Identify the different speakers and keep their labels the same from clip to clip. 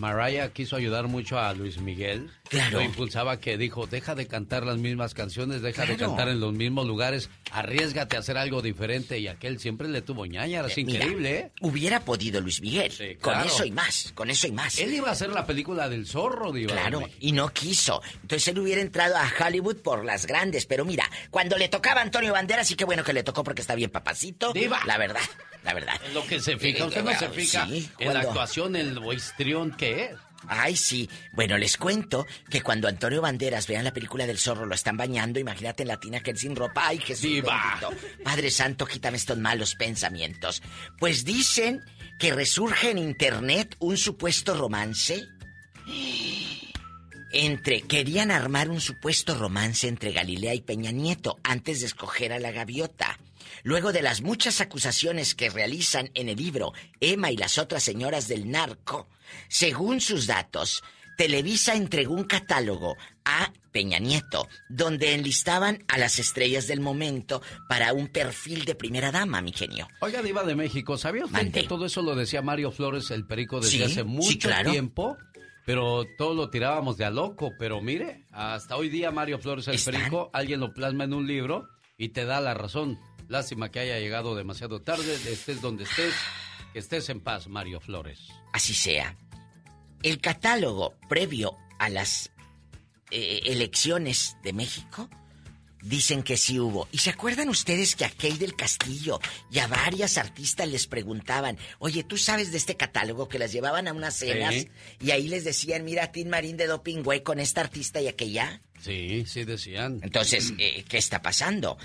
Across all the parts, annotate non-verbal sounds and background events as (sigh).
Speaker 1: Mariah quiso ayudar mucho a Luis Miguel.
Speaker 2: Claro.
Speaker 1: Lo impulsaba que dijo, deja de cantar las mismas canciones, deja de cantar en los mismos lugares, arriesgate a hacer algo diferente. Y aquel siempre le tuvo ñaña, es
Speaker 2: Eh,
Speaker 1: increíble, ¿eh?
Speaker 2: Hubiera podido Luis Miguel.
Speaker 1: Sí,
Speaker 2: Con eso y más, con eso y más.
Speaker 1: Él iba a hacer la película del zorro, Diva.
Speaker 2: Claro, y no quiso. Entonces él hubiera entrado a Hollywood por las grandes. Pero mira, cuando le tocaba a Antonio Banderas, sí que bueno que le tocó porque está bien papacito.
Speaker 1: Diva.
Speaker 2: La verdad, la verdad.
Speaker 1: Es lo que se fija.
Speaker 2: Eh,
Speaker 1: Usted no se fija
Speaker 2: sí,
Speaker 1: en la actuación, en lo histrión que es.
Speaker 2: Ay, sí. Bueno, les cuento que cuando Antonio Banderas vean la película del zorro, lo están bañando, imagínate en la tina que él sin ropa. Ay, Jesús bendito. Padre Santo, quítame estos malos pensamientos. Pues dicen que resurge en internet un supuesto romance entre querían armar un supuesto romance entre Galilea y Peña Nieto antes de escoger a la gaviota. Luego de las muchas acusaciones que realizan en el libro Emma y las otras señoras del narco, según sus datos, Televisa entregó un catálogo a Peña Nieto, donde enlistaban a las estrellas del momento para un perfil de primera dama, mi genio.
Speaker 1: Oiga, Diva de México, ¿sabía usted que todo eso lo decía Mario Flores, el perico, desde
Speaker 2: Sí,
Speaker 1: hace
Speaker 2: sí,
Speaker 1: mucho
Speaker 2: claro.
Speaker 1: tiempo? Pero todo lo tirábamos de a loco. Pero mire, hasta hoy día Mario Flores, el
Speaker 2: ¿Están?
Speaker 1: perico, alguien lo plasma en un libro y te da la razón. Lástima que haya llegado demasiado tarde, estés donde estés, que estés en paz, Mario Flores.
Speaker 2: Así sea. El catálogo previo a las eh, elecciones de México dicen que sí hubo. ¿Y se acuerdan ustedes que a Kay del Castillo y a varias artistas les preguntaban, oye, ¿tú sabes de este catálogo que las llevaban a unas cenas
Speaker 1: Sí.
Speaker 2: y ahí les decían, mira, Tin Marín de Doping Güey con esta artista y aquella?
Speaker 1: Sí, sí decían.
Speaker 2: Entonces, eh, ¿qué está pasando?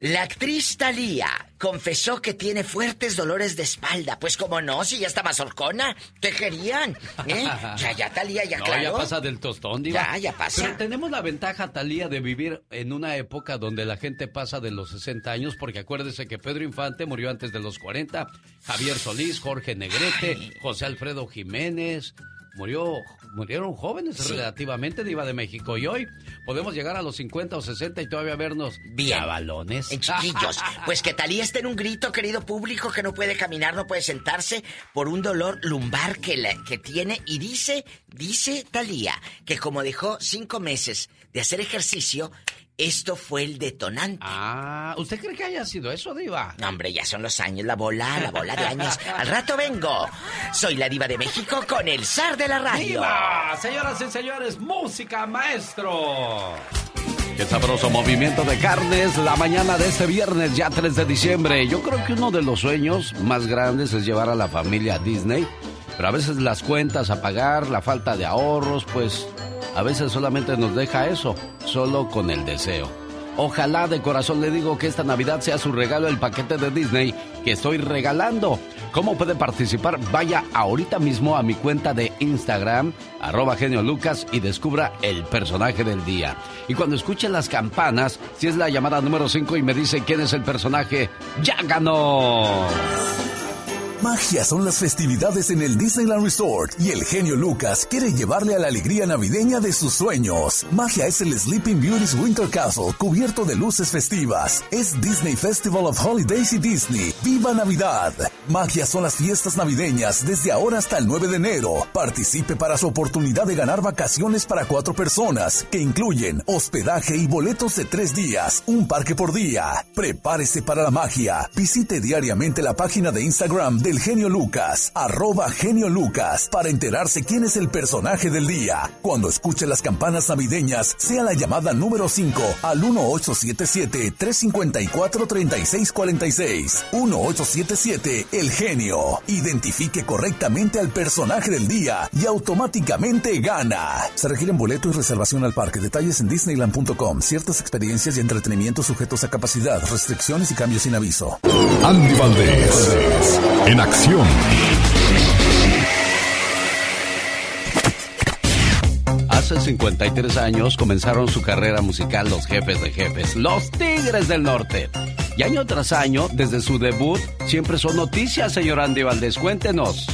Speaker 2: La actriz Thalía confesó que tiene fuertes dolores de espalda. Pues como no, si ya está mazorcona. ¿Qué querían? ¿Eh? (laughs) Ya, ya, Talía, ya
Speaker 1: no,
Speaker 2: claro.
Speaker 1: ya pasa del tostón, Diva.
Speaker 2: Ya, ya pasa.
Speaker 1: Pero tenemos la ventaja, Talía, de vivir en una época donde la gente pasa de los 60 años, porque acuérdese que Pedro Infante murió antes de los 40, Javier Solís, Jorge Negrete, José Alfredo Jiménez. Murió, murieron jóvenes
Speaker 2: Sí.
Speaker 1: relativamente, Diva de México. Y hoy podemos llegar a los 50 o 60 y todavía vernos
Speaker 2: Bien.
Speaker 1: chavalones.
Speaker 2: En chiquillos. (laughs) Pues que Talía está en un grito, querido público, que no puede caminar, no puede sentarse por un dolor lumbar que, la- que tiene. Y dice, dice Talía, que como dejó cinco meses de hacer ejercicio, esto fue el detonante.
Speaker 1: Ah, ¿usted cree que haya sido eso, Diva?
Speaker 2: No, hombre, ya son los años, la bola, la bola de años. Al rato vengo. Soy la diva de México con el zar de la radio.
Speaker 1: ¡Viva! Señoras y señores, música maestro. Qué sabroso movimiento de carnes la mañana de este viernes, ya 3 de diciembre. Yo creo que uno de los sueños más grandes es llevar a la familia a Disney, pero a veces las cuentas a pagar, la falta de ahorros, pues a veces solamente nos deja eso, solo con el deseo. Ojalá de corazón le digo que esta Navidad sea su regalo el paquete de Disney que estoy regalando. ¿Cómo puede participar? Vaya ahorita mismo a mi cuenta de Instagram, arroba genio Lucas, y descubra el personaje del día. Y cuando escuche las campanas, si es la llamada número 5 y me dice quién es el personaje, ¡ya ganó!
Speaker 3: Magia son las festividades en el Disneyland Resort y el genio Lucas quiere llevarle a la alegría navideña de sus sueños. Magia es el Sleeping Beauty's Winter Castle cubierto de luces festivas. Es Disney Festival of Holidays y Disney. ¡Viva Navidad! Magia son las fiestas navideñas desde ahora hasta el 9 de enero. Participe para su oportunidad de ganar vacaciones para cuatro personas que incluyen hospedaje y boletos de tres días, un parque por día. Prepárese para la magia. Visite diariamente la página de Instagram del genio Lucas, arroba genio Lucas, para enterarse quién es el personaje del día. Cuando escuche las campanas navideñas, sea la llamada número 5 al 1877-354-3646. 1877 El Genio. Identifique correctamente al personaje del día y automáticamente gana. Se requieren boleto y reservación al parque. Detalles en disneyland.com. Ciertas experiencias y entretenimientos sujetos a capacidad, restricciones y cambios sin aviso.
Speaker 4: Andy Valdés, acción.
Speaker 1: Hace 53 años comenzaron su carrera musical los jefes de jefes, los Tigres del Norte. Y año tras año, desde su debut, siempre son noticias, señor Andy Valdés. Cuéntenos.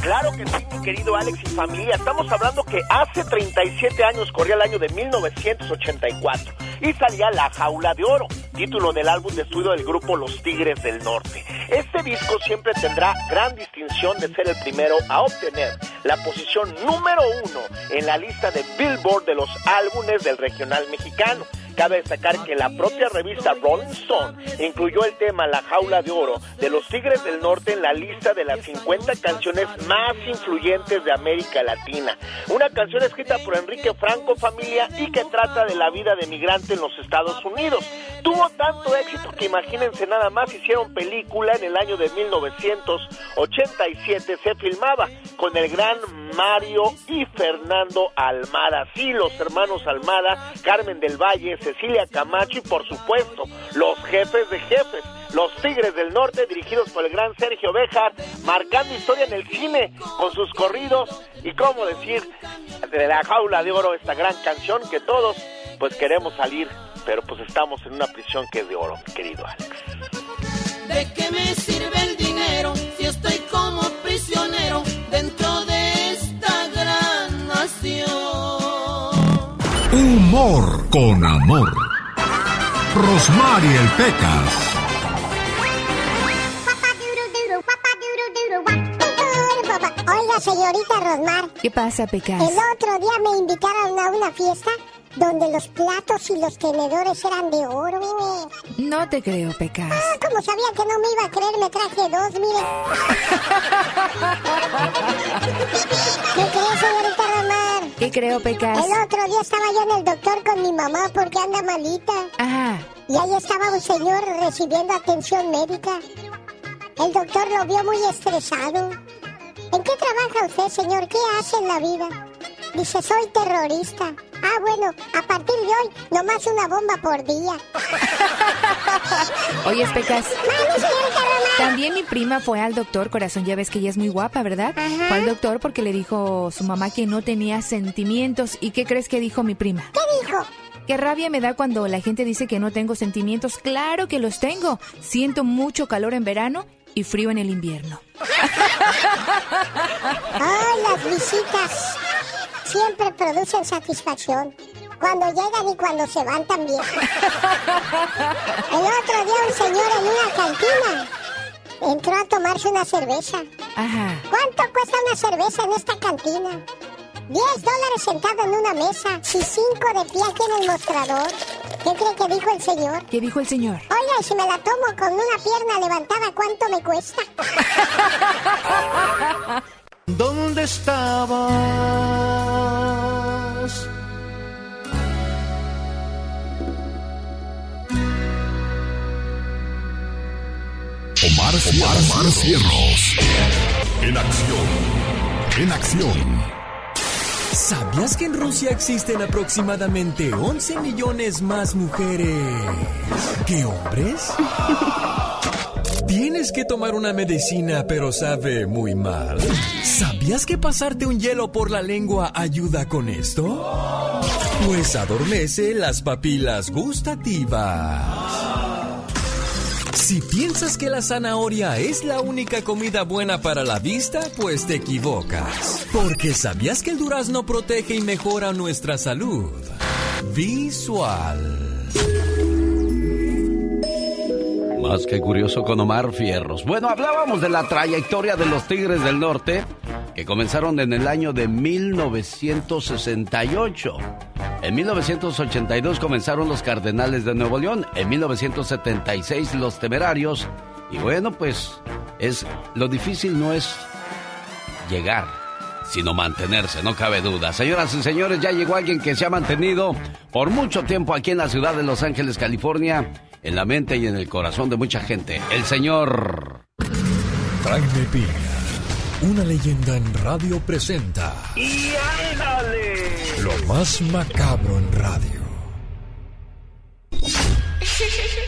Speaker 5: Claro que sí, mi querido Alex y familia. Estamos hablando que hace 37 años corría el año de 1984 y salía La Jaula de Oro. título del álbum de estudio del grupo Los Tigres del Norte. Este disco siempre tendrá gran distinción de ser el primero a obtener la posición número uno en la lista de Billboard de los álbumes del regional mexicano. Cabe destacar que la propia revista Rolling Stone incluyó el tema La Jaula de Oro de los Tigres del Norte en la lista de las 50 canciones más influyentes de América Latina. Una canción escrita por Enrique Franco Familia y que trata de la vida de migrante en los Estados Unidos. Tuvo tanto éxito que imagínense nada más hicieron película en el año de 1987 se filmaba con el gran Mario y Fernando Almada. Sí, los hermanos Almada, Carmen del Valle, Cecilia Camacho y por supuesto los jefes de jefes, los Tigres del Norte dirigidos por el gran Sergio Bejar, marcando historia en el cine con sus corridos y cómo decir de la jaula de oro esta gran canción que todos pues queremos salir, pero pues estamos en una prisión que es de oro, querido Alex.
Speaker 6: ¿De qué me sirve el dinero si estoy como prisionero dentro de esta gran nación?
Speaker 7: Humor con amor. Rosmarie el Pecas.
Speaker 8: Oiga, señorita Rosmar.
Speaker 9: ¿Qué pasa, Pecas?
Speaker 8: El otro día me invitaron a una fiesta donde los platos y los tenedores eran de oro, mire.
Speaker 9: No te creo, Pecas.
Speaker 8: Ah, como sabía que no me iba a creer, me traje dos, mire. ¿Qué crees, señorita Rosmar?
Speaker 9: ¿Qué creo, Pecas?
Speaker 8: El otro día estaba yo en el doctor con mi mamá porque anda malita.
Speaker 9: Ajá.
Speaker 8: Y ahí estaba un señor recibiendo atención médica. El doctor lo vio muy estresado. ¿En qué trabaja usted, señor? ¿Qué hace en la vida? Dice, soy terrorista. Ah, bueno, a partir de hoy, nomás una bomba por día. (laughs)
Speaker 9: Oye, Pecas. También mi prima fue al doctor, corazón, ya ves que ella es muy guapa, ¿verdad?
Speaker 8: Ajá.
Speaker 9: Fue al doctor porque le dijo su mamá que no tenía sentimientos. ¿Y qué crees que dijo mi prima?
Speaker 8: ¿Qué dijo?
Speaker 9: Qué rabia me da cuando la gente dice que no tengo sentimientos. Claro que los tengo. Siento mucho calor en verano y frío en el invierno. (laughs)
Speaker 8: Ay, las visitas siempre producen satisfacción. Cuando llegan y cuando se van también. (laughs) El otro día un señor en una cantina entró a tomarse una cerveza.
Speaker 9: Ajá.
Speaker 8: ¿Cuánto cuesta una cerveza en esta cantina? 10 dólares sentado en una mesa y 5 de pie aquí en el mostrador. ¿Qué cree que dijo el señor?
Speaker 9: ¿Qué dijo el señor?
Speaker 8: Oiga, y si me la tomo con una pierna levantada, ¿cuánto me cuesta? (laughs)
Speaker 10: ¿Dónde estabas?
Speaker 7: Omar, Omar, Cierros. En acción. En acción.
Speaker 11: ¿Sabías que en Rusia existen aproximadamente 11 millones más mujeres que hombres? (laughs) ¿Tienes que tomar una medicina pero sabe muy mal? ¿Sabías que pasarte un hielo por la lengua ayuda con esto? Pues adormece las papilas gustativas. Si piensas que la zanahoria es la única comida buena para la vista, pues te equivocas. Porque ¿sabías que el durazno protege y mejora nuestra salud? Visual.
Speaker 1: Más que curioso con Omar Fierros. Bueno, hablábamos de la trayectoria de los Tigres del Norte, que comenzaron en el año de 1968. En 1982 comenzaron los Cardenales de Nuevo León, en 1976 los Temerarios. Y bueno, pues es lo difícil no es llegar, sino mantenerse, no cabe duda. Señoras y señores, ya llegó alguien que se ha mantenido por mucho tiempo aquí en la ciudad de Los Ángeles, California, en la mente y en el corazón de mucha gente. El señor
Speaker 11: Jaime Piña, una leyenda en radio presenta
Speaker 5: ¡Y ándale!
Speaker 11: lo más macabro en radio. (laughs)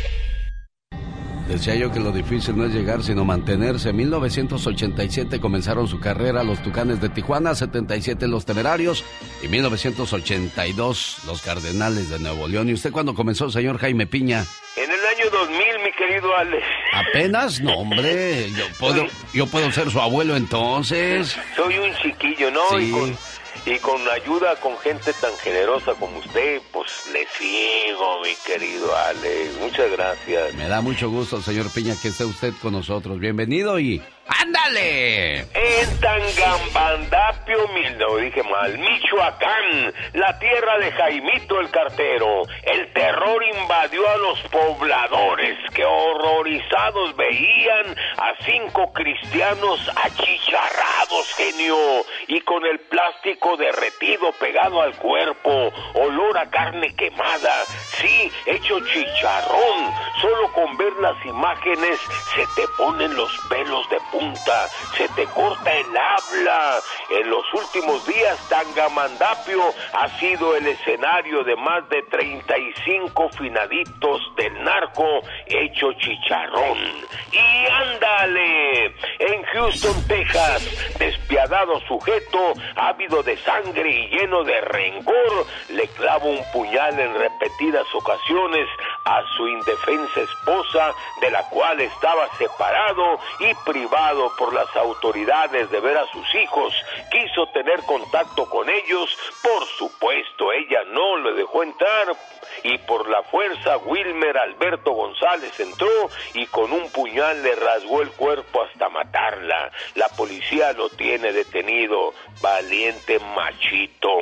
Speaker 1: Decía yo que lo difícil no es llegar, sino mantenerse. En 1987 comenzaron su carrera los Tucanes de Tijuana, 77 los Temerarios y 1982 los Cardenales de Nuevo León. ¿Y usted cuándo comenzó, señor Jaime Piña?
Speaker 5: En el año 2000, mi querido Alex.
Speaker 1: ¿Apenas? No, hombre, yo puedo, yo puedo ser su abuelo entonces.
Speaker 5: Soy un chiquillo, ¿no?
Speaker 1: Sí.
Speaker 5: Y con,
Speaker 12: y con ayuda con gente tan generosa como usted, pues le sigo, mi querido Alex. Muchas gracias.
Speaker 1: Me da mucho gusto, señor Piña, que esté usted con nosotros. Bienvenido y ¡Ándale!
Speaker 12: En Tangambandapio, mil, no dije mal, Michoacán, la tierra de Jaimito el cartero, el terror invadió a los pobladores que horrorizados veían a cinco cristianos achicharrados, genio, y con el plástico derretido pegado al cuerpo, olor a carne quemada, sí, hecho chicharrón, solo con ver las imágenes se te ponen los pelos de se te corta el habla. En los últimos días, Tangamandapio ha sido el escenario de más de 35 finaditos del narco hecho chicharrón. Y ándale, en Houston, Texas, despiadado sujeto, ávido de sangre y lleno de rencor, le clava un puñal en repetidas ocasiones a su indefensa esposa, de la cual estaba separado y privado por las autoridades de ver a sus hijos, quiso tener contacto con ellos, por supuesto ella no le dejó entrar y por la fuerza Wilmer Alberto González entró y con un puñal le rasgó el cuerpo hasta matarla. La policía lo tiene detenido, valiente machito.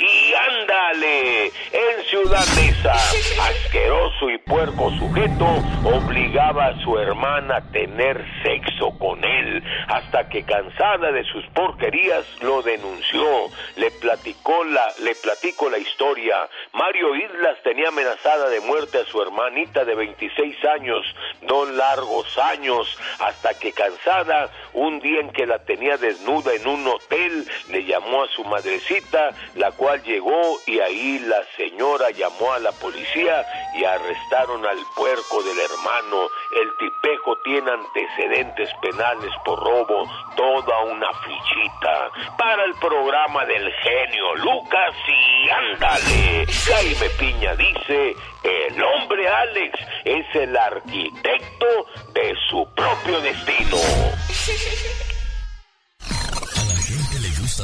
Speaker 12: Y ándale, en Ciudad Neza, asqueroso y puerco sujeto obligaba a su hermana a tener sexo con él, hasta que cansada de sus porquerías lo denunció. Le platicó la, le platicó la historia. Mario Islas tenía amenazada de muerte a su hermanita de 26 años, dos largos años, hasta que cansada, un día en que la tenía desnuda en un hotel, le llamó a su madrecita, la cual llegó y ahí la señora llamó a la policía y arrestaron al puerco del hermano. El tipejo tiene antecedentes penales por robo, toda una fichita. Para el programa del genio Lucas y ándale. Jaime Piña dice, el hombre Alex es el arquitecto de su propio destino. (laughs)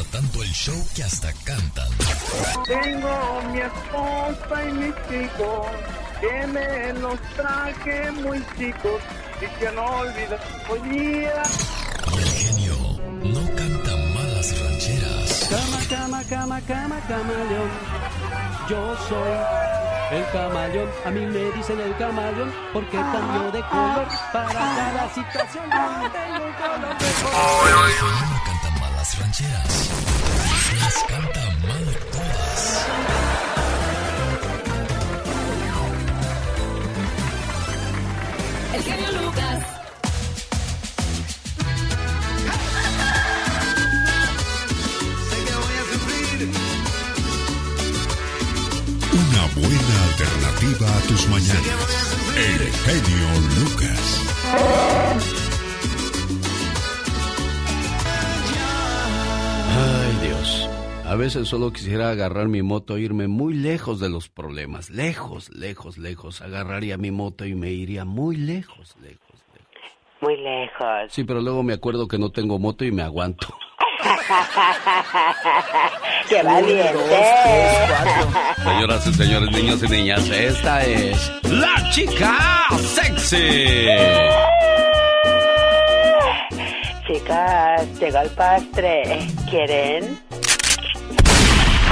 Speaker 7: tanto el show que hasta cantan.
Speaker 13: Tengo mi esposa y mis hijos, que me los traje muy chicos y que no olvidas hoy día.
Speaker 7: Y el genio no canta malas rancheras.
Speaker 14: Cama, cama, cama, cama, camaleón. Yo soy el camaleón. A mí me dicen el camaleón porque cambio de color para cada situación. Yo tengo un color
Speaker 7: no canta malas rancheras. Las canta
Speaker 6: El genio Lucas.
Speaker 7: Una buena alternativa a tus mañanas. El genio Lucas.
Speaker 1: A veces solo quisiera agarrar mi moto e irme muy lejos de los problemas. Lejos, lejos, lejos. Agarraría mi moto y me iría muy lejos, lejos, lejos.
Speaker 15: Muy lejos.
Speaker 1: Sí, pero luego me acuerdo que no tengo moto y me aguanto. (laughs)
Speaker 15: ¡Qué valiente!
Speaker 1: Señoras y señores, niños y niñas, esta es la chica sexy.
Speaker 15: Chicas, llegó el postre. ¿Quieren?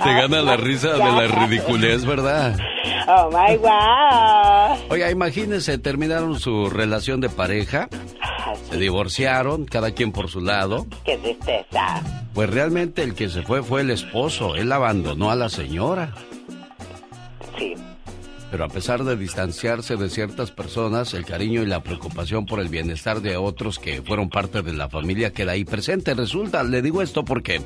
Speaker 1: (laughs) Te gana la risa de la ridiculez, ¿verdad?
Speaker 15: Oh my wow.
Speaker 1: Oiga, imagínense, terminaron su relación de pareja, se divorciaron, cada quien por su lado.
Speaker 15: Qué tristeza.
Speaker 1: Pues realmente el que se fue fue el esposo, él abandonó a la señora.
Speaker 15: Sí.
Speaker 1: Pero a pesar de distanciarse de ciertas personas, el cariño y la preocupación por el bienestar de otros que fueron parte de la familia queda ahí presente. Resulta, le digo esto porque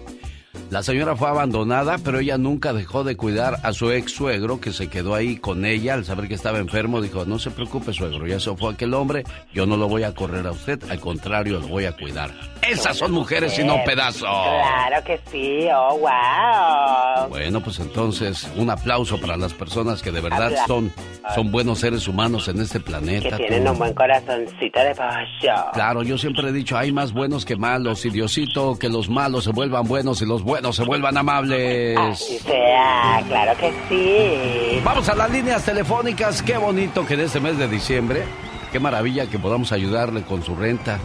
Speaker 1: La señora fue abandonada, pero ella nunca dejó de cuidar a su ex suegro que se quedó ahí con ella al saber que estaba enfermo. Dijo, no se preocupe suegro, ya se fue aquel hombre, yo no lo voy a correr a usted, al contrario, lo voy a cuidar. Esas son mujeres y no pedazos.
Speaker 15: Claro que sí, oh, wow.
Speaker 1: Bueno, pues entonces, un aplauso para las personas que de verdad son, son buenos seres humanos en este planeta.
Speaker 15: Que tienen
Speaker 1: tú.
Speaker 15: un buen corazoncito de pollo.
Speaker 1: Claro, yo siempre he dicho, hay más buenos que malos, y Diosito, que los malos se vuelvan buenos y los buenos se vuelvan amables.
Speaker 15: Así sea, claro que sí.
Speaker 1: Vamos a las líneas telefónicas, qué bonito que en este mes de diciembre, qué maravilla que podamos ayudarle con su renta.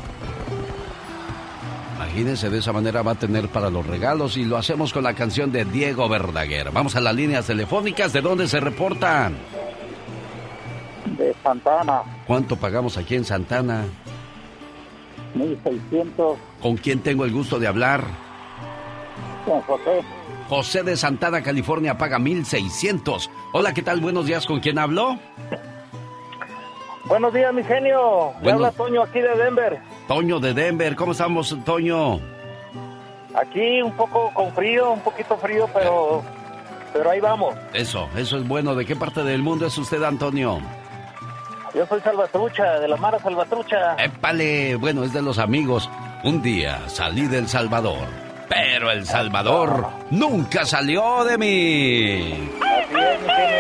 Speaker 1: Imagínense, de esa manera va a tener para los regalos y lo hacemos con la canción de Diego Verdaguer. Vamos a las líneas telefónicas, ¿de dónde se reportan?
Speaker 13: De Santana,
Speaker 1: ¿Cuánto pagamos aquí en Santana?
Speaker 13: 1600,
Speaker 1: ¿Con quién tengo el gusto de hablar?
Speaker 13: Con José.
Speaker 1: José de Santana, California, paga 1600. Hola, ¿qué tal? Buenos días, ¿con quién hablo?
Speaker 13: Buenos días, mi genio. Le
Speaker 1: Buenos-
Speaker 13: habla Toño aquí de Denver.
Speaker 1: Toño de Denver, ¿cómo estamos, Toño?
Speaker 13: Aquí un poco con frío, un poquito frío, pero, pero ahí vamos.
Speaker 1: Eso, eso es bueno. ¿De qué parte del mundo es usted, Antonio?
Speaker 13: Yo soy Salvatrucha, de la Mara Salvatrucha.
Speaker 1: Épale, bueno, es de los amigos. Un día salí del Salvador, pero el Salvador nunca salió de mí.
Speaker 13: Así es, mi genio.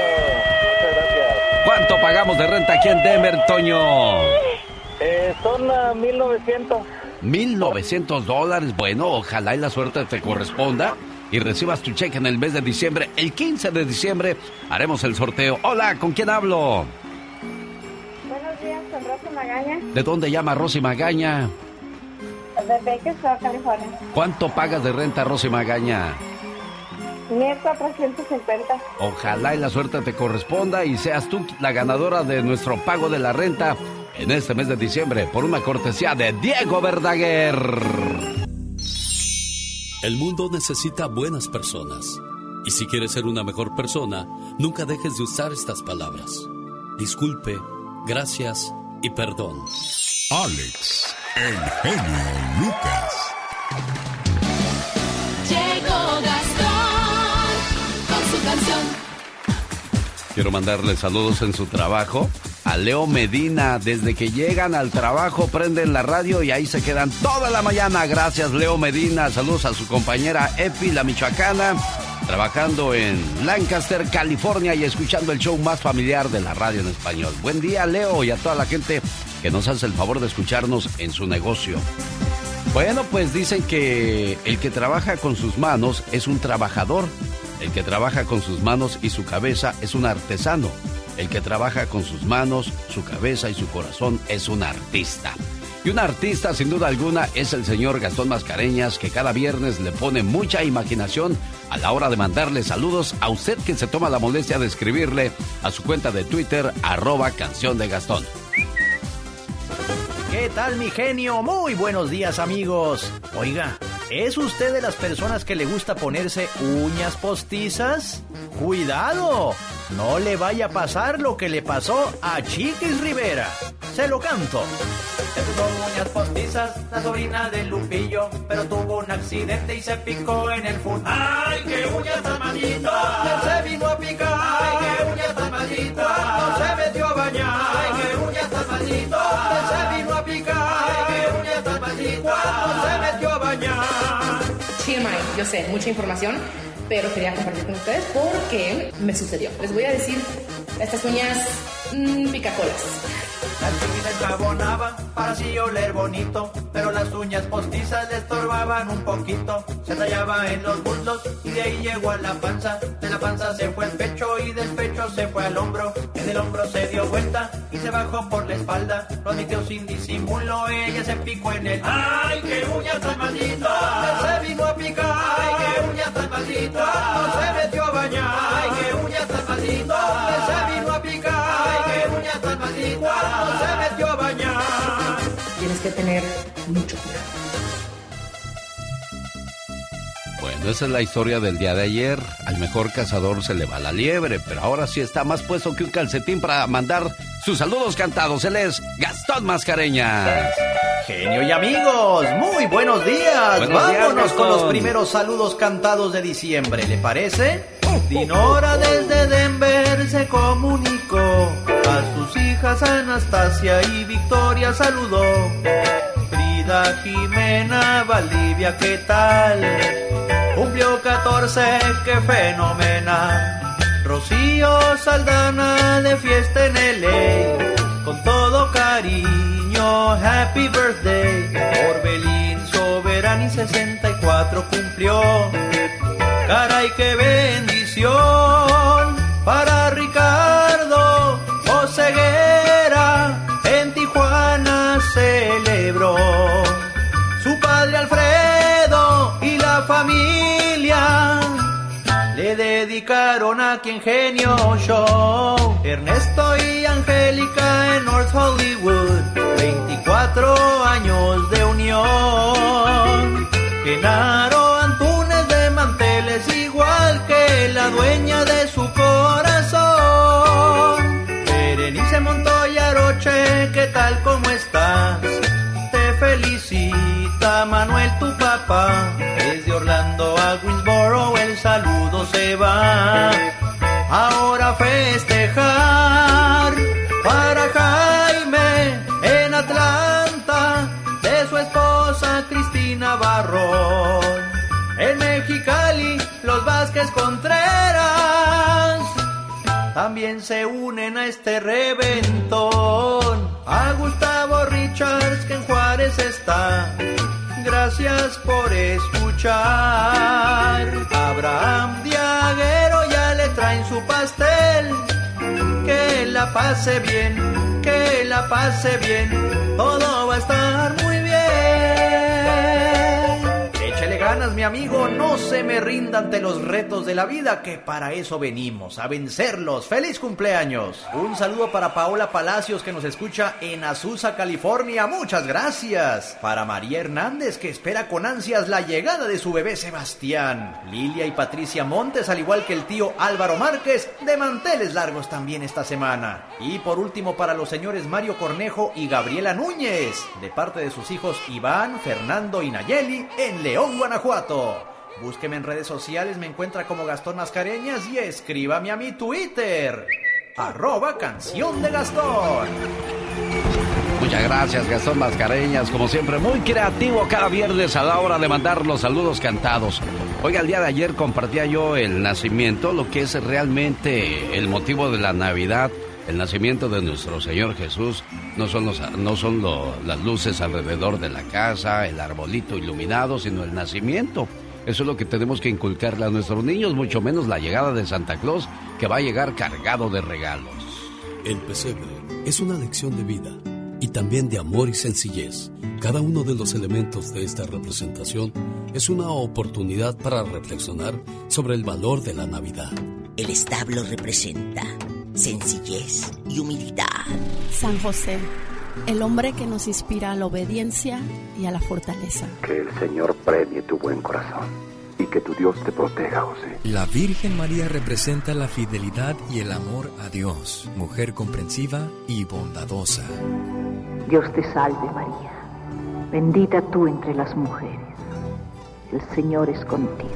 Speaker 13: Muchas gracias.
Speaker 1: ¿Cuánto pagamos de renta aquí en Denver, Toño?
Speaker 13: Eh, son ah, 1900.
Speaker 1: 1.900 dólares. Bueno, ojalá y la suerte te corresponda y recibas tu cheque en el mes de diciembre. El 15 de diciembre haremos el sorteo. Hola, ¿con quién hablo?
Speaker 16: Buenos días, con Rosa Magaña,
Speaker 1: ¿De dónde llama Rosy Magaña?
Speaker 16: De Bakersfield, California.
Speaker 1: ¿Cuánto pagas de renta, Rosy Magaña?
Speaker 16: 1450.
Speaker 1: Ojalá y la suerte te corresponda y seas tú la ganadora de nuestro pago de la renta en este mes de diciembre por una cortesía de Diego Verdaguer.
Speaker 17: El mundo necesita buenas personas. Y si quieres ser una mejor persona, nunca dejes de usar estas palabras. Disculpe, gracias y perdón.
Speaker 7: Alex, el genio Lucas.
Speaker 6: Llegó Gastón con su canción.
Speaker 1: Quiero mandarle saludos en su trabajo a Leo Medina. Desde que llegan al trabajo prenden la radio y ahí se quedan toda la mañana. Gracias Leo Medina. Saludos a su compañera Epi, la michoacana, trabajando en Lancaster, California y escuchando el show más familiar de la radio en español. Buen día Leo y a toda la gente que nos hace el favor de escucharnos en su negocio. Bueno, pues dicen que el que trabaja con sus manos es un trabajador. El que trabaja con sus manos y su cabeza es un artesano. El que trabaja con sus manos, su cabeza y su corazón es un artista. Y un artista, sin duda alguna, es el señor Gastón Mascareñas, que cada viernes le pone mucha imaginación a la hora de mandarle saludos a usted que se toma la molestia de escribirle a su cuenta de Twitter, arroba canción de Gastón.
Speaker 18: ¿Qué tal mi genio? Muy buenos días amigos. Oiga, ¿es usted de las personas que le gusta ponerse uñas postizas? Cuidado, no le vaya a pasar lo que le pasó a Chiquis Rivera. Se lo canto. Se puso uñas postizas, la sobrina de Lupillo, pero tuvo un accidente y se picó en el fútbol. ¡Ay, qué uñas tan malditas! Se vino a picar. ¡Ay, qué uñas tan malditas! No se metió a bañar. ¡Ay, qué uñas tan malditas! Se vino a picar. ¡Ay, qué uñas tan malditas! No se metió a bañar.
Speaker 19: TMI, yo sé, mucha información, pero quería compartir con ustedes porque me sucedió. Les voy a decir estas uñas mm, picacolas.
Speaker 18: La chiquita enjabonaba para así oler bonito, pero las uñas postizas le estorbaban un poquito. Se tallaba en los muslos y de ahí llegó a la panza. De la panza se fue el pecho y del pecho se fue al hombro. En el hombro se dio vuelta y se bajó por la espalda. Lo admitió sin disimulo, ella se picó en el. ¡Ay, qué uñas tan malditas! Se vino a picar. ¡Ay, qué uñas tan malditas! No se metió a bañar. ¡Ay, qué uñas tan malditas! Se
Speaker 19: Tienes que tener mucho cuidado.
Speaker 1: Bueno, esa es la historia del día de ayer. Al mejor cazador se le va la liebre, pero ahora sí está más puesto que un calcetín para mandar sus saludos cantados. Él es Gastón Mascareñas.
Speaker 18: Genio y amigos, muy buenos días.
Speaker 1: Buenos días,
Speaker 18: Vámonos con los primeros saludos cantados de diciembre, ¿le parece? Dinora desde Denver se comunicó. A sus hijas Anastasia y Victoria saludó. Frida Jimena Valdivia, ¿qué tal? Cumplió 14, qué fenomenal. Rocío Saldana de fiesta en LA. Con todo cariño, happy birthday. Orbelín Soberani 64 cumplió. Caray, qué bendición para Ricardo Oseguera. En Tijuana celebró su padre Alfredo y la familia. Le dedicaron a quien genio show Ernesto y Angélica en North Hollywood. 24 años de unión. Genaro Antunes de manteles igual la dueña de su corazón Berenice Montoya Roche, ¿qué tal cómo estás? Te felicita Manuel tu papá Desde Orlando a Greensboro el saludo se va Ahora festejar para Jaime en Atlanta de su esposa Cristina Barrón. En Mexicali los Vázquez Contreras también se unen a este reventón. A Gustavo Richards que en Juárez está. Gracias por escuchar. Abraham Diaguero ya le traen su pastel. Que la pase bien, que la pase bien. Todo va a estar muy bien. Ganas, mi amigo, no se me rinda ante los retos de la vida, que para eso venimos, a vencerlos. ¡Feliz cumpleaños! Un saludo para Paola Palacios, que nos escucha en Azusa, California. Muchas gracias. Para María Hernández, que espera con ansias la llegada de su bebé Sebastián. Lilia y Patricia Montes, al igual que el tío Álvaro Márquez, de manteles largos también esta semana. Y por último, para los señores Mario Cornejo y Gabriela Núñez, de parte de sus hijos Iván, Fernando y Nayeli, en León, Guanajuato. Búsqueme en redes sociales, me encuentra como Gastón Mascareñas y escríbame a mi Twitter. Arroba canción de Gastón.
Speaker 1: Muchas gracias, Gastón Mascareñas. Como siempre, muy creativo cada viernes a la hora de mandar los saludos cantados. Oiga, el día de ayer compartía yo el nacimiento, lo que es realmente el motivo de la Navidad. El nacimiento de nuestro Señor Jesús no son, los, no son lo- las luces alrededor de la casa, el arbolito iluminado, sino el nacimiento. Eso es lo que tenemos que inculcarle a nuestros niños, mucho menos la llegada de Santa Claus, que va a llegar cargado de regalos.
Speaker 17: El pesebre es una lección de vida y también de amor y sencillez. Cada uno de los elementos de esta representación es una oportunidad para reflexionar sobre el valor de la Navidad.
Speaker 20: El establo representa sencillez y humildad.
Speaker 21: San José, el hombre que nos inspira a la obediencia y a la fortaleza.
Speaker 22: Que el Señor premie tu buen corazón y que tu Dios te proteja, José.
Speaker 11: La Virgen María representa la fidelidad y el amor a Dios, mujer comprensiva y bondadosa.
Speaker 23: Dios te salve María, bendita tú entre las mujeres. El Señor es contigo.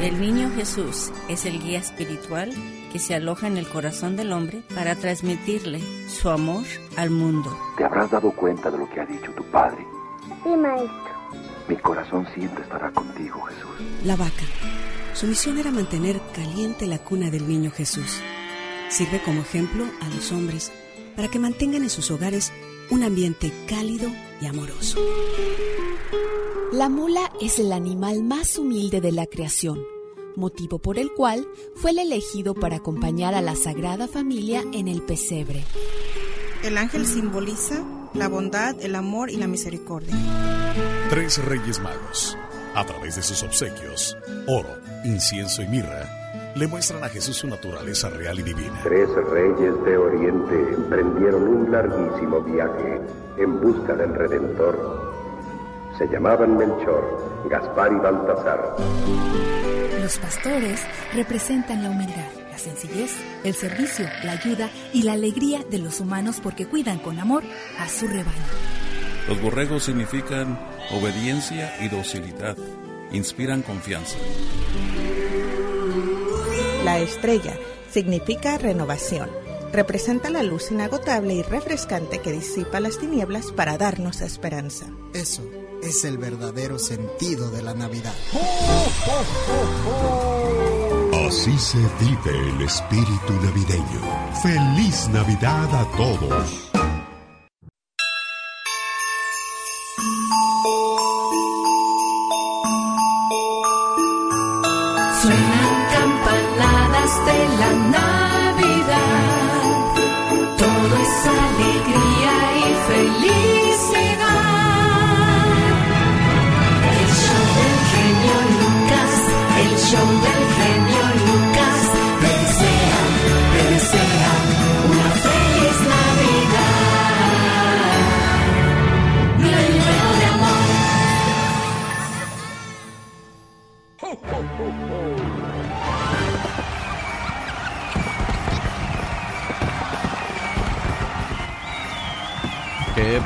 Speaker 24: El niño Jesús es el guía espiritual que se aloja en el corazón del hombre para transmitirle su amor al mundo.
Speaker 22: Te habrás dado cuenta de lo que ha dicho tu Padre.
Speaker 8: Sí, maestro.
Speaker 22: Mi corazón siempre estará contigo, Jesús.
Speaker 25: La vaca. Su misión era mantener caliente la cuna del niño Jesús. Sirve como ejemplo a los hombres para que mantengan en sus hogares un ambiente cálido y amoroso.
Speaker 21: La mula es el animal más humilde de la creación, motivo por el cual fue el elegido para acompañar a la Sagrada Familia en el pesebre.
Speaker 26: El ángel simboliza la bondad, el amor y la misericordia.
Speaker 27: Tres Reyes Magos, a través de sus obsequios, oro, incienso y mirra, le muestran a Jesús su naturaleza real y divina.
Speaker 22: Tres reyes de Oriente emprendieron un larguísimo viaje en busca del Redentor. Se llamaban Melchor, Gaspar y Baltasar.
Speaker 28: Los pastores representan la humildad, la sencillez, el servicio, la ayuda y la alegría de los humanos porque cuidan con amor a su rebaño.
Speaker 29: Los borregos significan obediencia y docilidad. Inspiran confianza.
Speaker 30: La estrella significa renovación. Representa la luz inagotable y refrescante que disipa las tinieblas para darnos esperanza.
Speaker 31: Eso es el verdadero sentido de la Navidad.
Speaker 6: Así se vive el espíritu navideño. Feliz Navidad a todos.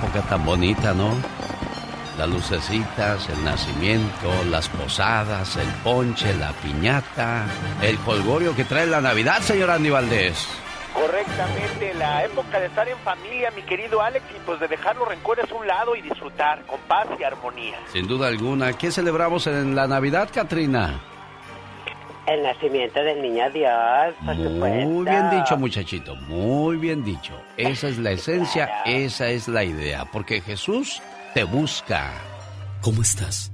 Speaker 32: Época tan bonita, ¿no? Las lucecitas, el nacimiento, las posadas, el ponche, la piñata, el colgorio que trae la Navidad, señor Andy Valdés.
Speaker 5: Correctamente, la época de estar en familia, mi querido Alex, y pues de dejar los rencores a un lado y disfrutar con paz y armonía.
Speaker 32: Sin duda alguna. ¿Qué celebramos en la Navidad, Katrina?
Speaker 33: El nacimiento del niño Dios, por supuesto.
Speaker 32: Muy bien dicho, muchachito. Muy bien dicho. Esa es la esencia, esa es la idea. Porque Jesús te busca.
Speaker 1: ¿Cómo estás?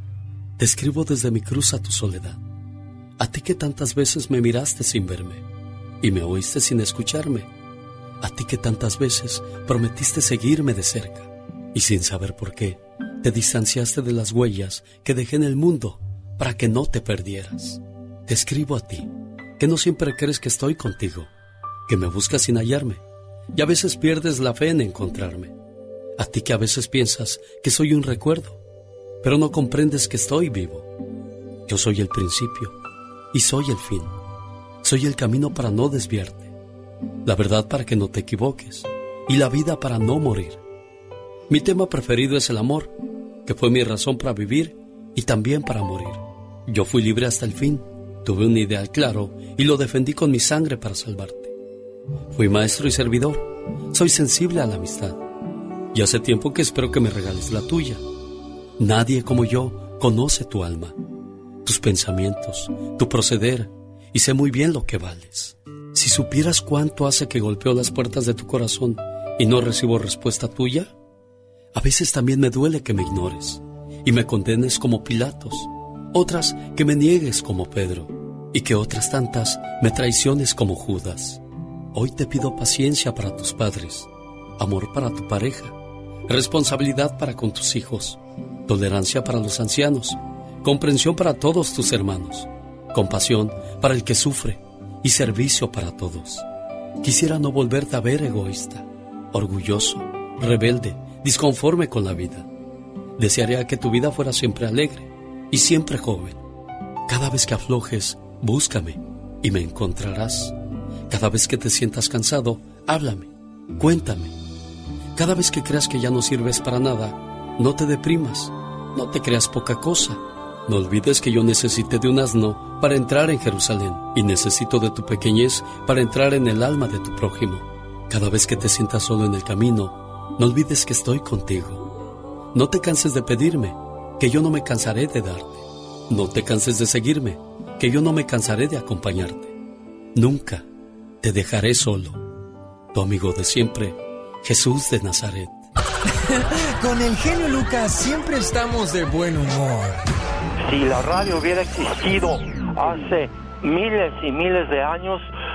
Speaker 1: Te escribo desde mi cruz a tu soledad. A ti que tantas veces me miraste sin verme y me oíste sin escucharme. A ti que tantas veces prometiste seguirme de cerca y sin saber por qué te distanciaste de las huellas que dejé en el mundo para que no te perdieras. Te escribo a ti, que no siempre crees que estoy contigo, que me buscas sin hallarme y a veces pierdes la fe en encontrarme. A ti que a veces piensas que soy un recuerdo, pero no comprendes que estoy vivo. Yo soy el principio y soy el fin. Soy el camino para no desviarte, la verdad para que no te equivoques y la vida para no morir. Mi tema preferido es el amor, que fue mi razón para vivir y también para morir. Yo fui libre hasta el fin, tuve un ideal claro y lo defendí con mi sangre para salvarte. Fui maestro y servidor, soy sensible a la amistad y hace tiempo que espero que me regales la tuya. Nadie como yo conoce tu alma, tus pensamientos, tu proceder y sé muy bien lo que vales. Si supieras cuánto hace que golpeo las puertas de tu corazón y no recibo respuesta tuya, a veces también me duele que me ignores y me condenes como Pilatos, otras que me niegues como Pedro y que otras tantas me traiciones como Judas. Hoy te pido paciencia para tus padres, amor para tu pareja, responsabilidad para con tus hijos, tolerancia para los ancianos, comprensión para todos tus hermanos, compasión para el que sufre y servicio para todos. Quisiera no volverte a ver egoísta, orgulloso, rebelde, disconforme con la vida. Desearía que tu vida fuera siempre alegre y siempre joven. Cada vez que aflojes, búscame y me encontrarás. Cada vez que te sientas cansado, háblame, cuéntame. Cada vez que creas que ya no sirves para nada, no te deprimas, no te creas poca cosa. No olvides que yo necesité de un asno para entrar en Jerusalén y necesito de tu pequeñez para entrar en el alma de tu prójimo. Cada vez que te sientas solo en el camino, no olvides que estoy contigo. No te canses de pedirme, que yo no me cansaré de darte. No te canses de seguirme, que yo no me cansaré de acompañarte. Nunca te dejaré solo. Tu amigo de siempre, Jesús de Nazaret. (laughs)
Speaker 34: Con el genio Lucas siempre estamos de buen humor.
Speaker 5: Si la radio hubiera existido hace miles y miles de años,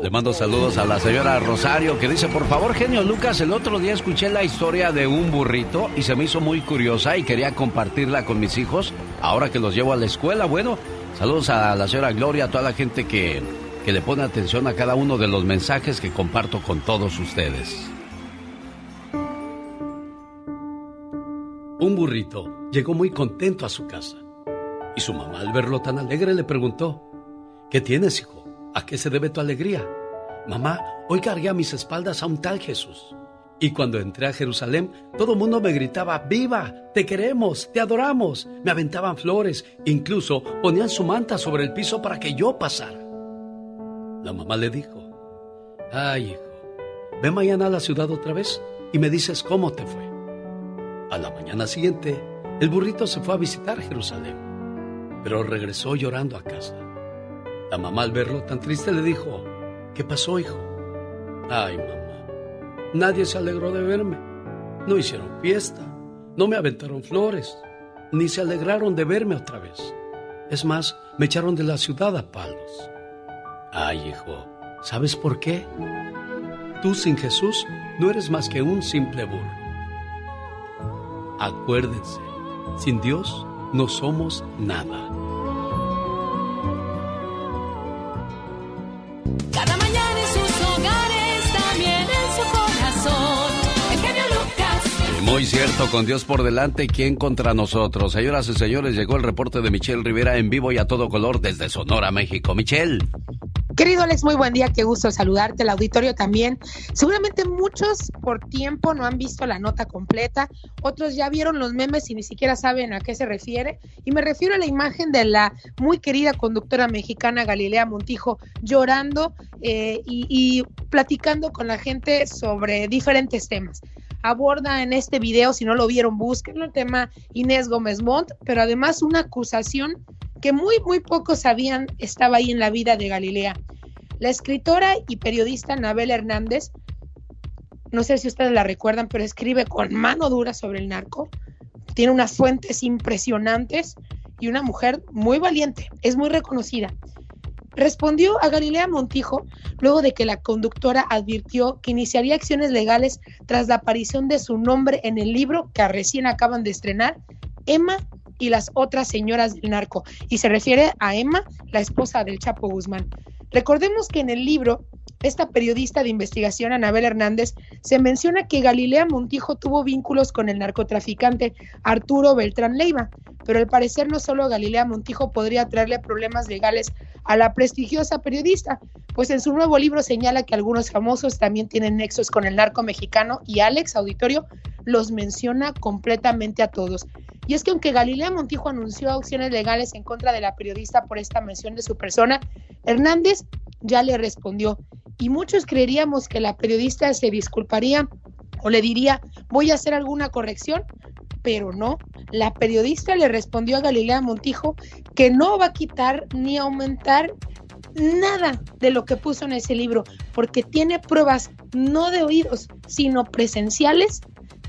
Speaker 1: Le mando saludos a la señora Rosario que dice, por favor, genio Lucas, el otro día escuché la historia de un burrito y se me hizo muy curiosa y quería compartirla con mis hijos ahora que los llevo a la escuela. Bueno, saludos a la señora Gloria, a toda la gente que, que le pone atención a cada uno de los mensajes que comparto con todos ustedes. Un burrito llegó muy contento a su casa y su mamá al verlo tan alegre le preguntó, ¿qué tienes, hijo? ¿A qué se debe tu alegría? Mamá, hoy cargué a mis espaldas a un tal Jesús. Y cuando entré a Jerusalén, todo el mundo me gritaba, ¡Viva! ¡Te queremos! ¡Te adoramos! Me aventaban flores, incluso ponían su manta sobre el piso para que yo pasara. La mamá le dijo, ¡Ay, hijo! Ve mañana a la ciudad otra vez y me dices cómo te fue. A la mañana siguiente, el burrito se fue a visitar Jerusalén, pero regresó llorando a casa. La mamá al verlo tan triste le dijo, ¿qué pasó, hijo? Ay, mamá, nadie se alegró de verme. No hicieron fiesta, no me aventaron flores, ni se alegraron de verme otra vez. Es más, me echaron de la ciudad a palos. Ay, hijo, ¿sabes por qué? Tú sin Jesús no eres más que un simple burro. Acuérdense, sin Dios no somos nada. Cierto, con Dios por delante, ¿quién contra nosotros? Señoras y señores, llegó el reporte de Michelle Rivera en vivo y a todo color desde Sonora, México. Michelle.
Speaker 35: Querido Alex, muy buen día, qué gusto saludarte, el auditorio también. Seguramente muchos por tiempo no han visto la nota completa, otros ya vieron los memes y ni siquiera saben a qué se refiere. Y me refiero a la imagen de la muy querida conductora mexicana Galilea Montijo llorando eh, y, y platicando con la gente sobre diferentes temas aborda en este video, si no lo vieron, búsquenlo, el tema Inés Gómez Montt, pero además una acusación que muy, muy pocos sabían estaba ahí en la vida de Galilea. La escritora y periodista Anabel Hernández, no sé si ustedes la recuerdan, pero escribe con mano dura sobre el narco, tiene unas fuentes impresionantes y una mujer muy valiente, es muy reconocida. Respondió a Galilea Montijo luego de que la conductora advirtió que iniciaría acciones legales tras la aparición de su nombre en el libro que recién acaban de estrenar, Emma y las otras señoras del narco. Y se refiere a Emma, la esposa del Chapo Guzmán. Recordemos que en el libro, esta periodista de investigación, Anabel Hernández, se menciona que Galilea Montijo tuvo vínculos con el narcotraficante Arturo Beltrán Leiva, pero al parecer no solo Galilea Montijo podría traerle problemas legales a la prestigiosa periodista, pues en su nuevo libro señala que algunos famosos también tienen nexos con el narco mexicano y Alex Auditorio los menciona completamente a todos. Y es que aunque Galilea Montijo anunció acciones legales en contra de la periodista por esta mención de su persona, Hernández ya le respondió. Y muchos creeríamos que la periodista se disculparía o le diría, voy a hacer alguna corrección, pero no. La periodista le respondió a Galilea Montijo que no va a quitar ni aumentar nada de lo que puso en ese libro, porque tiene pruebas no de oídos, sino presenciales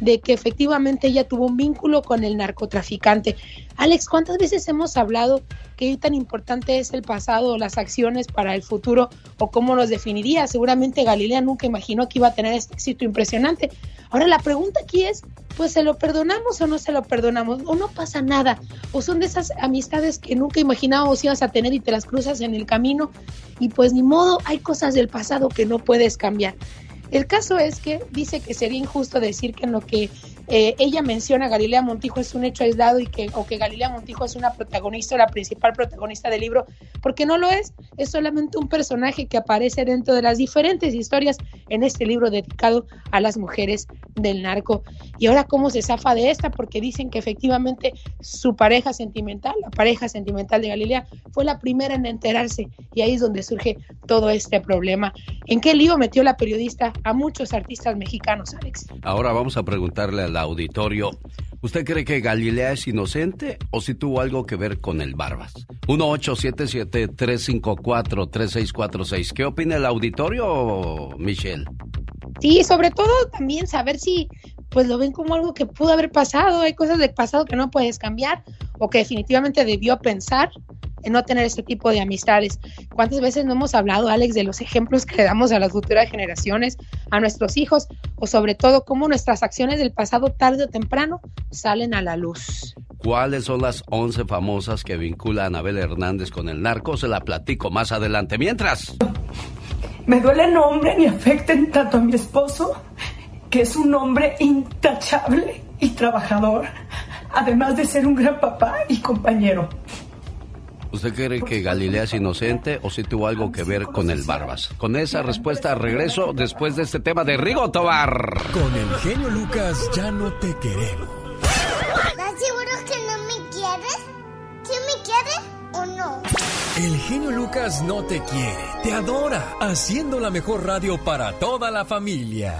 Speaker 35: de que efectivamente ella tuvo un vínculo con el narcotraficante. Alex, ¿cuántas veces hemos hablado que tan importante es el pasado o las acciones para el futuro o cómo los definiría? Seguramente Galilea nunca imaginó que iba a tener este éxito impresionante. Ahora la pregunta aquí es, pues se lo perdonamos o no se lo perdonamos, o no pasa nada, o son de esas amistades que nunca imaginábamos ibas a tener y te las cruzas en el camino y pues ni modo, hay cosas del pasado que no puedes cambiar. El caso es que dice que sería injusto decir que en lo que eh, ella menciona Galilea Montijo es un hecho aislado y que, o que Galilea Montijo es una protagonista o la principal protagonista del libro, porque no lo es, es solamente un personaje que aparece dentro de las diferentes historias en este libro dedicado a las mujeres del narco. Y ahora cómo se zafa de esta, porque dicen que efectivamente su pareja sentimental, la pareja sentimental de Galilea, fue la primera en enterarse y ahí es donde surge todo este problema. ¿En qué lío metió la periodista a muchos artistas mexicanos, Alex?
Speaker 1: Ahora vamos a preguntarle a la auditorio. ¿Usted cree que Galilea es inocente o si tuvo algo que ver con el Barbas? 1877-354-3646. ¿Qué opina el auditorio, Michelle?
Speaker 35: Sí, sobre todo también saber si pues lo ven como algo que pudo haber pasado, hay cosas del pasado que no puedes cambiar o que definitivamente debió pensar en no tener este tipo de amistades. ¿Cuántas veces no hemos hablado, Alex, de los ejemplos que le damos a las futuras generaciones, a nuestros hijos, o sobre todo cómo nuestras acciones del pasado tarde o temprano salen a la luz?
Speaker 1: ¿Cuáles son las 11 famosas que vincula a Hernández con el narco? Se la platico más adelante. Mientras...
Speaker 36: Me duele el nombre ni afecten tanto a mi esposo, que es un hombre intachable y trabajador, además de ser un gran papá y compañero.
Speaker 1: ¿Usted cree que Galilea es inocente o si tuvo algo que ver con el Barbas? Con esa respuesta regreso después de este tema de Rigo Tobar.
Speaker 11: Con el genio Lucas ya no te queremos.
Speaker 8: ¿Estás seguro que no me quieres? ¿Sí me quieres o no?
Speaker 11: El genio Lucas no te quiere, te adora, haciendo la mejor radio para toda la familia.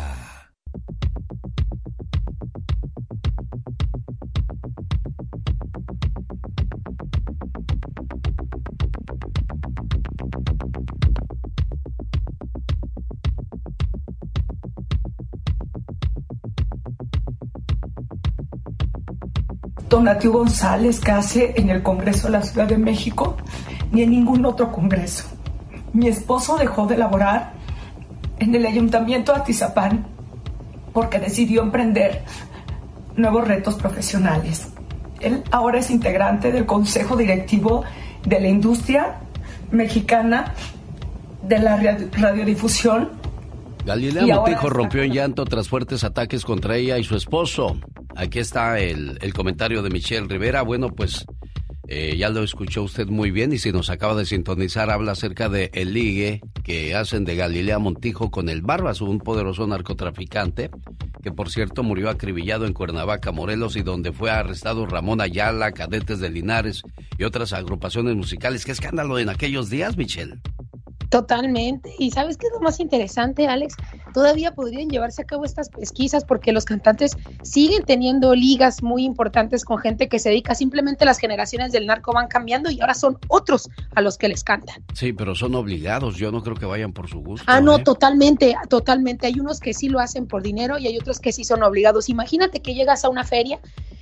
Speaker 36: Donatiu González Case en el Congreso de la Ciudad de México ni en ningún otro Congreso. Mi esposo dejó de laborar en el Ayuntamiento de Atizapán porque decidió emprender nuevos retos profesionales. Él ahora es integrante del Consejo Directivo de la Industria Mexicana de la Radiodifusión.
Speaker 1: Galilea Montijo rompió en llanto tras fuertes ataques contra ella y su esposo. Aquí está el, el comentario de Michelle Rivera. Bueno, pues eh, ya lo escuchó usted muy bien y si nos acaba de sintonizar habla acerca de el ligue que hacen de Galilea Montijo con el Barbas, un poderoso narcotraficante que por cierto murió acribillado en Cuernavaca, Morelos y donde fue arrestado Ramón Ayala, Cadetes de Linares y otras agrupaciones musicales. ¿Qué escándalo en aquellos días, Michelle?
Speaker 35: Totalmente. Y sabes qué es lo más interesante, Alex? Todavía podrían llevarse a cabo estas pesquisas porque los cantantes siguen teniendo ligas muy importantes con gente que se dedica simplemente las generaciones del narco van cambiando y ahora son otros a los que les cantan.
Speaker 1: Sí, pero son obligados. Yo no creo que vayan por su gusto.
Speaker 35: Ah, no,
Speaker 1: ¿eh?
Speaker 35: totalmente, totalmente. Hay unos que sí lo hacen por dinero y hay otros que sí son obligados. Imagínate que llegas a una feria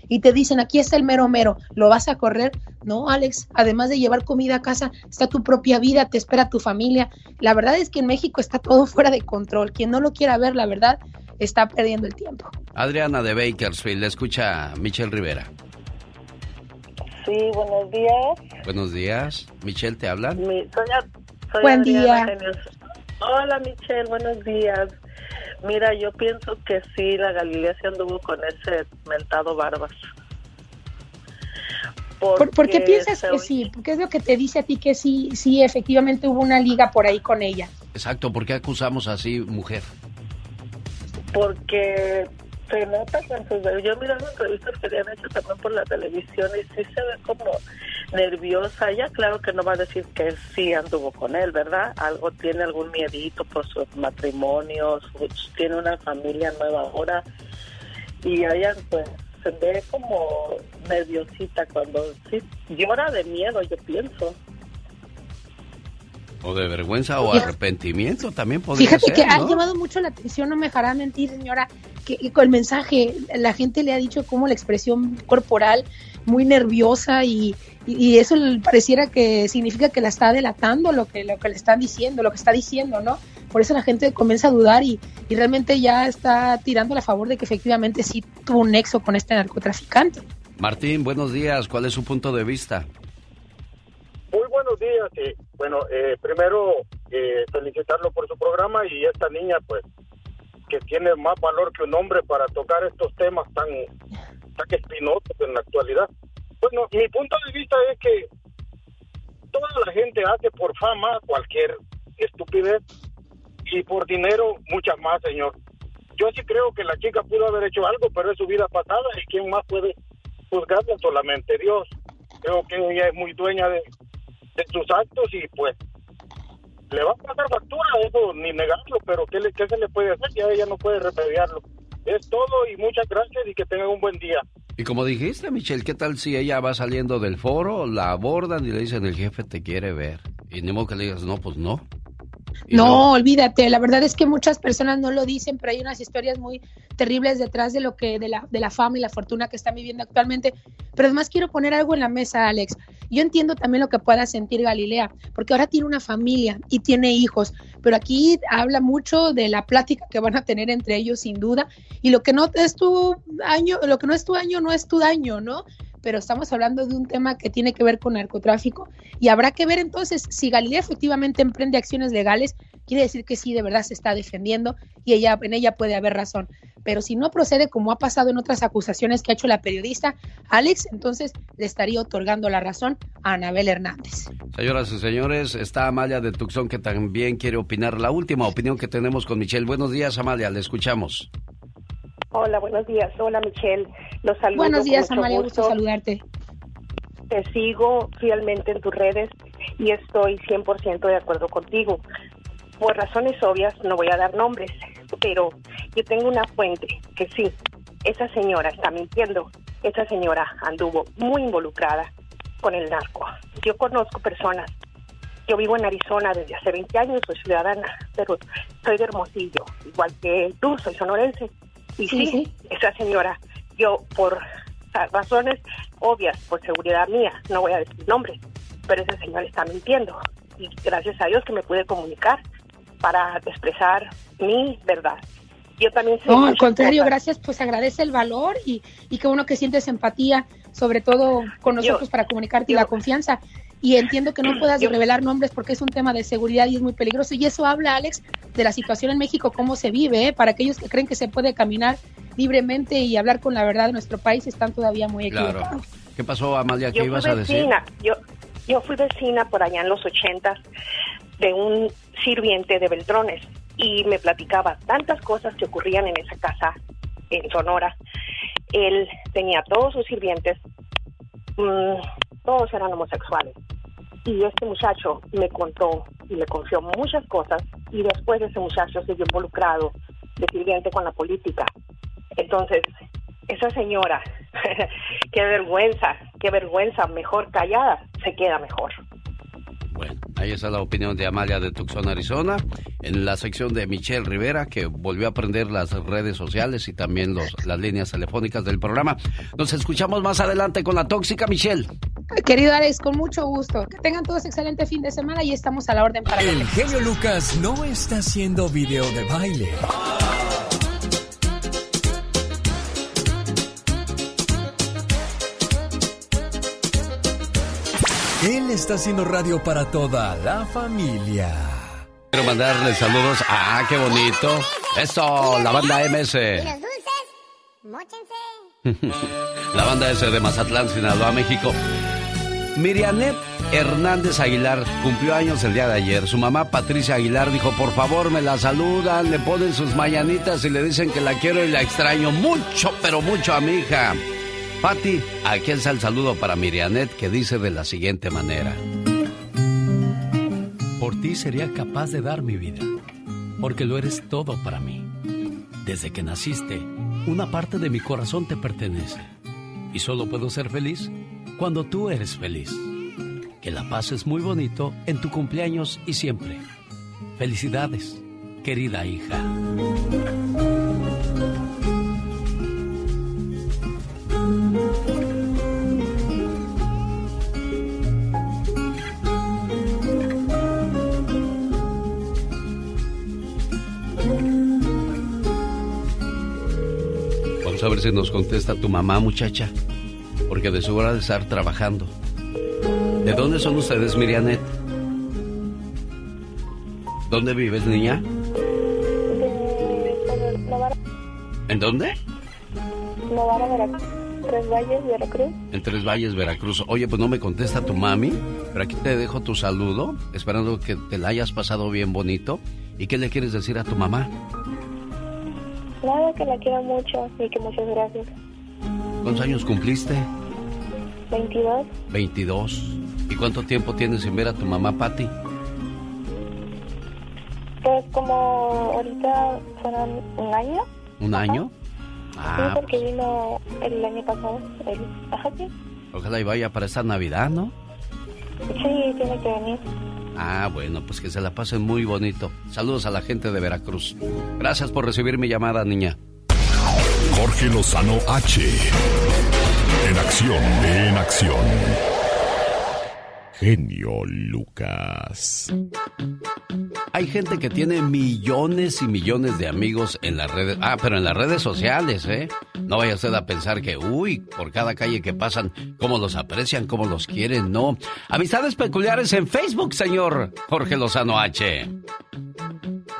Speaker 35: y te dicen, aquí está el mero mero, ¿lo vas a correr? No, Alex, además de llevar comida a casa, está tu propia vida, te espera tu familia. La verdad es que en México está todo (laughs) fuera de control. Quien no lo quiera ver, la verdad, está perdiendo el tiempo.
Speaker 1: Adriana de Bakersfield, le escucha Michelle Rivera.
Speaker 37: Sí, buenos días.
Speaker 1: Buenos días. Michelle, ¿te hablan?
Speaker 37: Mi, soy, a- soy
Speaker 35: Buen
Speaker 37: Adriana
Speaker 35: día.
Speaker 37: Genios. Hola, Michelle, buenos días. Mira, yo pienso que sí, la Galilea se anduvo con ese mentado Barbas.
Speaker 35: ¿Por, por qué
Speaker 37: Porque
Speaker 35: piensas que
Speaker 37: oye-
Speaker 35: sí? ¿Qué es lo que te dice a ti que sí, sí, efectivamente hubo una liga por ahí con ella?
Speaker 1: Exacto, ¿por qué acusamos así mujer?
Speaker 37: Porque se nota con sus... Yo he mirado entrevistas que le han hecho también por la televisión y sí se ve como nerviosa. Ella claro que no va a decir que sí anduvo con él, ¿verdad? Algo tiene algún miedito por su matrimonio, su- tiene una familia nueva ahora y ella pues se ve como nerviosita cuando sí llora de miedo, yo pienso.
Speaker 1: O de vergüenza o arrepentimiento también podría
Speaker 35: Fíjate
Speaker 1: ser,
Speaker 35: que ha llamado mucho la atención, no me dejará mentir, señora, que, que con el mensaje la gente le ha dicho como la expresión corporal muy nerviosa y, y- y eso pareciera que significa que la está delatando lo que, lo que le están diciendo, lo que está diciendo, ¿no? Por eso la gente comienza a dudar y, y realmente ya está tirando a favor de que efectivamente sí tuvo un nexo con este narcotraficante.
Speaker 1: Martín, buenos días. ¿Cuál es su punto de vista?
Speaker 38: Muy buenos días. bueno, eh, primero eh, felicitarlo por su programa y esta niña, pues, que tiene más valor que un hombre para tocar estos temas tan, tan espinosos en la actualidad. Bueno, mi punto de vista es que toda la gente hace por fama cualquier estupidez y por dinero muchas más, señor. Yo sí creo que la chica pudo haber hecho algo, pero es su vida pasada y quién más puede juzgarla solamente Dios. Creo que ella es muy dueña de, de sus actos y pues le va a pasar factura, eso ni negarlo, pero ¿qué, le, qué se le puede hacer? Ya ella no puede remediarlo. Es todo y muchas gracias y que tengan un buen día.
Speaker 1: Y como dijiste, Michelle, ¿qué tal si ella va saliendo del foro, la abordan y le dicen el jefe te quiere ver? Y ni modo que le digas, no, pues no.
Speaker 35: No, olvídate, la verdad es que muchas personas no lo dicen, pero hay unas historias muy terribles detrás de lo que, de la, de la fama y la fortuna que están viviendo actualmente. Pero además quiero poner algo en la mesa, Alex. Yo entiendo también lo que pueda sentir Galilea, porque ahora tiene una familia y tiene hijos, pero aquí habla mucho de la plática que van a tener entre ellos, sin duda, y lo que no es tu año, lo que no es tu año no es tu daño, ¿no? Pero estamos hablando de un tema que tiene que ver con narcotráfico y habrá que ver entonces si Galilea efectivamente emprende acciones legales, quiere decir que sí, de verdad se está defendiendo y ella, en ella puede haber razón. Pero si no procede como ha pasado en otras acusaciones que ha hecho la periodista Alex, entonces le estaría otorgando la razón a Anabel Hernández.
Speaker 1: Señoras y señores, está Amalia de Tucson que también quiere opinar. La última opinión que tenemos con Michelle. Buenos días, Amalia, le escuchamos.
Speaker 39: Hola, buenos días. Hola, Michelle. Los saludo.
Speaker 35: Buenos días, Amalia. Gusto saludarte.
Speaker 39: Te sigo fielmente en tus redes y estoy 100% de acuerdo contigo. Por razones obvias, no voy a dar nombres, pero yo tengo una fuente que sí, esa señora está mintiendo. Esa señora anduvo muy involucrada con el narco. Yo conozco personas. Yo vivo en Arizona desde hace 20 años, soy ciudadana, pero soy de Hermosillo, igual que tú, soy sonorense. Y sí, esa señora, yo por razones obvias, por seguridad mía, no voy a decir nombres, pero esa señora está mintiendo. Y gracias a Dios que me pude comunicar para expresar mi verdad. Yo también sé
Speaker 35: No, al contrario, gracias, pues agradece el valor y, y qué bueno que sientes empatía, sobre todo con nosotros para comunicarte y la confianza y entiendo que no (clears throat) puedas revelar nombres porque es un tema de seguridad y es muy peligroso. Y eso habla, Alex, de la situación en México, cómo se vive, ¿eh? para aquellos que creen que se puede caminar libremente y hablar con la verdad de nuestro país, están todavía muy equivocados. Claro.
Speaker 1: ¿Qué pasó, Amalia? ¿Qué
Speaker 39: yo
Speaker 1: ibas
Speaker 39: fui
Speaker 1: a decir?
Speaker 39: Vecina, yo, yo fui vecina por allá en los ochentas de un sirviente de Beltrones y me platicaba tantas cosas que ocurrían en esa casa en Sonora. Él tenía todos sus sirvientes, mmm, todos eran homosexuales. Y este muchacho me contó y me confió muchas cosas y después ese muchacho se vio involucrado de sirviente con la política. Entonces, esa señora, (laughs) qué vergüenza, qué vergüenza, mejor callada, se queda mejor.
Speaker 1: Bueno, ahí está la opinión de Amalia de Tucson, Arizona, en la sección de Michelle Rivera, que volvió a aprender las redes sociales y también los, las líneas telefónicas del programa. Nos escuchamos más adelante con la tóxica Michelle.
Speaker 35: Querido Alex, con mucho gusto. Que tengan todos excelente fin de semana y estamos a la orden para
Speaker 11: El genio Lucas no está haciendo video de baile. Él está haciendo radio para toda la familia.
Speaker 1: Quiero mandarle saludos. Ah, qué bonito. Eso, la banda MS.
Speaker 8: ¿Y los dulces? Móchense. (laughs)
Speaker 1: la banda S de Mazatlán, Sinaloa, México. Mirianet Hernández Aguilar cumplió años el día de ayer. Su mamá Patricia Aguilar dijo, por favor me la saludan, le ponen sus mañanitas y le dicen que la quiero y la extraño mucho, pero mucho a mi hija. Patti, aquí está el saludo para Mirianet que dice de la siguiente manera. Por ti sería capaz de dar mi vida, porque lo eres todo para mí. Desde que naciste, una parte de mi corazón te pertenece. Y solo puedo ser feliz cuando tú eres feliz. Que la paz es muy bonito en tu cumpleaños y siempre. Felicidades, querida hija. A ver si nos contesta tu mamá, muchacha. Porque de su hora de estar trabajando. ¿De dónde son ustedes, Mirianet? ¿Dónde vives, niña? ¿En dónde?
Speaker 40: Novara, Veracruz. Tres Valles, Veracruz.
Speaker 1: En Tres Valles, Veracruz. Oye, pues no me contesta tu mami, pero aquí te dejo tu saludo, esperando que te la hayas pasado bien bonito. ¿Y qué le quieres decir a tu mamá?
Speaker 40: Nada, que la quiero mucho y que muchas gracias.
Speaker 1: ¿Cuántos años cumpliste?
Speaker 40: 22.
Speaker 1: 22. ¿Y cuánto tiempo tienes sin ver a tu mamá, Patti?
Speaker 40: Pues como ahorita fueron un año.
Speaker 1: ¿Un año?
Speaker 40: sí,
Speaker 1: Ah,
Speaker 40: porque vino el año pasado. El... Ajá, sí.
Speaker 1: ojalá y vaya para esta Navidad, ¿no?
Speaker 40: Sí, tiene que venir.
Speaker 1: Ah, bueno, pues que se la pasen muy bonito. Saludos a la gente de Veracruz. Gracias por recibir mi llamada, niña.
Speaker 4: Jorge Lozano H. En acción, en acción. Genio Lucas.
Speaker 1: Hay gente que tiene millones y millones de amigos en las redes. Ah, pero en las redes sociales, ¿eh? No vaya usted a pensar que, uy, por cada calle que pasan, cómo los aprecian, cómo los quieren, no. Amistades peculiares en Facebook, señor Jorge Lozano H.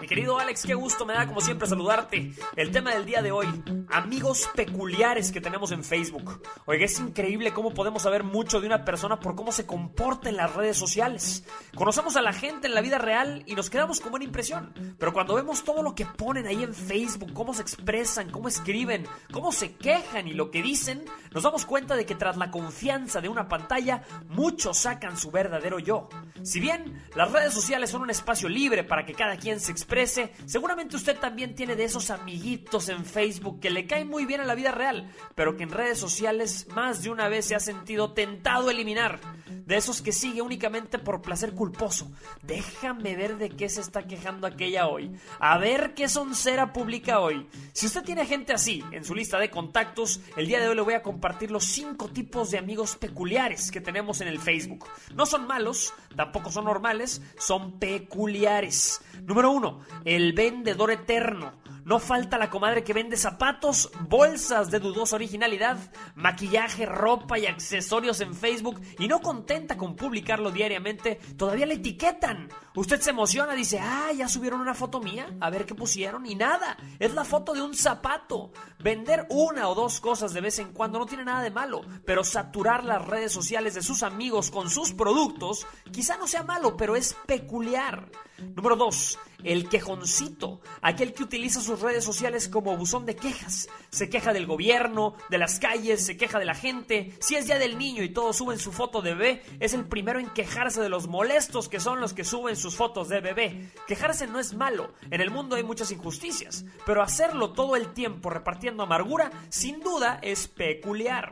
Speaker 41: Querido Alex, qué gusto me da como siempre saludarte. El tema del día de hoy, amigos peculiares que tenemos en Facebook. Oiga, es increíble cómo podemos saber mucho de una persona por cómo se comporta en las redes sociales. Conocemos a la gente en la vida real y nos quedamos con buena impresión. Pero cuando vemos todo lo que ponen ahí en Facebook, cómo se expresan, cómo escriben, cómo se quejan y lo que dicen, nos damos cuenta de que tras la confianza de una pantalla, muchos sacan su verdadero yo. Si bien las redes sociales son un espacio libre para que cada quien se exprese, seguramente usted también tiene de esos amiguitos en Facebook que le caen muy bien a la vida real, pero que en redes sociales más de una vez se ha sentido tentado a eliminar. De esos que sigue únicamente por placer culposo. Déjame ver de qué se está quejando aquella hoy. A ver qué soncera publica hoy. Si usted tiene gente así en su lista de contactos, el día de hoy le voy a compartir los cinco tipos de amigos peculiares que tenemos en el Facebook. No son malos, tampoco son normales, son peculiares. Número uno, el vendedor eterno. No falta la comadre que vende zapatos, bolsas de dudosa originalidad, maquillaje, ropa y accesorios en Facebook y no contenta con publicarlo diariamente, todavía le etiquetan. Usted se emociona, dice, ah, ya subieron una foto mía, a ver qué pusieron y nada, es la foto de un zapato. Vender una o dos cosas de vez en cuando no tiene nada de malo, pero saturar las redes sociales de sus amigos con sus productos quizá no sea malo, pero es peculiar. Número 2. El quejoncito, aquel que utiliza sus redes sociales como buzón de quejas. Se queja del gobierno, de las calles, se queja de la gente. Si es día del niño y todos suben su foto de bebé, es el primero en quejarse de los molestos que son los que suben sus fotos de bebé. Quejarse no es malo, en el mundo hay muchas injusticias, pero hacerlo todo el tiempo repartiendo amargura, sin duda es peculiar.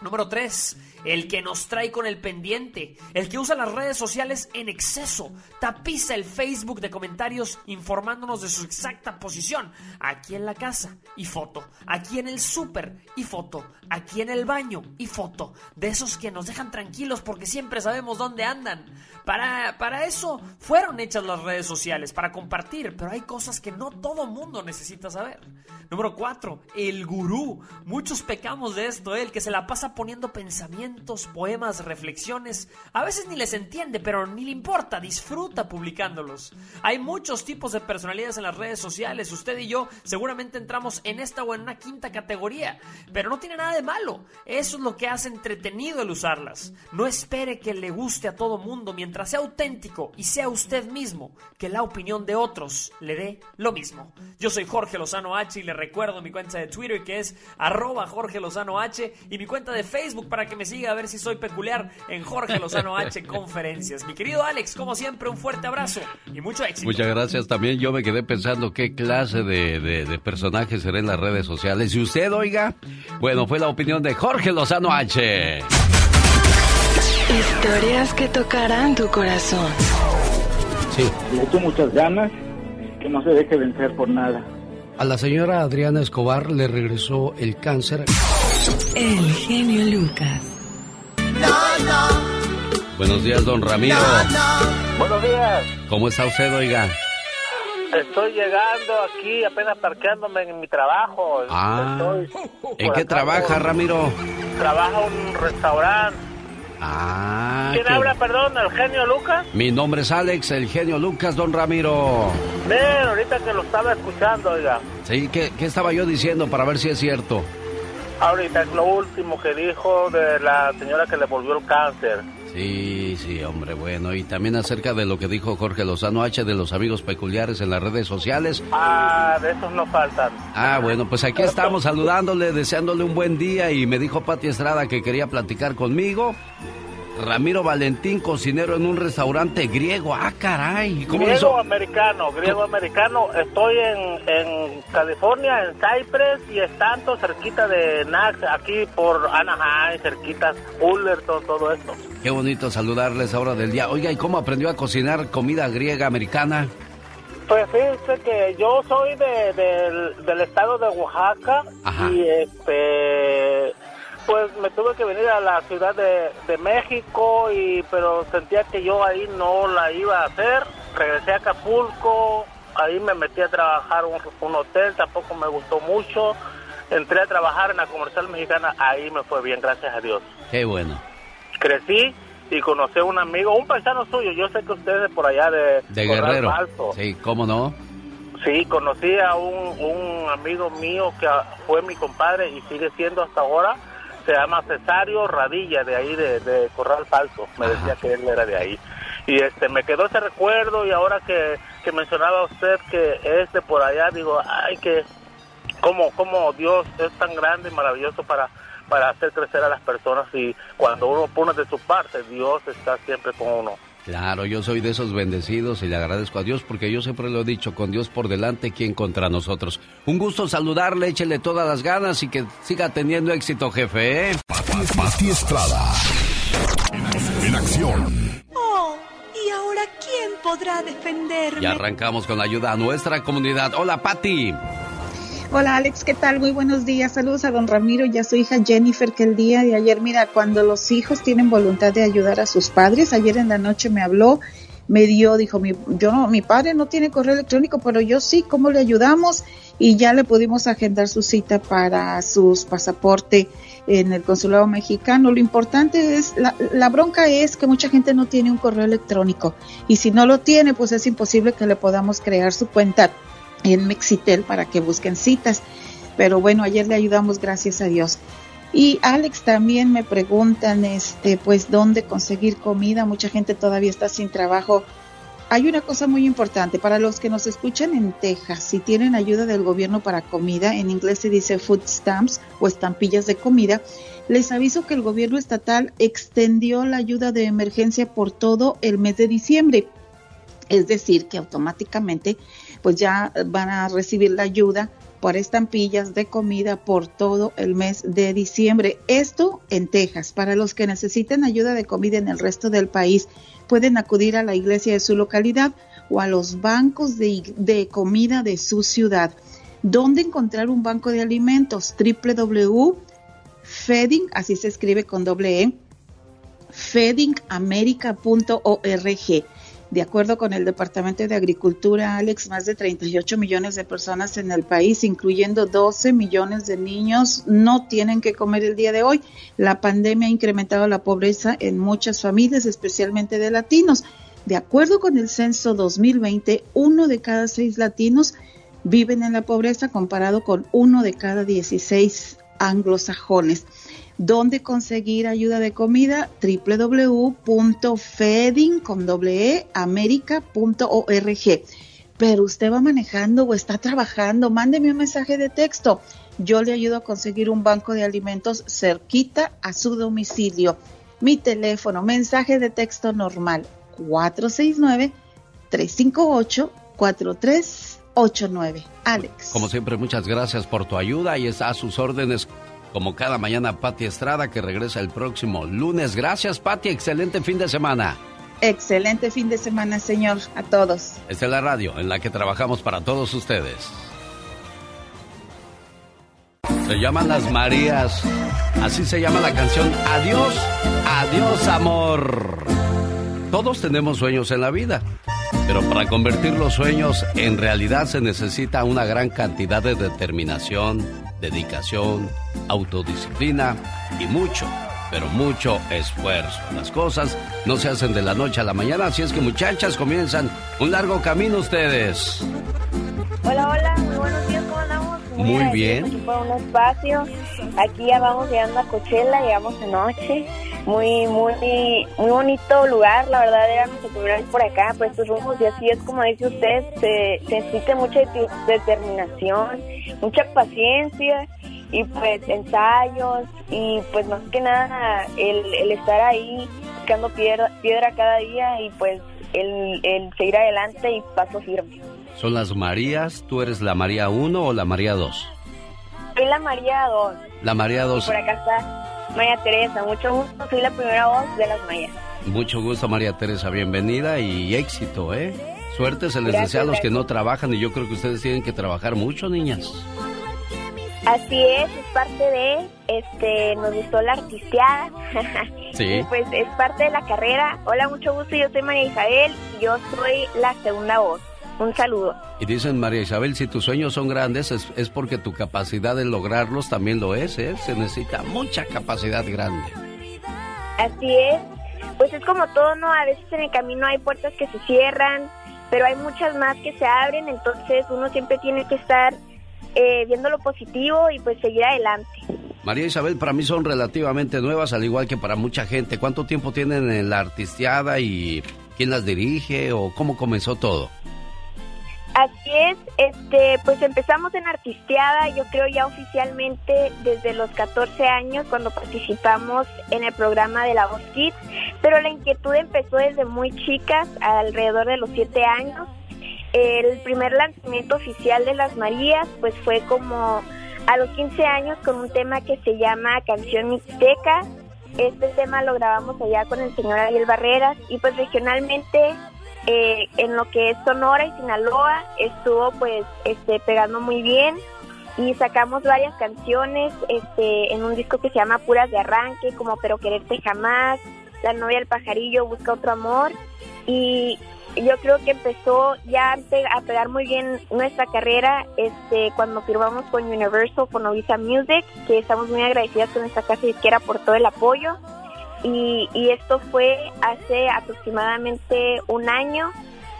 Speaker 41: Número 3. El que nos trae con el pendiente. El que usa las redes sociales en exceso. Tapiza el Facebook de comentarios informándonos de su exacta posición. Aquí en la casa y foto. Aquí en el súper y foto. Aquí en el baño y foto. De esos que nos dejan tranquilos porque siempre sabemos dónde andan. Para, para eso fueron hechas las redes sociales, para compartir. Pero hay cosas que no todo mundo necesita saber. Número 4. El gurú. Muchos pecamos de esto. ¿eh? El que se la pasa poniendo pensamientos, poemas, reflexiones. A veces ni les entiende, pero ni le importa, disfruta publicándolos. Hay muchos tipos de personalidades en las redes sociales. Usted y yo seguramente entramos en esta o en una quinta categoría, pero no tiene nada de malo. Eso es lo que hace entretenido el usarlas. No espere que le guste a todo mundo mientras sea auténtico y sea usted mismo, que la opinión de otros le dé lo mismo. Yo soy Jorge Lozano H y le recuerdo mi cuenta de Twitter que es arroba Jorge Lozano H y mi cuenta de Facebook para que me siga a ver si soy peculiar en Jorge Lozano H (laughs) Conferencias. Mi querido Alex, como siempre, un fuerte abrazo y mucho éxito.
Speaker 1: Muchas gracias. También yo me quedé pensando qué clase de, de, de personajes será en las redes sociales. Y usted, oiga, bueno, fue la opinión de Jorge Lozano H.
Speaker 42: Historias que tocarán tu corazón.
Speaker 1: Sí.
Speaker 43: Le echo muchas ganas, que no se deje vencer por nada.
Speaker 1: A la señora Adriana Escobar le regresó el cáncer.
Speaker 42: El genio Lucas.
Speaker 1: Buenos días, don Ramiro.
Speaker 44: Buenos días.
Speaker 1: ¿Cómo está usted, oiga?
Speaker 44: Estoy llegando aquí, apenas parqueándome en mi trabajo.
Speaker 1: Ah, ¿en qué trabaja,
Speaker 44: por-
Speaker 1: Ramiro?
Speaker 44: Trabajo en un restaurante.
Speaker 1: Ah,
Speaker 44: ¿Quién
Speaker 1: qué-
Speaker 44: habla, perdón? ¿El genio Lucas?
Speaker 1: Mi nombre es Alex, el genio Lucas, don Ramiro.
Speaker 44: Ven, ahorita que lo estaba escuchando, oiga.
Speaker 1: Sí, ¿qué, qué estaba yo diciendo para ver si es cierto?
Speaker 44: Ahorita es lo último que dijo de la señora que le volvió el cáncer.
Speaker 1: Sí, sí, hombre, bueno. Y también acerca de lo que dijo Jorge Lozano H de los amigos peculiares en las redes sociales.
Speaker 44: Ah, de esos no faltan.
Speaker 1: Ah, bueno, pues aquí estamos saludándole, deseándole un buen día y me dijo Pati Estrada que quería platicar conmigo. Ramiro Valentín, cocinero en un restaurante griego. Ah, caray. ¿Cómo
Speaker 45: griego americano, griego americano. Estoy en, en California, en Cypress y Stanton, cerquita de Nax, aquí por Anaheim, cerquita Fullerton, todo esto.
Speaker 1: Qué bonito saludarles ahora del día. Oiga, ¿y cómo aprendió a cocinar comida griega americana?
Speaker 45: Pues fíjese que yo soy de, del- del estado de Oaxaca
Speaker 1: Ajá.
Speaker 45: y este pues me tuve que venir a la ciudad de, de México y pero sentía que yo ahí no la iba a hacer regresé a Acapulco ahí me metí a trabajar un, un hotel tampoco me gustó mucho entré a trabajar en la comercial mexicana ahí me fue bien gracias a Dios
Speaker 1: Qué bueno.
Speaker 45: crecí y conocí a un amigo un paisano suyo yo sé que usted es de por allá de,
Speaker 1: De Guerrero.
Speaker 45: Falso.
Speaker 1: Sí, ¿cómo no?
Speaker 45: Sí, conocí a un, un amigo mío que fue mi compadre y sigue siendo hasta ahora. Se llama Cesario Radilla, de ahí, de, de Corral Falso. Me decía que él era de ahí. Y este me quedó ese recuerdo y ahora que, que mencionaba usted que es de por allá, digo, ay, que cómo, cómo Dios es tan grande y maravilloso para, para hacer crecer a las personas y cuando uno pone de su parte, Dios está siempre con uno.
Speaker 1: Claro, yo soy de esos bendecidos y le agradezco a Dios porque yo siempre lo he dicho, con Dios por delante, ¿quién contra nosotros? Un gusto saludarle, échele todas las ganas y que siga teniendo éxito, jefe. ¿eh?
Speaker 4: Pati Estrada. En acción.
Speaker 46: Oh, ¿y ahora quién podrá defenderme?
Speaker 1: Y arrancamos con ayuda a nuestra comunidad. Hola, Patti.
Speaker 47: Hola Alex, ¿qué tal? Muy buenos días. Saludos a don Ramiro y a su hija Jennifer, que el día de ayer, mira, cuando los hijos tienen voluntad de ayudar a sus padres, ayer en la noche me habló, me dio, dijo, mi, yo no, mi padre no tiene correo electrónico, pero yo sí, ¿cómo le ayudamos? Y ya le pudimos agendar su cita para sus pasaporte en el consulado mexicano. Lo importante es, la, la bronca es que mucha gente no tiene un correo electrónico y si no lo tiene, pues es imposible que le podamos crear su cuenta en Mexitel para que busquen citas. Pero bueno, ayer le ayudamos, gracias a Dios. Y Alex también me preguntan, este, pues, dónde conseguir comida. Mucha gente todavía está sin trabajo. Hay una cosa muy importante para los que nos escuchan en Texas. Si tienen ayuda del gobierno para comida, en inglés se dice food stamps o estampillas de comida. Les aviso que el gobierno estatal extendió la ayuda de emergencia por todo el mes de diciembre. Es decir, que automáticamente pues ya van a recibir la ayuda por estampillas de comida por todo el mes de diciembre. Esto en Texas. Para los que necesiten ayuda de comida en el resto del país, pueden acudir a la iglesia de su localidad o a los bancos de, de comida de su ciudad. ¿Dónde encontrar un banco de alimentos? www.feeding, así se escribe con doble E. De acuerdo con el Departamento de Agricultura, Alex, más de 38 millones de personas en el país, incluyendo 12 millones de niños, no tienen que comer el día de hoy. La pandemia ha incrementado la pobreza en muchas familias, especialmente de latinos. De acuerdo con el censo 2020, uno de cada seis latinos viven en la pobreza comparado con uno de cada 16 anglosajones. ¿Dónde conseguir ayuda de comida? www.feeding.america.org. Pero usted va manejando o está trabajando, mándeme un mensaje de texto. Yo le ayudo a conseguir un banco de alimentos cerquita a su domicilio. Mi teléfono, mensaje de texto normal, 469-358-4389. Alex.
Speaker 1: Como siempre, muchas gracias por tu ayuda y está a sus órdenes. Como cada mañana, Pati Estrada, que regresa el próximo lunes. Gracias, Pati. Excelente fin de semana.
Speaker 47: Excelente fin de semana, señor, a todos.
Speaker 1: Esta es la radio en la que trabajamos para todos ustedes. Se llaman las Marías. Así se llama la canción Adiós, adiós amor. Todos tenemos sueños en la vida, pero para convertir los sueños en realidad se necesita una gran cantidad de determinación, dedicación, autodisciplina y mucho, pero mucho esfuerzo. Las cosas no se hacen de la noche a la mañana, así es que muchachas comienzan un largo camino ustedes.
Speaker 40: Hola, hola, muy buenos días, ¿cómo
Speaker 1: Muy bien.
Speaker 40: Aquí por un espacio, aquí ya vamos llegando a Coachella, llegamos de noche, muy, muy, muy bonito lugar, la verdad era nuestro primer vez por acá, por estos rumbos, y así es como dice usted, se, se necesita mucha de- determinación, mucha paciencia, y pues ensayos, y pues más que nada el, el estar ahí picando piedra, piedra cada día y pues el, el seguir adelante y paso firme.
Speaker 1: ¿Son las Marías? ¿Tú eres la María 1 o la María 2?
Speaker 40: Soy la María 2.
Speaker 1: La María 2.
Speaker 40: Por acá está María Teresa. Mucho gusto, soy la primera voz de las Mayas.
Speaker 1: Mucho gusto, María Teresa. Bienvenida y éxito, ¿eh? Suerte se les
Speaker 40: Gracias,
Speaker 1: desea a los que no trabajan y yo creo que ustedes tienen que trabajar mucho, niñas.
Speaker 40: Así es, es parte de, este, nos gustó la artisteada. (laughs)
Speaker 1: Sí.
Speaker 40: Pues es parte de la carrera. Hola, mucho gusto, yo soy María Isabel yo soy la segunda voz. Un saludo.
Speaker 1: Y dicen, María Isabel, si tus sueños son grandes es, es porque tu capacidad de lograrlos también lo es, ¿eh? Se necesita mucha capacidad grande.
Speaker 40: Así es. Pues es como todo, ¿no? A veces en el camino hay puertas que se cierran, pero hay muchas más que se abren, entonces uno siempre tiene que estar eh, viendo lo positivo y pues seguir adelante.
Speaker 1: María Isabel, para mí son relativamente nuevas, al igual que para mucha gente. ¿Cuánto tiempo tienen en la artisteada y quién las dirige o cómo comenzó todo?
Speaker 40: Así es, este, pues empezamos en Artisteada, yo creo ya oficialmente desde los 14 años cuando participamos en el programa de La Voz Kids, pero la inquietud empezó desde muy chicas, alrededor de los 7 años. El primer lanzamiento oficial de Las Marías pues fue como a los 15 años con un tema que se llama Canción Mixteca. Este tema lo grabamos allá con el señor Ariel Barreras y pues regionalmente eh, en lo que es Sonora y Sinaloa estuvo pues este pegando muy bien. Y sacamos varias canciones este en un disco que se llama Puras de Arranque como Pero Quererte Jamás, La novia del pajarillo busca otro amor. Y yo creo que empezó ya a pe- a pegar muy bien nuestra carrera este cuando firmamos con Universal con Novisa Music que estamos muy agradecidas con nuestra casa disquera por todo el apoyo y, y esto fue hace aproximadamente un año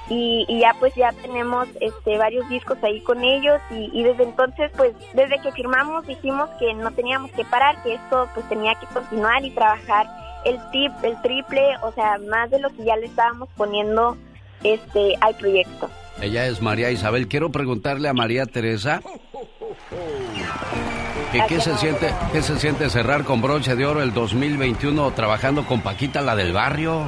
Speaker 40: y, y ya pues ya tenemos este varios discos ahí con ellos y, desde entonces pues desde que firmamos dijimos que no teníamos que parar que esto pues tenía que continuar y trabajar el tip el triple o sea más de lo que ya le estábamos poniendo este al proyecto
Speaker 1: Ella es María Isabel. Quiero preguntarle a María Teresa qué se siente, qué se siente cerrar con broche de oro el 2021 trabajando con Paquita la del barrio.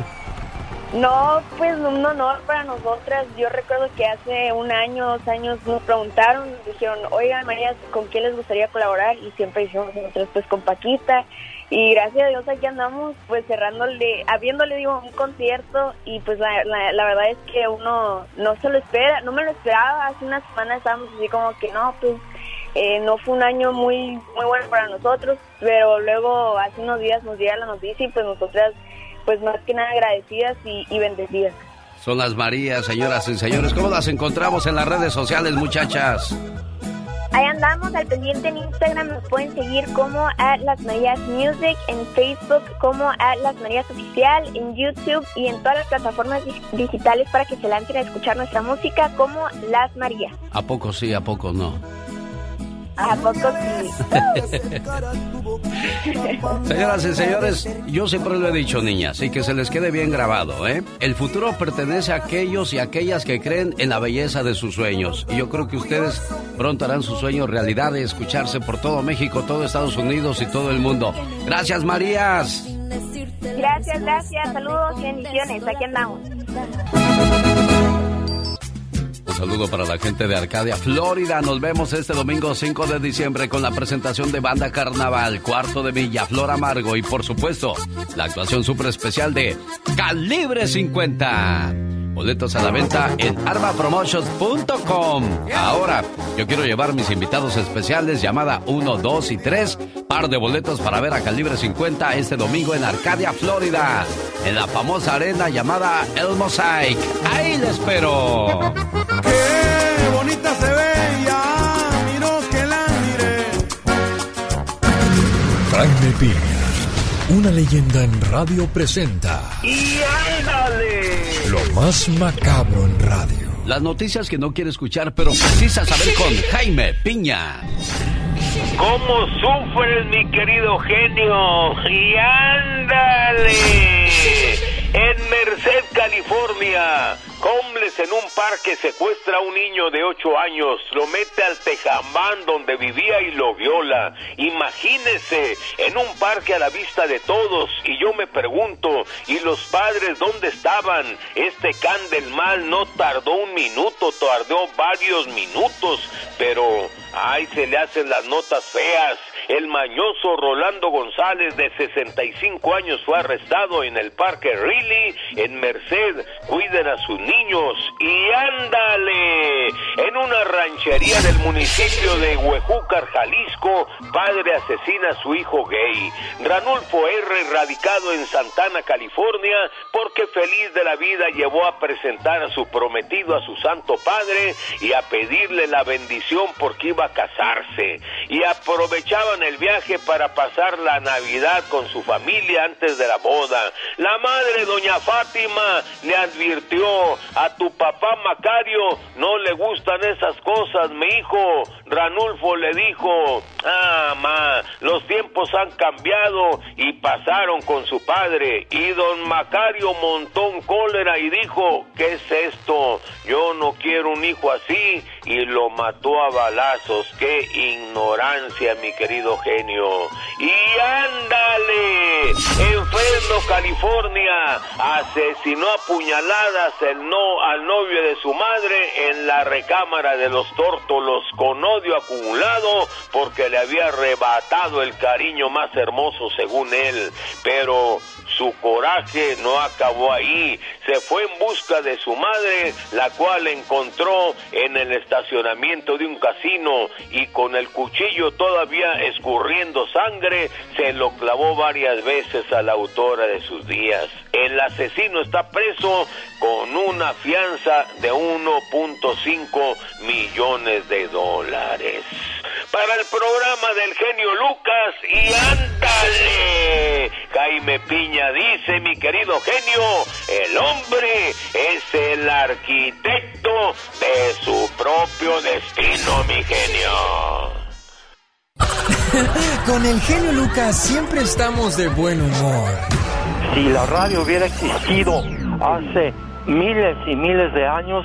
Speaker 40: No, pues un honor para nosotras. Yo recuerdo que hace un año, dos años nos preguntaron, nos dijeron, oigan María, ¿con quién les gustaría colaborar? Y siempre dijimos nosotros, pues con Paquita. Y gracias a Dios aquí andamos, pues cerrándole, habiéndole, digo, un concierto. Y pues la, la, verdad es que uno no se lo espera, no me lo esperaba. Hace una semana estábamos así como que no, pues eh, no fue un año muy muy bueno para nosotros, pero luego hace unos días nos llega la noticia y pues nosotras pues más que nada agradecidas y, y bendecidas.
Speaker 1: Son las Marías, señoras y señores. ¿Cómo las encontramos en las redes sociales, muchachas?
Speaker 40: Ahí andamos al pendiente en Instagram, nos pueden seguir como a Las Marías Music, en Facebook como a Las Marías Oficial, en YouTube y en todas las plataformas dig- digitales para que se lancen a escuchar nuestra música como Las Marías.
Speaker 1: ¿A poco sí, a poco no?
Speaker 40: ¿A poco sí? (laughs)
Speaker 1: Señoras y señores, yo siempre lo he dicho, niñas, y que se les quede bien grabado, ¿eh? El futuro pertenece a aquellos y aquellas que creen en la belleza de sus sueños. Y yo creo que ustedes pronto harán sus sueños realidad de escucharse por todo México, todo Estados Unidos y todo el mundo. Gracias, Marías.
Speaker 40: Gracias, gracias, saludos y bendiciones, aquí andamos.
Speaker 1: Un saludo para la gente de Arcadia, Florida. Nos vemos este domingo 5 de diciembre con la presentación de Banda Carnaval, cuarto de Villa, Flor Amargo y por supuesto la actuación súper especial de Calibre 50. Boletos a la venta en armapromotions.com. Ahora, yo quiero llevar mis invitados especiales, llamada 1, 2 y 3, par de boletos para ver a Calibre 50 este domingo en Arcadia, Florida, en la famosa arena llamada El Mosaic. Ahí les espero.
Speaker 11: Jaime Piña, una leyenda en radio presenta
Speaker 44: ¡Y ándale!
Speaker 11: lo más macabro en radio.
Speaker 1: Las noticias que no quiere escuchar, pero precisa saber con Jaime Piña.
Speaker 44: ¿Cómo sufres, mi querido genio? ¡Y ándale! En Merced, California,
Speaker 12: Homeless en un parque secuestra a un niño de 8 años, lo mete al tejamán donde vivía y lo viola. Imagínese, en un parque a la vista de todos, y yo me pregunto, ¿y los padres dónde estaban? Este can del mal no tardó un minuto, tardó varios minutos, pero ay, se le hacen las notas feas. El mañoso Rolando González, de 65 años, fue arrestado en el Parque Riley, en Merced. Cuiden a sus niños y ándale. En una ranchería del municipio de Huejúcar, Jalisco, padre asesina a su hijo gay. Ranulfo R., radicado en Santana, California, porque feliz de la vida llevó a presentar a su prometido a su santo padre y a pedirle la bendición porque iba a casarse. Y el viaje para pasar la Navidad con su familia antes de la boda. La madre, doña Fátima, le advirtió a tu papá Macario, no le gustan esas cosas, mi hijo. Ranulfo le dijo, ah, ma, los tiempos han cambiado y pasaron con su padre. Y don Macario montó un cólera y dijo, ¿qué es esto? Yo no quiero un hijo así y lo mató a balazos. Qué ignorancia, mi querido genio. Y ándale, en Fresno, California, asesinó a puñaladas el no, al novio de su madre en la recámara de los tórtolos con odio acumulado porque le había arrebatado el cariño más hermoso según él. Pero su coraje no acabó ahí. Se fue en busca de su madre, la cual encontró en el estacionamiento de un casino y con el cuchillo todavía escurriendo sangre, se lo clavó varias veces a la autora de sus días. El asesino está preso con una fianza de 1.5 millones de dólares. Para el programa del genio Lucas y ándale. Jaime Piña dice, mi querido genio, el hombre es el arquitecto de su propio destino, mi genio. (laughs)
Speaker 11: Con el genio Lucas siempre estamos de buen humor.
Speaker 48: Si la radio hubiera existido hace miles y miles de años,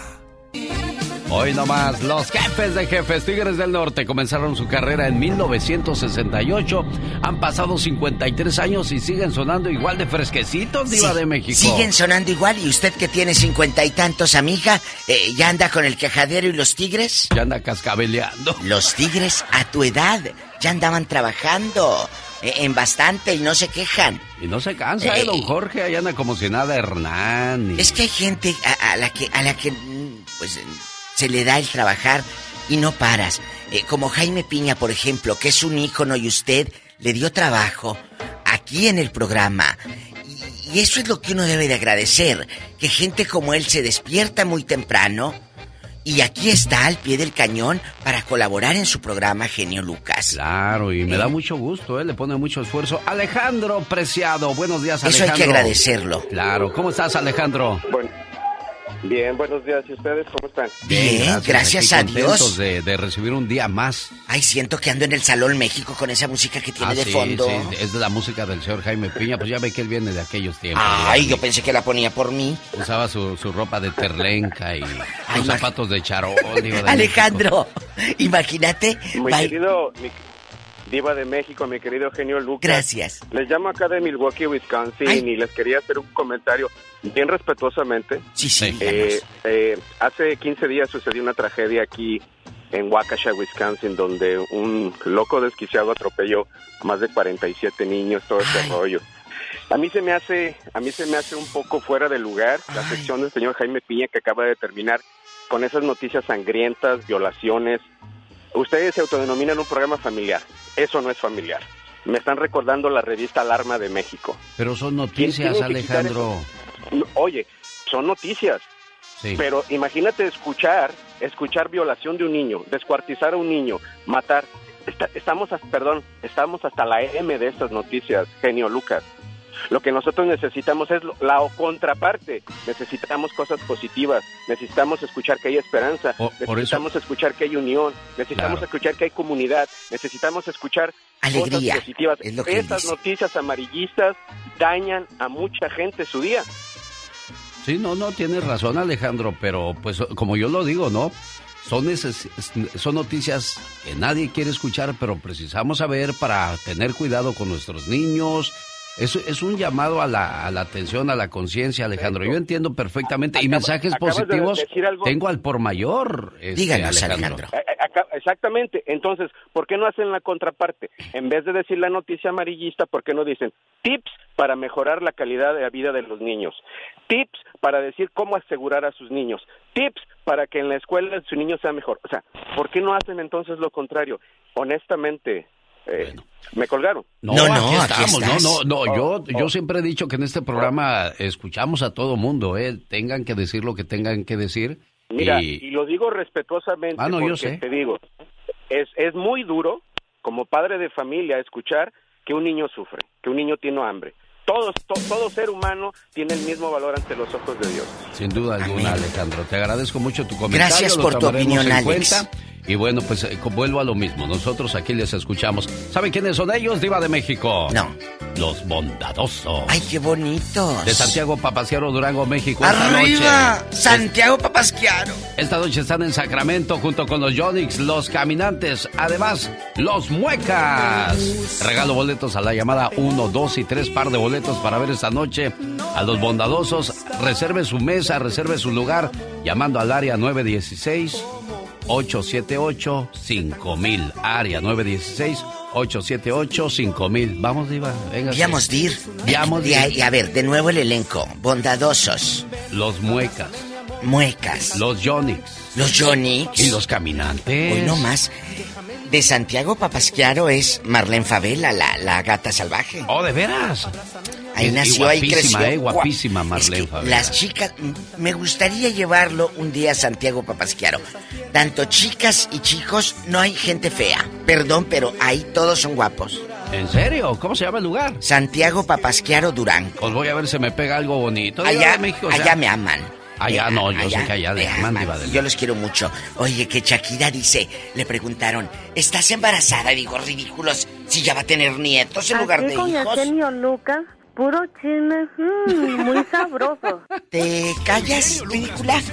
Speaker 1: Hoy nomás, los jefes de jefes Tigres del Norte comenzaron su carrera en 1968. Han pasado 53 años y siguen sonando igual de fresquecitos, Diva
Speaker 2: Sí,
Speaker 1: de México.
Speaker 2: Siguen sonando igual y usted que tiene cincuenta y tantos, amiga, eh, ¿ya anda con el quejadero y los tigres?
Speaker 1: Ya anda cascabeleando.
Speaker 2: Los tigres a tu edad ya andaban trabajando eh, en bastante y no se quejan.
Speaker 1: Y no se cansa, ¿eh, don Jorge? Ahí anda como si nada Hernán. y-
Speaker 2: Es que hay gente a, a la que a la que mm, pues eh, se le da el trabajar y no paras. Eh, como Jaime Piña, por ejemplo, que es un ícono y usted le dio trabajo aquí en el programa. Y, y eso es lo que uno debe de agradecer, que gente como él se despierta muy temprano y aquí está al pie del cañón para colaborar en su programa Genio Lucas.
Speaker 1: Claro, y me da mucho gusto, ¿eh? Le pone mucho esfuerzo. Alejandro Preciado, buenos días,
Speaker 2: Eso hay
Speaker 1: Alejandro.
Speaker 2: que agradecerlo.
Speaker 1: Claro, ¿cómo estás, Alejandro?
Speaker 49: Bueno, bien, buenos días. ¿Y ustedes cómo están?
Speaker 2: Bien, gracias
Speaker 1: Aquí
Speaker 2: a Dios.
Speaker 1: contentos De, de recibir un día más.
Speaker 2: Ay, siento que ando en el Salón México con esa música que tiene
Speaker 1: Ah,
Speaker 2: de
Speaker 1: sí,
Speaker 2: fondo.
Speaker 1: sí, es de la música del señor Jaime Piña, pues ya ve que él viene de aquellos tiempos.
Speaker 2: Ay, yo pensé que la ponía por mí.
Speaker 1: Usaba su, su ropa de terlenca y
Speaker 2: Ay,
Speaker 1: sus zapatos de charol. Diva de
Speaker 2: Alejandro, imagínate.
Speaker 49: Mi querido mi diva de México, mi querido genio Lucas.
Speaker 2: Gracias.
Speaker 49: Les llamo acá de Milwaukee, Wisconsin,
Speaker 2: Ay.
Speaker 49: y les quería hacer un comentario bien respetuosamente.
Speaker 2: Sí, sí.
Speaker 49: Eh, eh, hace 15 días sucedió una tragedia aquí en Waukesha, Wisconsin, donde un loco desquiciado atropelló a más de 47 niños, todo ese rollo. A mí se me hace, a mí se me hace un poco fuera de lugar la sección del señor Jaime Piña que acaba de terminar con esas noticias sangrientas, violaciones. Ustedes se autodenominan un programa familiar. Eso no es familiar. Me están recordando la revista Alarma de México.
Speaker 1: Pero son
Speaker 49: ¿Quién
Speaker 1: noticias, Alejandro.
Speaker 49: Oye, son noticias.
Speaker 1: Sí.
Speaker 49: Pero imagínate escuchar, escuchar violación de un niño, descuartizar a un niño, matar. Está- estamos, hasta- perdón, estamos hasta la M de estas noticias, genio Lucas. Lo que nosotros necesitamos es lo- la contraparte. Necesitamos cosas positivas. Necesitamos escuchar que hay esperanza.
Speaker 1: por eso-
Speaker 49: necesitamos escuchar que hay unión. Necesitamos
Speaker 1: Claro.
Speaker 49: escuchar que hay comunidad. Necesitamos escuchar
Speaker 2: Alegría,
Speaker 49: cosas positivas.
Speaker 2: es lo que
Speaker 49: Estas
Speaker 2: dice.
Speaker 49: noticias amarillistas dañan a mucha gente su día.
Speaker 1: Sí, no, no, tienes razón Alejandro, pero pues como yo lo digo, ¿no? Son, neces- son noticias que nadie quiere escuchar, pero precisamos saber para tener cuidado con nuestros niños. Es, es un llamado a la, a la atención, a la conciencia, Alejandro. Yo entiendo perfectamente. Y mensajes
Speaker 49: de
Speaker 1: positivos
Speaker 49: decir algo-
Speaker 1: tengo al por mayor. este,
Speaker 49: Eh, eh, acá- Exactamente. Entonces, ¿por qué no hacen la contraparte? En vez de decir la noticia amarillista, ¿por qué no dicen tips para mejorar la calidad de la vida de los niños? Tips para decir cómo asegurar a sus niños. Tips para que en la escuela su niño sea mejor. O sea, ¿por qué no hacen entonces lo contrario? Honestamente, eh, me colgaron.
Speaker 1: No, aquí estamos. No, no, no. Yo, yo siempre he dicho que en este programa escuchamos a todo mundo, ¿eh? Tengan que decir lo que tengan que decir.
Speaker 49: Mira,
Speaker 1: y-
Speaker 49: y lo digo respetuosamente
Speaker 1: Ah, no, yo
Speaker 49: porque
Speaker 1: sé.
Speaker 49: te digo, es, es muy duro como padre de familia escuchar que un niño sufre, que un niño tiene hambre. Todos, to- todo ser humano tiene el mismo valor ante los ojos de Dios.
Speaker 1: Sin duda alguna, Alejandro. Te agradezco mucho tu comentario.
Speaker 2: Gracias
Speaker 1: lo
Speaker 2: por tu opinión,
Speaker 1: en
Speaker 2: Alex.
Speaker 1: cuenta. Y bueno, pues eh, vuelvo a lo mismo. Nosotros aquí les escuchamos. ¿Saben quiénes son ellos, Diva de México?
Speaker 2: No.
Speaker 1: Los bondadosos.
Speaker 2: Ay, qué bonitos.
Speaker 1: De Santiago Papaciaro, Durango, México. Esta
Speaker 2: Arriba,
Speaker 1: noche.
Speaker 2: Santiago Papasquiaro.
Speaker 1: Esta noche están en Sacramento junto con los Yonix, los Caminantes, además los Muecas. Regalo boletos a la llamada 1, 2 y 3 par de boletos para ver esta noche a los bondadosos. Reserve su mesa, reserve su lugar llamando al área 916 878 5000. Área 916 878 5000. Vamos, Diva, venga.
Speaker 2: Vamos, Dir.
Speaker 1: Vamos,
Speaker 2: y a ver, de nuevo el elenco. Bondadosos.
Speaker 1: Los Muecas.
Speaker 2: Muecas.
Speaker 1: Los Yonix.
Speaker 2: Los Yonix.
Speaker 1: Y los Caminantes.
Speaker 2: Hoy no más. De Santiago Papasquiaro es Marlene Favela, la, la gata salvaje.
Speaker 1: Oh, ¿de veras?
Speaker 2: Ahí
Speaker 1: Y- y
Speaker 2: nació, ahí
Speaker 1: guapísima,
Speaker 2: creció.
Speaker 1: eh, guapísima. Marlene
Speaker 2: Es que. Las chicas, me gustaría llevarlo un día a Santiago Papasquiaro. Tanto chicas y chicos, no hay gente fea. Perdón, pero ahí todos son guapos.
Speaker 1: ¿En serio? ¿Cómo se llama el lugar?
Speaker 2: Santiago Papasquiaro Durango.
Speaker 1: Pues voy a ver si me pega algo bonito.
Speaker 2: Allá,
Speaker 1: de México, o sea-
Speaker 2: allá me aman.
Speaker 1: Allá no, yo sé que allá aman, de
Speaker 2: Y Yo los quiero mucho. Oye, que Shakira dice, le preguntaron, ¿estás embarazada? Digo, ridículos, si ya va a tener nietos en lugar de
Speaker 50: con el
Speaker 2: hijos.
Speaker 50: Puro chisme, mm, muy sabroso. (laughs)
Speaker 2: ¿Te callas, ridícula? (laughs)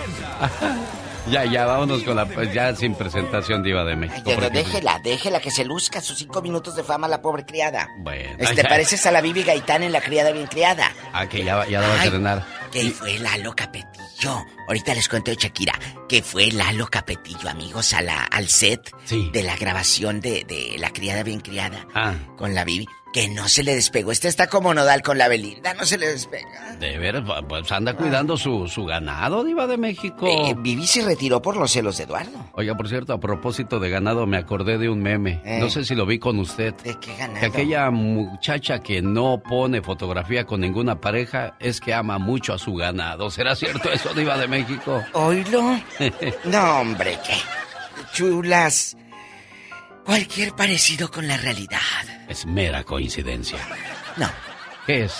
Speaker 1: Ya, ya, vámonos con la... Pues ya sin presentación Diva de México.
Speaker 2: Pero
Speaker 1: porque-
Speaker 2: déjela, déjela que se luzca sus cinco minutos de fama la pobre criada.
Speaker 1: Bueno.
Speaker 2: Este, pareces a la Bibi Gaitán en la criada bien criada.
Speaker 1: Ah, que ya, ya la va a
Speaker 2: Ay,
Speaker 1: estrenar.
Speaker 2: Que fue Lalo Capetillo. Ahorita les cuento de Shakira. Que fue Lalo Capetillo, amigos, a la, al set de la grabación de, de La criada bien criada.
Speaker 1: Ah,
Speaker 2: Con la Bibi. Que no se le despegó. Este está como nodal con la Belinda. No se le despega.
Speaker 1: de veras, pues anda cuidando su, su ganado, Diva de México.
Speaker 2: Eh, Vivi se retiró por los celos de Eduardo.
Speaker 1: Oiga, por cierto, a propósito de ganado, me acordé de un meme.
Speaker 2: Eh.
Speaker 1: No sé si lo vi con usted.
Speaker 2: ¿De qué ganado?
Speaker 1: Que aquella muchacha que no pone fotografía con ninguna pareja es que ama mucho a su ganado. ¿Será cierto eso, Diva de México? (laughs)
Speaker 2: Oílo. (laughs) No, hombre, qué chulas. Cualquier parecido con la realidad.
Speaker 1: Es mera coincidencia.
Speaker 2: No.
Speaker 1: ¿Qué es?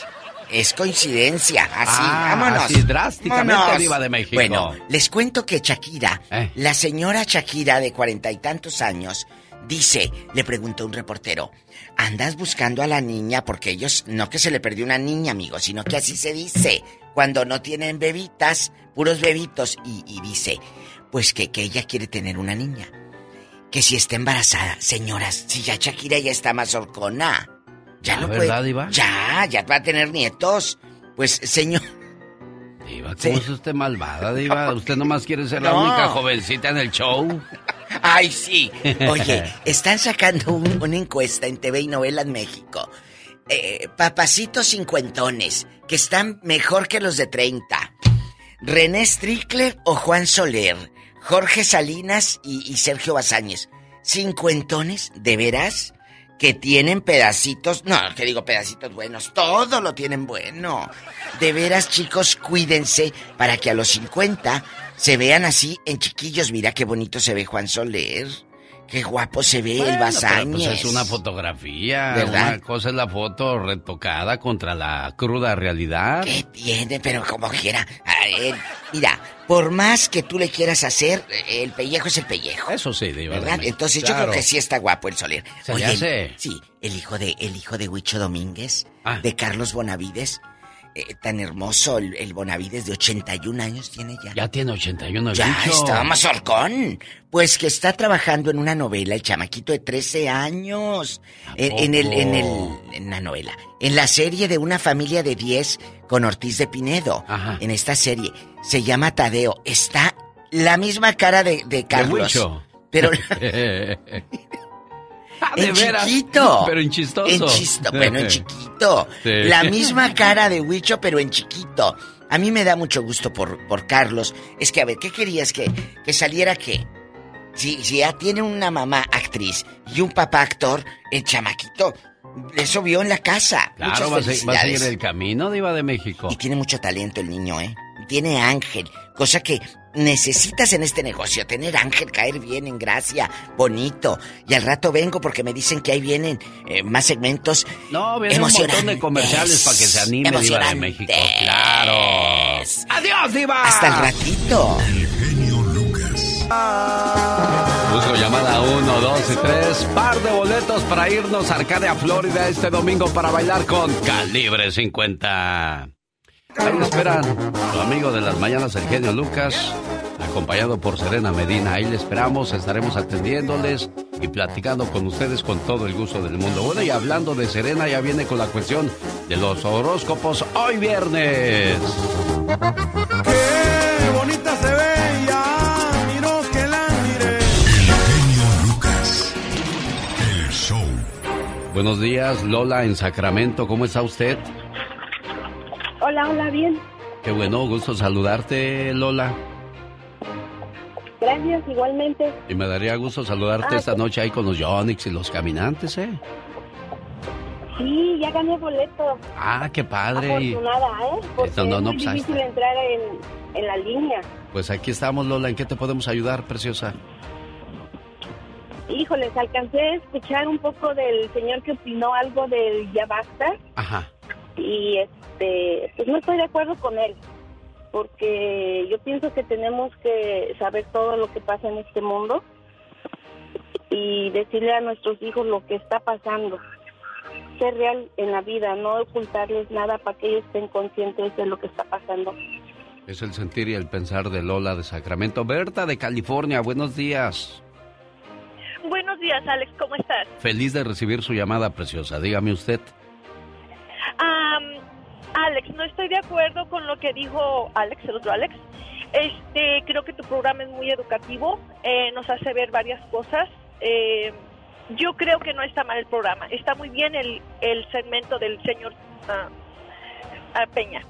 Speaker 2: Es coincidencia, así,
Speaker 1: Ah,
Speaker 2: vámonos.
Speaker 1: así drásticamente,
Speaker 2: Vámonos.
Speaker 1: Diva de México.
Speaker 2: Bueno, les cuento que Shakira,
Speaker 1: Eh.
Speaker 2: la señora Shakira de cuarenta y tantos años, dice, le preguntó un reportero, ¿andas buscando a la niña? Porque ellos, no que se le perdió una niña, amigo, sino que así se dice, cuando no tienen bebitas, puros bebitos, y, y dice, pues que, que ella quiere tener una niña. Que si está embarazada, señoras, si ya Shakira ya está más horcona. Ya
Speaker 1: Ah,
Speaker 2: no
Speaker 1: ¿verdad,
Speaker 2: puede.
Speaker 1: Diva?
Speaker 2: Ya, ya va a tener nietos. Pues, señor.
Speaker 1: Diva, ¿cómo es usted malvada, Diva? (laughs) Usted nomás quiere ser la única jovencita en el show. (laughs)
Speaker 2: Ay, sí. Oye, (laughs) están sacando un- una encuesta en TV y Novelas México. Eh, papacitos cincuentones, que están mejor que los de 30. René Strickler o Juan Soler. Jorge Salinas y, y Sergio Bazáñez. Cincuentones, ¿de veras? Que tienen pedacitos, no, que digo pedacitos buenos, todo lo tienen bueno. De veras, chicos, cuídense para que a los 50 se vean así en chiquillos. Mira qué bonito se ve Juan Soler. Qué guapo se ve
Speaker 1: Bueno,
Speaker 2: el Basáñez.
Speaker 1: pues es una fotografía.
Speaker 2: ¿Verdad?
Speaker 1: Una cosa es la foto retocada contra la cruda realidad.
Speaker 2: ¿Qué tiene? Pero como quiera. A mira, por más que tú le quieras hacer, eh, el pellejo es el pellejo.
Speaker 1: Eso sí, de
Speaker 2: ¿Verdad? Entonces yo creo que sí está guapo el Soler.
Speaker 1: Se hace.
Speaker 2: sí, el hijo de, el hijo de Huicho Domínguez,
Speaker 1: Ah.
Speaker 2: de Carlos Bonavides, eh, tan hermoso, el, el Bonavides de 81 años tiene ya.
Speaker 1: Ya tiene 81 el
Speaker 2: Ya
Speaker 1: bicho.
Speaker 2: está más horcón. Pues que está trabajando en una novela, el chamaquito de 13 años. En, en el, en el, en la novela. En la serie de una familia de 10 con Ortiz de Pinedo. En esta serie. Se llama Tadeo. Está la misma cara de, de Carlos.
Speaker 1: Huicho.
Speaker 2: Pero (laughs)
Speaker 1: de (laughs) (laughs)
Speaker 2: en
Speaker 1: veras.
Speaker 2: chiquito.
Speaker 1: Pero en chistoso.
Speaker 2: En chisto, bueno, en chiquito.
Speaker 1: Sí.
Speaker 2: La misma cara de Huicho, pero en chiquito. A mí me da mucho gusto por, por Carlos. Es que, a ver, ¿qué querías? ¿Que, que saliera qué? Si, si ya tiene una mamá actriz y un papá actor, el chamaquito, eso vio en la casa.
Speaker 1: Claro, va a, va seguir el camino, Diva de México.
Speaker 2: Y tiene mucho talento el niño, ¿eh? Tiene ángel, cosa que necesitas en este negocio, tener ángel, caer bien en gracia, bonito. Y al rato vengo porque me dicen que ahí vienen eh, más segmentos
Speaker 1: No, viene un montón de comerciales para que se anime Diva de. México. Claro. ¡Adiós, Diva!
Speaker 2: Hasta el ratito.
Speaker 1: Busco llamada 1, 2 y 3. Par de boletos para irnos a Arcadia, Florida este domingo para bailar con Calibre 50. Ahí me esperan su amigo de las mañanas, el genio Lucas, acompañado por Serena Medina. Ahí le esperamos, estaremos atendiéndoles y platicando con ustedes con todo el gusto del mundo. Bueno, y hablando de Serena, ya viene con la cuestión de los horóscopos hoy viernes.
Speaker 4: Qué bonita se ve ya, miro que la miré.
Speaker 51: El show.
Speaker 1: Buenos días, Lola en Sacramento. ¿Cómo está usted?
Speaker 16: Hola, hola, bien.
Speaker 1: Qué bueno, gusto saludarte, Lola.
Speaker 16: Gracias, igualmente.
Speaker 1: Y me daría gusto saludarte
Speaker 16: Ah,
Speaker 1: esta
Speaker 16: sí.
Speaker 1: noche ahí con los Yonix y los caminantes, ¿eh?
Speaker 16: Sí, ya gané boleto.
Speaker 1: Ah, qué padre.
Speaker 16: Afortunada, ¿eh? Porque
Speaker 1: No, no,
Speaker 16: es muy
Speaker 1: pues
Speaker 16: difícil
Speaker 1: está.
Speaker 16: entrar en, en la línea.
Speaker 1: Pues aquí estamos, Lola. ¿En qué te podemos ayudar, preciosa?
Speaker 16: Híjoles, alcancé a escuchar un poco del señor que opinó algo del ya basta
Speaker 1: Ajá.
Speaker 16: Y este, pues no estoy de acuerdo con él, porque yo pienso que tenemos que saber todo lo que pasa en este mundo y decirle a nuestros hijos lo que está pasando, ser real en la vida, no ocultarles nada para que ellos estén conscientes de lo que está pasando.
Speaker 1: Es el sentir y el pensar de Lola de Sacramento. Berta de California, buenos días.
Speaker 52: Buenos días, Alex, ¿cómo estás?
Speaker 1: Feliz de recibir su llamada, preciosa. Dígame usted.
Speaker 52: Alex, no estoy de acuerdo con lo que dijo Alex, el otro Alex. Este, creo que tu programa es muy educativo, eh, nos hace ver varias cosas. Eh, yo creo que no está mal el programa, está muy bien el, el segmento del señor ah, ah, Peña.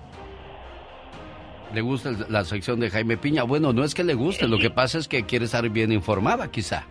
Speaker 1: ¿Le gusta la sección de Jaime Piña? Bueno, no es que le guste, lo que pasa es que quiere estar bien informada, quizá.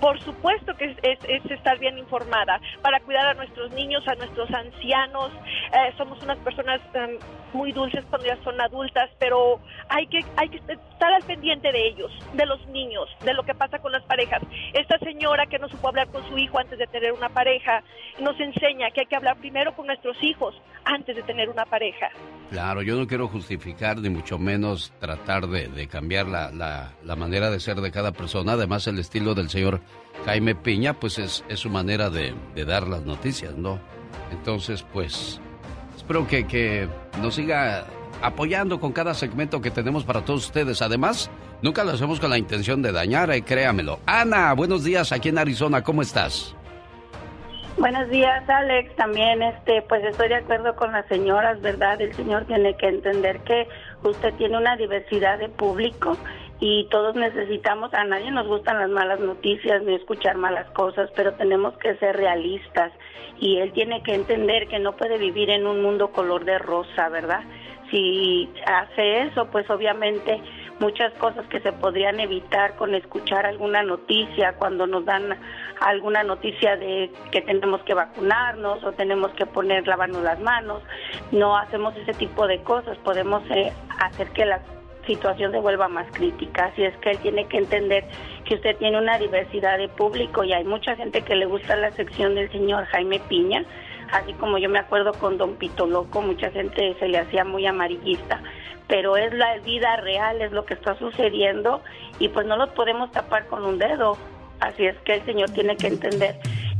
Speaker 52: Por supuesto que es, es- es estar bien informada para cuidar a nuestros niños, a nuestros ancianos. Eh, somos unas personas em, muy dulces cuando ya son adultas, pero hay que hay que estar al pendiente de ellos, de los niños, de lo que pasa con las parejas. Esta señora que no supo hablar con su hijo antes de tener una pareja nos enseña que hay que hablar primero con nuestros hijos antes de tener una pareja.
Speaker 1: Claro, yo no quiero justificar ni mucho menos tratar de, cambiar la, la- manera de ser de cada persona. Además, el estilo del señor Jaime Piña, pues es, es su manera de dar las noticias, ¿no? Entonces, pues, espero que, que nos siga apoyando con cada segmento que tenemos para todos ustedes. Además, nunca lo hacemos con la intención de dañar, eh, créamelo. Ana, buenos días aquí en Arizona, ¿cómo estás?
Speaker 53: Buenos días, Alex. También, este, pues estoy de acuerdo con las señoras, ¿verdad? El señor tiene que entender que usted tiene una diversidad de público y todos necesitamos, a nadie nos gustan las malas noticias ni escuchar malas cosas, pero tenemos que ser realistas y él tiene que entender que no puede vivir en un mundo color de rosa, ¿verdad? Si hace eso, pues obviamente muchas cosas que se podrían evitar con escuchar alguna noticia cuando nos dan alguna noticia de que tenemos que vacunarnos o tenemos que poner lavarnos las manos no hacemos ese tipo de cosas podemos eh, hacer que las situación se vuelva más crítica. Así es que él tiene que entender que usted tiene una diversidad de público y hay mucha gente que le gusta la sección del señor Jaime Piña, así como yo me acuerdo con Don Pito Loco, mucha gente se le hacía muy amarillista, pero es la vida real, es lo que está sucediendo y pues no los podemos tapar con un dedo. Así es que el señor tiene que entender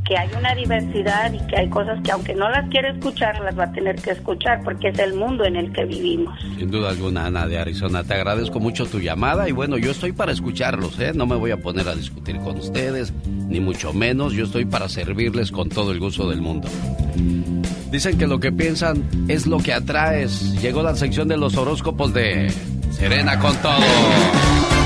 Speaker 53: que hay una diversidad y que hay cosas que aunque no las quiere escuchar, las va a tener que escuchar porque es el mundo en el que vivimos.
Speaker 1: Sin duda alguna, Ana de Arizona, te agradezco mucho tu llamada y bueno, yo estoy para escucharlos, ¿eh? No me voy a poner a discutir con ustedes, ni mucho menos, yo estoy para servirles con todo el gusto del mundo. Dicen que lo que piensan es lo que atraes. Llegó la sección de los horóscopos de Serena con todo.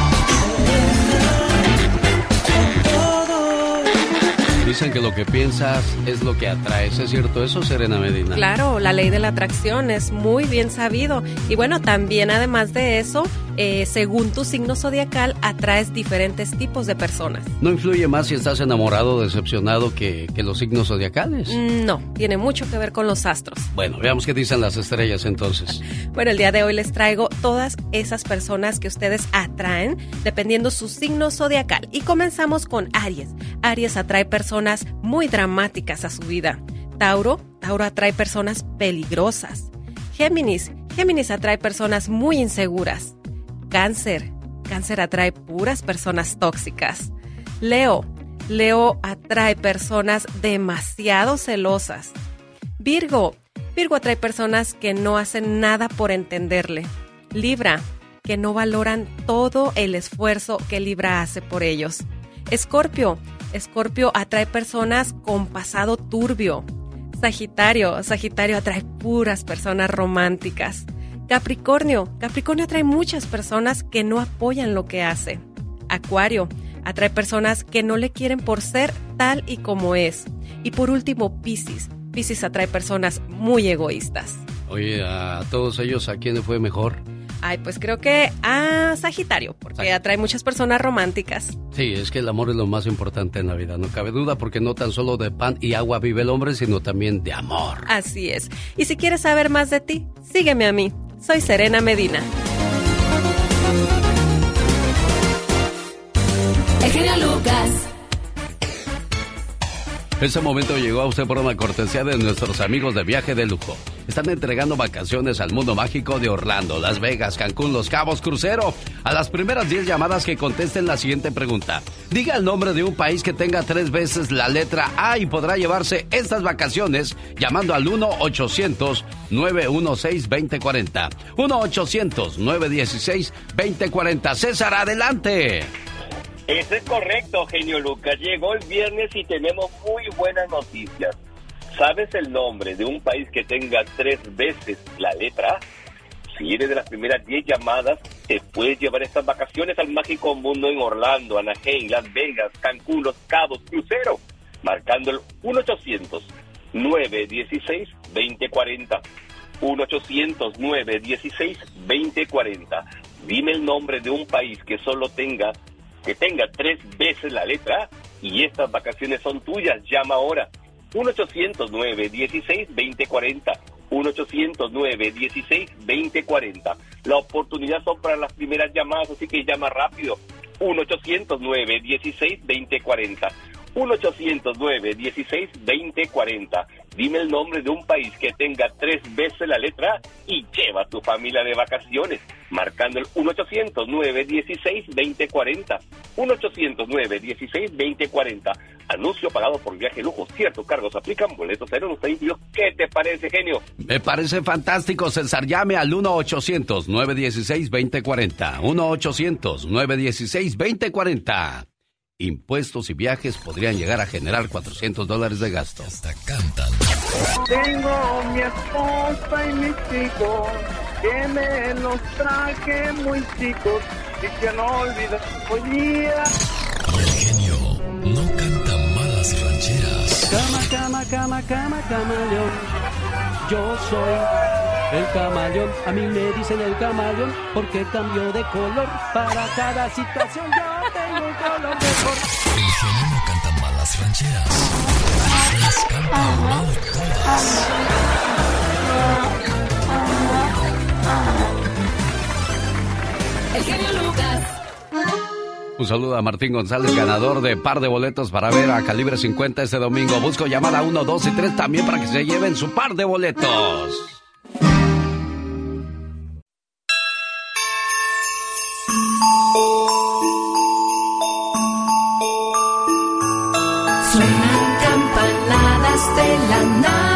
Speaker 1: Dicen que lo que piensas es lo que atraes. ¿Es cierto eso, Serena Medina?
Speaker 54: Claro, la ley de la atracción es muy bien sabido. Y bueno, también además de eso, eh, según tu signo zodiacal, atraes diferentes tipos de personas.
Speaker 1: ¿No influye más si estás enamorado o decepcionado que, que los signos zodiacales?
Speaker 54: Mm, No, tiene mucho que ver con los astros.
Speaker 1: Bueno, veamos qué dicen las estrellas entonces. (laughs)
Speaker 54: Bueno, el día de hoy les traigo todas esas personas que ustedes atraen dependiendo su signo zodiacal. Y comenzamos con Aries. Aries atrae personas muy dramáticas a su vida. Tauro, Tauro atrae personas peligrosas. Géminis, Géminis atrae personas muy inseguras. Cáncer, Cáncer atrae puras personas tóxicas. Leo, Leo atrae personas demasiado celosas. Virgo, Virgo atrae personas que no hacen nada por entenderle. Libra, que no valoran todo el esfuerzo que Libra hace por ellos. Escorpio, Escorpio atrae personas con pasado turbio. Sagitario, Sagitario atrae puras personas románticas. Capricornio, Capricornio atrae muchas personas que no apoyan lo que hace. Acuario, atrae personas que no le quieren por ser tal y como es. Y por último, Piscis, Piscis atrae personas muy egoístas.
Speaker 1: Oye, a todos ellos, ¿a quién le fue mejor?
Speaker 54: Ay, pues creo que a Sagitario, porque atrae muchas personas románticas.
Speaker 1: Sí, es que el amor es lo más importante en la vida, no cabe duda, porque no tan solo de pan y agua vive el hombre, sino también de amor.
Speaker 54: Así es. Y si quieres saber más de ti, sígueme a mí. Soy Serena Medina.
Speaker 6: El genio Lucas.
Speaker 1: Ese momento llegó a usted por una cortesía de nuestros amigos de Viaje de Lujo. Están entregando vacaciones al mundo mágico de Orlando, Las Vegas, Cancún, Los Cabos, Crucero. A las primeras 10 llamadas que contesten la siguiente pregunta. Diga el nombre de un país que tenga tres veces la letra A y podrá llevarse estas vacaciones llamando al 1-800-916-2040. 1-800-916-2040. César, adelante.
Speaker 55: Eso es correcto, genio Lucas. Llegó el viernes y tenemos muy buenas noticias. ¿Sabes el nombre de un país que tenga tres veces la letra A? Si eres de las primeras 10 llamadas, te puedes llevar estas vacaciones al mágico mundo en Orlando, Anaheim, Las Vegas, Cancún, Los Cabos, Crucero, marcando el 1-800-916-2040. 1-800-916-2040. Dime el nombre de un país que solo tenga que tenga tres veces la letra A y estas vacaciones son tuyas. Llama ahora. 1-800-916-2040. 1-800-916-2040. La oportunidad son para las primeras llamadas, así que llama rápido. 1-800-916-2040. 1-800-916-2040. Dime el nombre de un país que tenga tres veces la letra y lleva a tu familia de vacaciones, marcando el 1-800-916-2040. 1-800-916-2040. Anuncio pagado por viaje lujo. Ciertos cargos aplican, boletos cero. ¿Qué te parece, genio?
Speaker 1: Me parece fantástico, César. Llame al 1-800-916-2040. 1-800-916-2040. Impuestos y viajes podrían llegar a generar 400 dólares de gasto. Hasta cantan.
Speaker 44: Tengo mi esposa y mis hijos, que me los traje muy chicos y que no olvido hoy día.
Speaker 11: No canta malas rancheras.
Speaker 56: Cama, cama, cama, cama, camaleón. Yo soy el camaleón. A mí me dicen el camaleón porque cambio de color. Para cada situación yo tengo un color mejor.
Speaker 11: El genio no canta malas rancheras. Las canta mal todas.
Speaker 6: El genio Lucas.
Speaker 1: Un saludo a Martín González, ganador de par de boletos para ver a Calibre 50 este domingo. Busco llamada 1, 2 y 3 también para que se lleven su par de boletos.
Speaker 6: Suenan campanadas de la Navidad.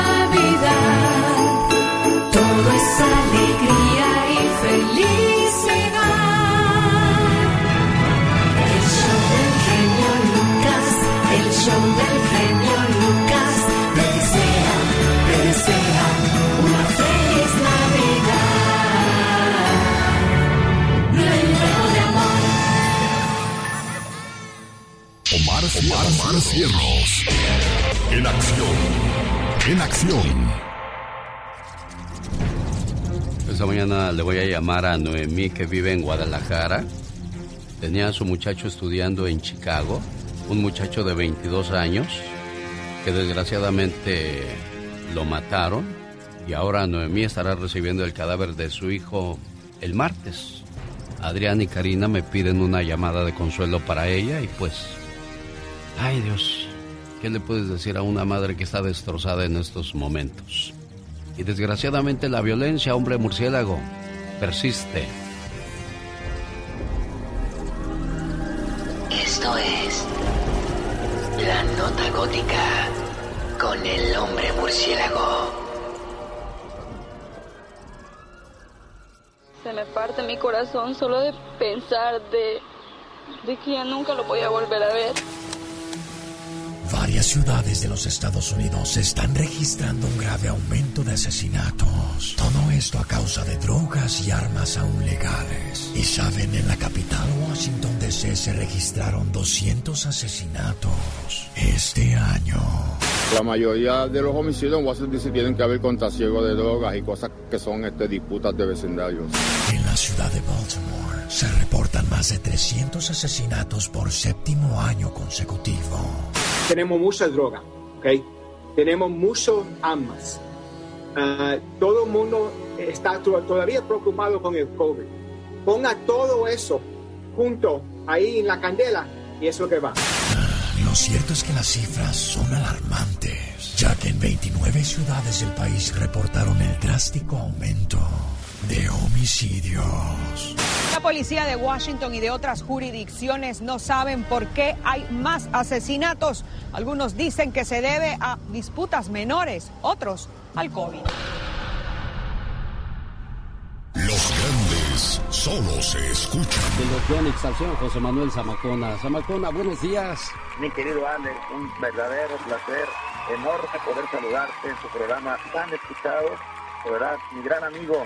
Speaker 4: Omar, Cierros. En acción. En acción.
Speaker 1: Esta mañana le voy a llamar a Noemí que vive en Guadalajara. Tenía a su muchacho estudiando en Chicago, un muchacho de 22 años que desgraciadamente lo mataron y ahora Noemí estará recibiendo el cadáver de su hijo el martes. Adrián y Karina me piden una llamada de consuelo para ella y pues, ay Dios, ¿qué le puedes decir a una madre que está destrozada en estos momentos? Y desgraciadamente la violencia, hombre murciélago, persiste.
Speaker 57: Esto es La Nota Gótica con el hombre murciélago.
Speaker 58: Se me parte mi corazón solo de pensar de, de que ya nunca lo voy a volver a ver.
Speaker 59: Varias ciudades de los Estados Unidos están registrando un grave aumento de asesinatos. Todo esto a causa de drogas y armas aún legales. Y saben, en la capital Washington DC se registraron 200 asesinatos este año.
Speaker 60: La mayoría de los homicidios en Washington DC tienen que ver con trasiego de drogas y cosas que son este, disputas de vecindarios.
Speaker 59: En la ciudad de Baltimore se reportan más de 300 asesinatos por séptimo año consecutivo.
Speaker 61: Tenemos mucha droga, ¿ok? Tenemos muchos armas. Ah, todo el mundo está to- todavía preocupado con el COVID. Ponga todo eso junto ahí en la candela y eso que va.
Speaker 59: Lo cierto es que las cifras son alarmantes, ya que en 29 ciudades del país reportaron el drástico aumento de homicidios.
Speaker 62: La policía de Washington y de otras jurisdicciones no saben por qué hay más asesinatos. Algunos dicen que se debe a disputas menores, otros al COVID.
Speaker 4: Los grandes solo se escuchan.
Speaker 56: De los Yonix, al señor José Manuel Zamacona. Zamacona, buenos días.
Speaker 45: Mi querido Alex, un verdadero placer, enorme poder saludarte en tu programa tan escuchado. De verdad, mi gran amigo,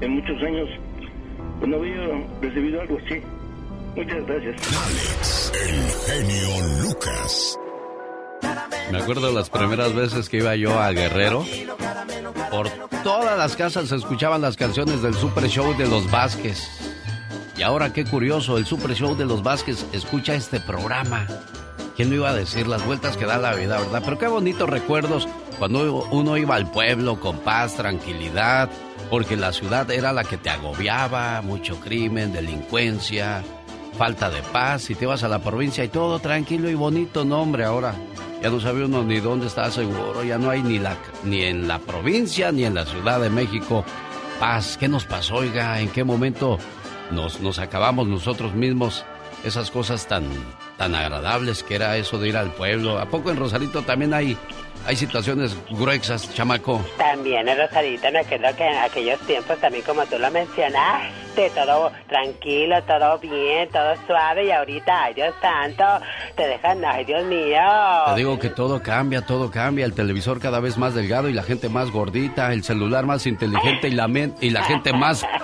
Speaker 63: En muchos años pues, no había recibido algo así. Muchas gracias.
Speaker 4: El genio Lucas.
Speaker 1: Me acuerdo las primeras veces que iba yo a Guerrero. Por todas las casas se escuchaban las canciones del Super Show de los Vázquez. Y ahora qué curioso, el Super Show de los Vázquez escucha este programa. ¿Quién lo iba a decir? Las vueltas que da la vida, ¿verdad? Pero qué bonitos recuerdos cuando uno iba al pueblo con paz, tranquilidad, porque la ciudad era la que te agobiaba, mucho crimen, delincuencia, falta de paz, y te ibas a la provincia y todo tranquilo y bonito, no hombre, ahora ya no sabe uno ni dónde está seguro, ya no hay ni, la, ni en la provincia ni en la Ciudad de México paz. ¿Qué nos pasó, oiga? ¿En qué momento nos, nos acabamos nosotros mismos esas cosas tan, tan agradables que era eso de ir al pueblo? ¿A poco en Rosarito también hay, hay situaciones gruesas, chamaco?
Speaker 33: También Rosarito, me acuerdo que en aquellos tiempos, también como tú lo mencionaste, todo tranquilo, todo bien, todo suave, y ahorita, ay Dios santo, te dejan, ay Dios mío.
Speaker 1: Te digo que todo cambia, todo cambia. El televisor cada vez más delgado y la gente más gordita, el celular más inteligente y la, men- y la gente más... (laughs)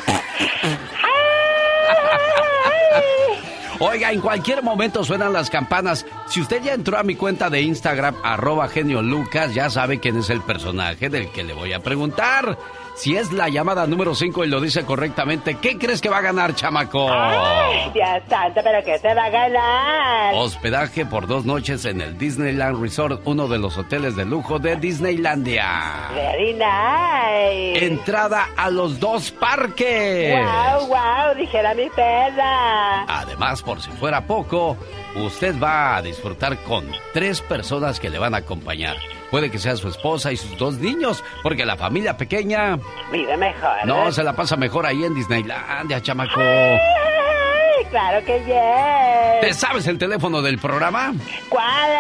Speaker 1: Oiga, en cualquier momento suenan las campanas. Si usted ya entró a mi cuenta de Instagram, arroba genio Lucas, ya sabe quién es el personaje del que le voy a preguntar. Si es la llamada número 5 y lo dice correctamente, ¿qué crees que va a ganar, chamaco?
Speaker 33: Ay, Dios santo, pero ¿qué se va a ganar?
Speaker 1: Hospedaje por dos noches en el Disneyland Resort, uno de los hoteles de lujo de Disneylandia.
Speaker 33: Very nice.
Speaker 1: Entrada a los dos parques.
Speaker 33: Wow, wow, dijera mi perra.
Speaker 1: Además, por si fuera poco, usted va a disfrutar con tres personas que le van a acompañar. Puede que sea su esposa y sus dos niños, porque la familia pequeña
Speaker 33: Vive mejor.
Speaker 1: no se la pasa mejor ahí en Disneylandia, chamaco.
Speaker 33: Ay, claro que yes.
Speaker 1: ¿Te sabes el teléfono del programa?
Speaker 33: ¿Cuál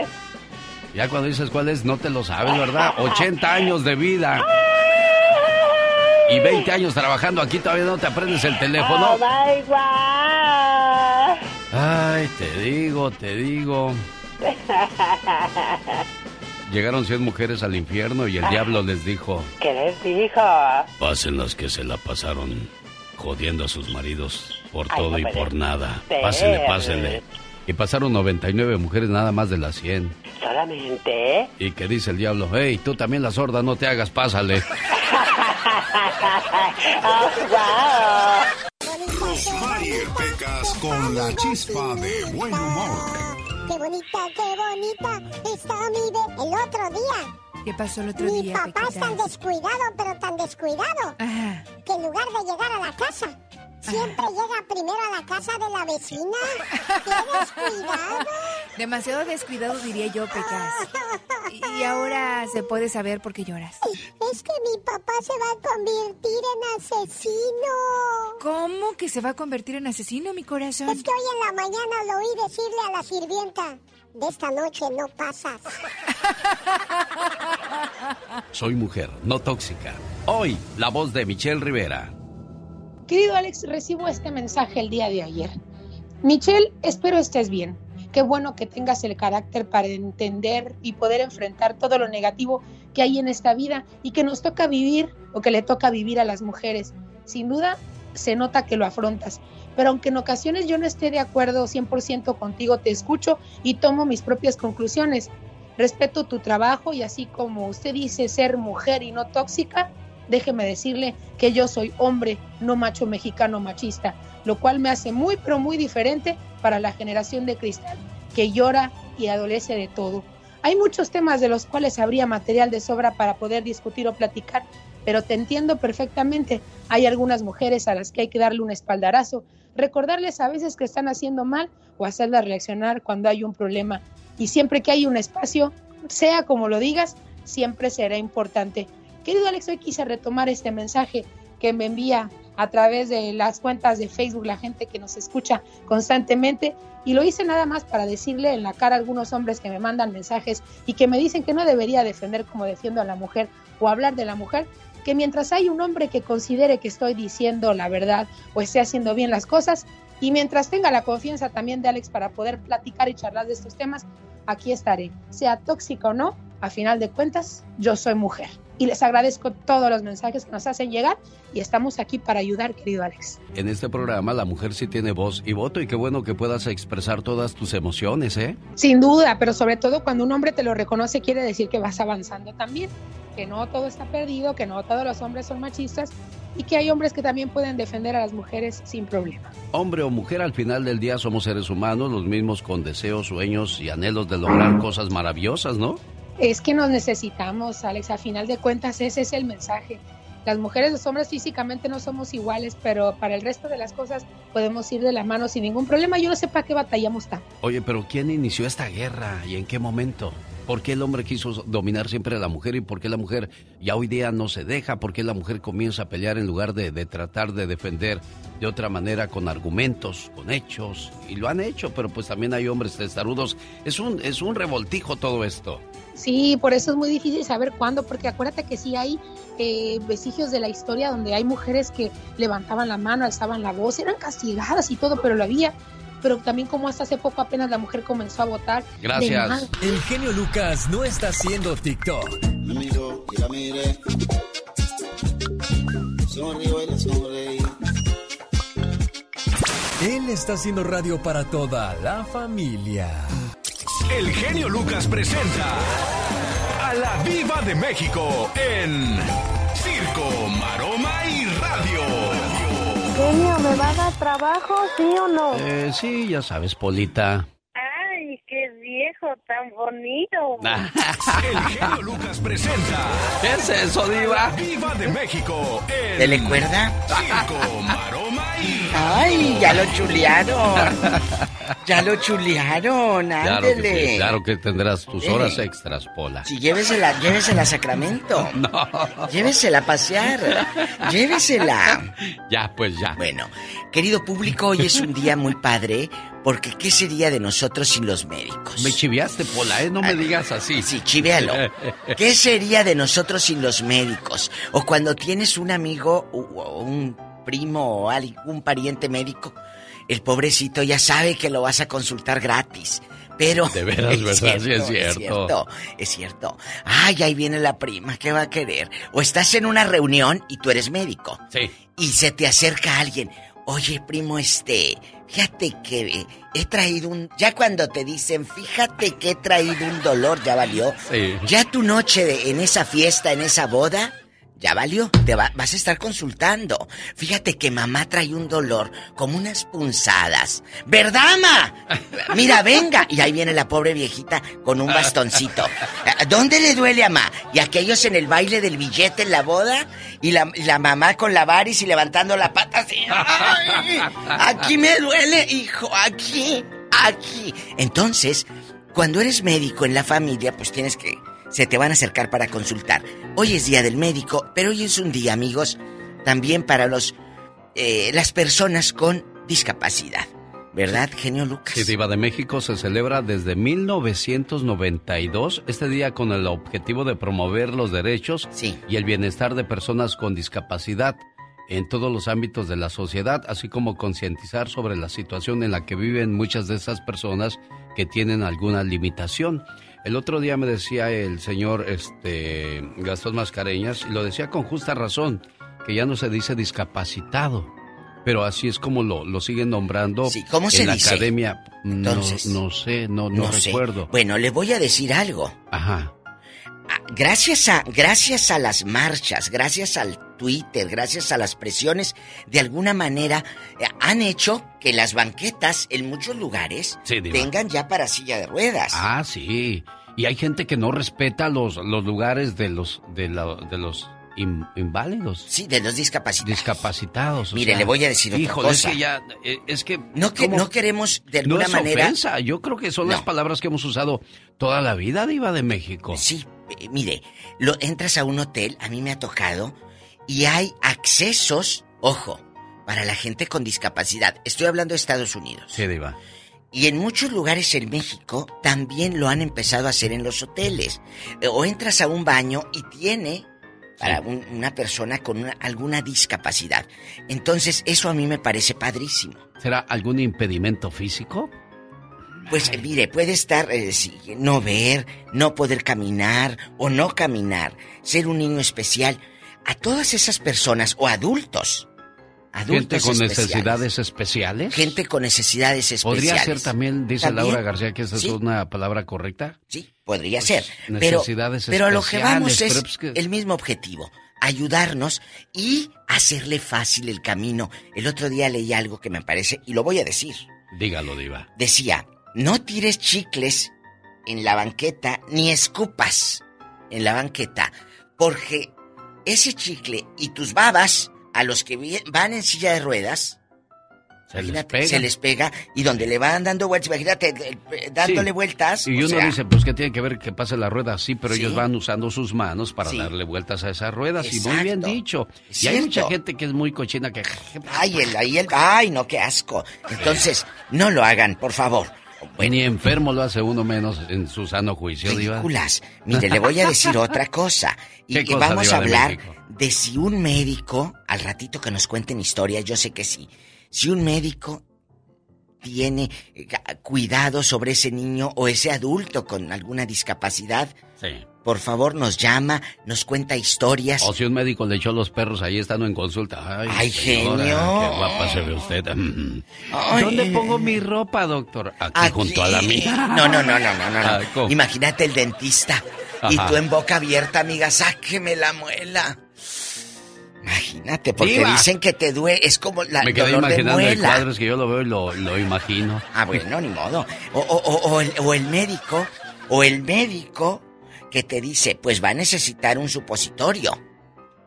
Speaker 33: es?
Speaker 1: Ya cuando dices cuál es, no te lo sabes, ¿verdad? 80 (laughs) años de vida. Y 20 años trabajando aquí, todavía no te aprendes el teléfono.
Speaker 33: Oh my God.
Speaker 1: Ay, te digo, te digo. (laughs) Llegaron 100 mujeres al infierno y el diablo les dijo,
Speaker 33: ¿Qué les dijo?
Speaker 1: pasen las que se la pasaron jodiendo a sus maridos por
Speaker 33: Ay,
Speaker 1: todo
Speaker 33: no
Speaker 1: y por nada.
Speaker 33: ser.
Speaker 1: Pásenle, pásenle. Y pasaron 99 mujeres nada más de las 100.
Speaker 33: Solamente.
Speaker 1: Y que dice el diablo, hey, tú también la sorda, no te hagas, pásale. (laughs)
Speaker 33: oh, wow.
Speaker 4: Rosmarie Pecas con la chispa de buen humor.
Speaker 8: Qué bonita, qué bonita está mi be- El otro día,
Speaker 6: ¿Qué pasó el otro
Speaker 8: mi
Speaker 6: día?
Speaker 8: papá es tan descuidado, pero tan descuidado,
Speaker 6: Ajá.
Speaker 8: que en lugar de llegar a la casa, siempre llega primero a la casa de la vecina. ¡Qué descuidado!
Speaker 6: Demasiado descuidado diría yo, Pecas. Y ahora se puede saber por qué lloras.
Speaker 8: Es que mi papá se va a convertir en asesino.
Speaker 6: ¿Cómo que se va a convertir en asesino, mi corazón?
Speaker 8: Es que hoy en la mañana lo oí decirle a la sirvienta, de esta noche no pasas.
Speaker 1: Soy mujer, no tóxica. Hoy, la voz de Michelle Rivera.
Speaker 35: Querido Alex, recibo este mensaje el día de ayer. Michelle, espero estés bien. Qué bueno que tengas el carácter para entender y poder enfrentar todo lo negativo que hay en esta vida y que nos toca vivir o que le toca vivir a las mujeres. Sin duda, se nota que lo afrontas. Pero aunque en ocasiones yo no esté de acuerdo 100% contigo, te escucho y tomo mis propias conclusiones. Respeto tu trabajo y así como usted dice ser mujer y no tóxica, déjeme decirle que yo soy hombre, no macho mexicano machista, lo cual me hace muy pero muy diferente para la generación de cristal, que llora y adolece de todo. Hay muchos temas de los cuales habría material de sobra para poder discutir o platicar, pero te entiendo perfectamente. Hay algunas mujeres a las que hay que darle un espaldarazo, recordarles a veces que están haciendo mal o hacerlas reaccionar cuando hay un problema. Y siempre que hay un espacio, sea como lo digas, siempre será importante. Querido Alex, hoy quise retomar este mensaje que me envía a través de las cuentas de Facebook la gente que nos escucha constantemente y lo hice nada más para decirle en la cara a algunos hombres que me mandan mensajes y que me dicen que no debería defender como defiendo a la mujer o hablar de la mujer, que mientras hay un hombre que considere que estoy diciendo la verdad o esté haciendo bien las cosas y mientras tenga la confianza también de Alex para poder platicar y charlar de estos temas, aquí estaré, sea tóxica o no, a final de cuentas, yo soy mujer. Y les agradezco todos los mensajes que nos hacen llegar y estamos aquí para ayudar, querido Alex.
Speaker 1: En este programa la mujer sí tiene voz y voto y qué bueno que puedas expresar todas tus emociones, ¿eh?
Speaker 35: Sin duda, pero sobre todo cuando un hombre te lo reconoce quiere decir que vas avanzando también, que no todo está perdido, que no todos los hombres son machistas y que hay hombres que también pueden defender a las mujeres sin problema.
Speaker 1: Hombre o mujer, al final del día somos seres humanos, los mismos con deseos, sueños y anhelos de lograr cosas maravillosas, ¿no?
Speaker 35: Es que nos necesitamos, Alex, a final de cuentas ese es el mensaje. Las mujeres y los hombres físicamente no somos iguales, pero para el resto de las cosas podemos ir de la mano sin ningún problema. Yo no sé para qué batallamos tanto.
Speaker 1: Oye, pero ¿quién inició esta guerra y en qué momento? ¿Por qué el hombre quiso dominar siempre a la mujer y por qué la mujer ya hoy día no se deja? ¿Por qué la mujer comienza a pelear en lugar de, de tratar de defender de otra manera con argumentos, con hechos? Y lo han hecho, pero pues también hay hombres testarudos. Es un, es un revoltijo todo esto.
Speaker 35: Sí, por eso es muy difícil saber cuándo, porque acuérdate que sí hay eh, vestigios de la historia donde hay mujeres que levantaban la mano, alzaban la voz, eran castigadas y todo, pero lo había. Pero también como hasta hace poco apenas la mujer comenzó a votar.
Speaker 11: Gracias. El genio Lucas no está haciendo TikTok.
Speaker 63: Me miró y la miré. Sonrió y le sonreí.
Speaker 11: Él está haciendo radio para toda la familia.
Speaker 64: El genio Lucas presenta a la Viva de México en Circo, Maroma y Radio.
Speaker 65: Genio, ¿me va a dar trabajo, sí o no?
Speaker 1: Eh, sí, ya sabes, Polita.
Speaker 65: Ay, qué viejo tan bonito. (laughs)
Speaker 64: El genio Lucas presenta.
Speaker 1: ¿Qué es eso, Diva?
Speaker 64: Viva de México
Speaker 2: ¿Te le cuerda?
Speaker 64: Circo, Maroma y.
Speaker 2: Ay, ya lo chulearon. Ya lo chulearon,
Speaker 1: Claro que,
Speaker 2: ándele.
Speaker 1: sí, claro que tendrás tus
Speaker 2: Eh.
Speaker 1: horas extras, Pola.
Speaker 2: Sí, llévesela, llévesela a Sacramento. (laughs) Llévesela a pasear. Llévesela.
Speaker 1: Ya, pues ya.
Speaker 2: Bueno, querido público, hoy es un día muy padre porque ¿qué sería de nosotros sin los médicos?
Speaker 1: Me chiviaste, Pola, ¿eh? No me digas así.
Speaker 2: Sí, chivéalo. (laughs) ¿Qué sería de nosotros sin los médicos? O cuando tienes un amigo o un primo o algún pariente médico, el pobrecito ya sabe que lo vas a consultar gratis. Pero.
Speaker 1: De veras, (laughs) ¿verdad? Sí, es
Speaker 2: Es
Speaker 1: cierto.
Speaker 2: cierto. Es cierto. Ay, ahí viene la prima, ¿qué va a querer? O estás en una reunión y tú eres médico.
Speaker 1: Sí.
Speaker 2: Y se te acerca alguien. Oye, primo, este. Fíjate que he traído un. Ya cuando te dicen, fíjate que he traído un dolor, ya valió.
Speaker 1: Sí.
Speaker 2: Ya tu noche de- en esa fiesta, en esa boda, ya valió. Te va- vas a estar consultando. Fíjate que mamá trae un dolor, como unas punzadas. ¿Verdad, ma? (laughs) Mira, venga. Y ahí viene la pobre viejita con un bastoncito. (laughs) ¿Dónde le duele a mamá? Y aquellos en el baile del billete en la boda. Y la, y la mamá con la varis y levantando la pata así. ¡Ay! Aquí me duele, hijo. Aquí, aquí. Entonces, cuando eres médico en la familia, pues tienes que... Se te van a acercar para consultar. Hoy es día del médico, pero hoy es un día, amigos, también para los... eh, las personas con discapacidad. ¿Verdad, genio Lucas?
Speaker 1: Sí, Diva de México se celebra desde 1992, este día con el objetivo de promover los derechos y el bienestar de personas con discapacidad en todos los ámbitos de la sociedad, así como concientizar sobre la situación en la que viven muchas de esas personas que tienen alguna limitación. El otro día me decía el señor este, Gastón Mascareñas, y lo decía con justa razón, que ya no se dice discapacitado, pero así es como lo, lo siguen nombrando
Speaker 2: ¿cómo
Speaker 1: en
Speaker 2: se
Speaker 1: la
Speaker 2: dice?
Speaker 1: academia. No-
Speaker 2: Entonces,
Speaker 1: no, sé, no, recuerdo.
Speaker 2: Bueno, le voy a decir algo.
Speaker 1: Ajá.
Speaker 2: Ah, Gracias a, gracias a las marchas, gracias al Twitter, gracias a las presiones, de alguna manera eh, han hecho que las banquetas en muchos lugares
Speaker 1: Sí,
Speaker 2: tengan ya para silla de ruedas.
Speaker 1: Ah, sí. Y hay gente que no respeta los, los lugares de los, de, la- de los in- inválidos.
Speaker 2: Sí, de los discapacitados.
Speaker 1: Discapacitados.
Speaker 2: Mire,
Speaker 1: sea,
Speaker 2: le voy a decir otra
Speaker 1: híjole,
Speaker 2: cosa.
Speaker 1: es que ya, eh, es que...
Speaker 2: No, que,
Speaker 1: ¿cómo?
Speaker 2: no queremos de
Speaker 1: No
Speaker 2: alguna
Speaker 1: es
Speaker 2: manera.
Speaker 1: ofensa, yo creo que son las
Speaker 2: No.
Speaker 1: palabras que hemos usado toda la vida, Diva de México.
Speaker 2: Sí, eh, mire, lo, entras a un hotel, a mí me ha tocado, y hay accesos, ojo, para la gente con discapacidad. Estoy hablando de Estados Unidos.
Speaker 1: Sí, Diva.
Speaker 2: Y en muchos lugares en México también lo han empezado a hacer en los hoteles. Eh, O entras a un baño y tiene para un- una persona con una- alguna discapacidad. Entonces, eso a mí me parece padrísimo.
Speaker 1: ¿Será algún impedimento físico?
Speaker 2: Pues mire, puede estar, eh, sí, no ver, no poder caminar o no caminar, ser un niño especial. A todas esas personas o adultos, adultos
Speaker 1: Gente con
Speaker 2: especiales,
Speaker 1: necesidades especiales.
Speaker 2: gente con necesidades especiales.
Speaker 1: Podría ser también, dice
Speaker 2: ¿También?
Speaker 1: Laura García, que esa
Speaker 2: Sí.
Speaker 1: es una palabra correcta.
Speaker 2: Sí, podría
Speaker 1: Pues,
Speaker 2: ser. Pero,
Speaker 1: necesidades
Speaker 2: pero a lo que vamos es
Speaker 1: que-
Speaker 2: el mismo objetivo, ayudarnos y hacerle fácil el camino. El otro día leí algo que me parece, y lo voy a decir.
Speaker 1: Dígalo, Diva.
Speaker 2: Decía, no tires chicles en la banqueta ni escupas en la banqueta, porque ese chicle y tus babas a los que van en silla de ruedas,
Speaker 1: Se les pega.
Speaker 2: se les pega y donde le van dando vueltas, imagínate, dándole
Speaker 1: Sí.
Speaker 2: vueltas.
Speaker 1: Y uno
Speaker 2: sea,
Speaker 1: dice, pues que tiene que ver que pase la rueda así, pero
Speaker 2: Sí.
Speaker 1: ellos van usando sus manos para
Speaker 2: Sí.
Speaker 1: darle vueltas a esas ruedas. Y muy bien dicho.
Speaker 2: Es
Speaker 1: Y hay mucha gente que es muy cochina que...
Speaker 2: Ay, el, ahí el, ay, no, qué asco. Entonces, no lo hagan, por favor.
Speaker 1: Ni enfermo lo hace uno menos en su sano juicio, Diva.
Speaker 2: Ridículas. Mire, le voy a decir (laughs) otra cosa. Y,
Speaker 1: ¿Qué cosa,
Speaker 2: vamos
Speaker 1: Diva
Speaker 2: a
Speaker 1: de
Speaker 2: hablar
Speaker 1: México?
Speaker 2: de si un médico, al ratito que nos cuenten historias, yo sé que sí, si un médico tiene eh, cuidado sobre ese niño o ese adulto con alguna discapacidad,
Speaker 1: Sí.
Speaker 2: Por favor nos llama, nos cuenta historias.
Speaker 1: O si un médico le echó los perros ahí estando en consulta. Ay,
Speaker 2: Ay,
Speaker 1: señora,
Speaker 2: genio.
Speaker 1: Qué guapa se ve usted.
Speaker 2: Ay.
Speaker 1: ¿Dónde pongo mi ropa, doctor? Aquí,
Speaker 2: Aquí.
Speaker 1: junto a la mía.
Speaker 2: No, no, no, no, no, no. Imagínate el dentista. Y tú en boca abierta, amiga, sáqueme la muela. Imagínate, porque
Speaker 1: Diva.
Speaker 2: dicen que te duele, es como la
Speaker 1: Me quedé
Speaker 2: dolor de
Speaker 1: imaginando el
Speaker 2: muela.
Speaker 1: cuadro, es que yo lo veo y lo, lo imagino.
Speaker 2: Ah, bueno, ni modo. O, o- o- o el, o el médico, o el médico que te dice, pues va a necesitar un supositorio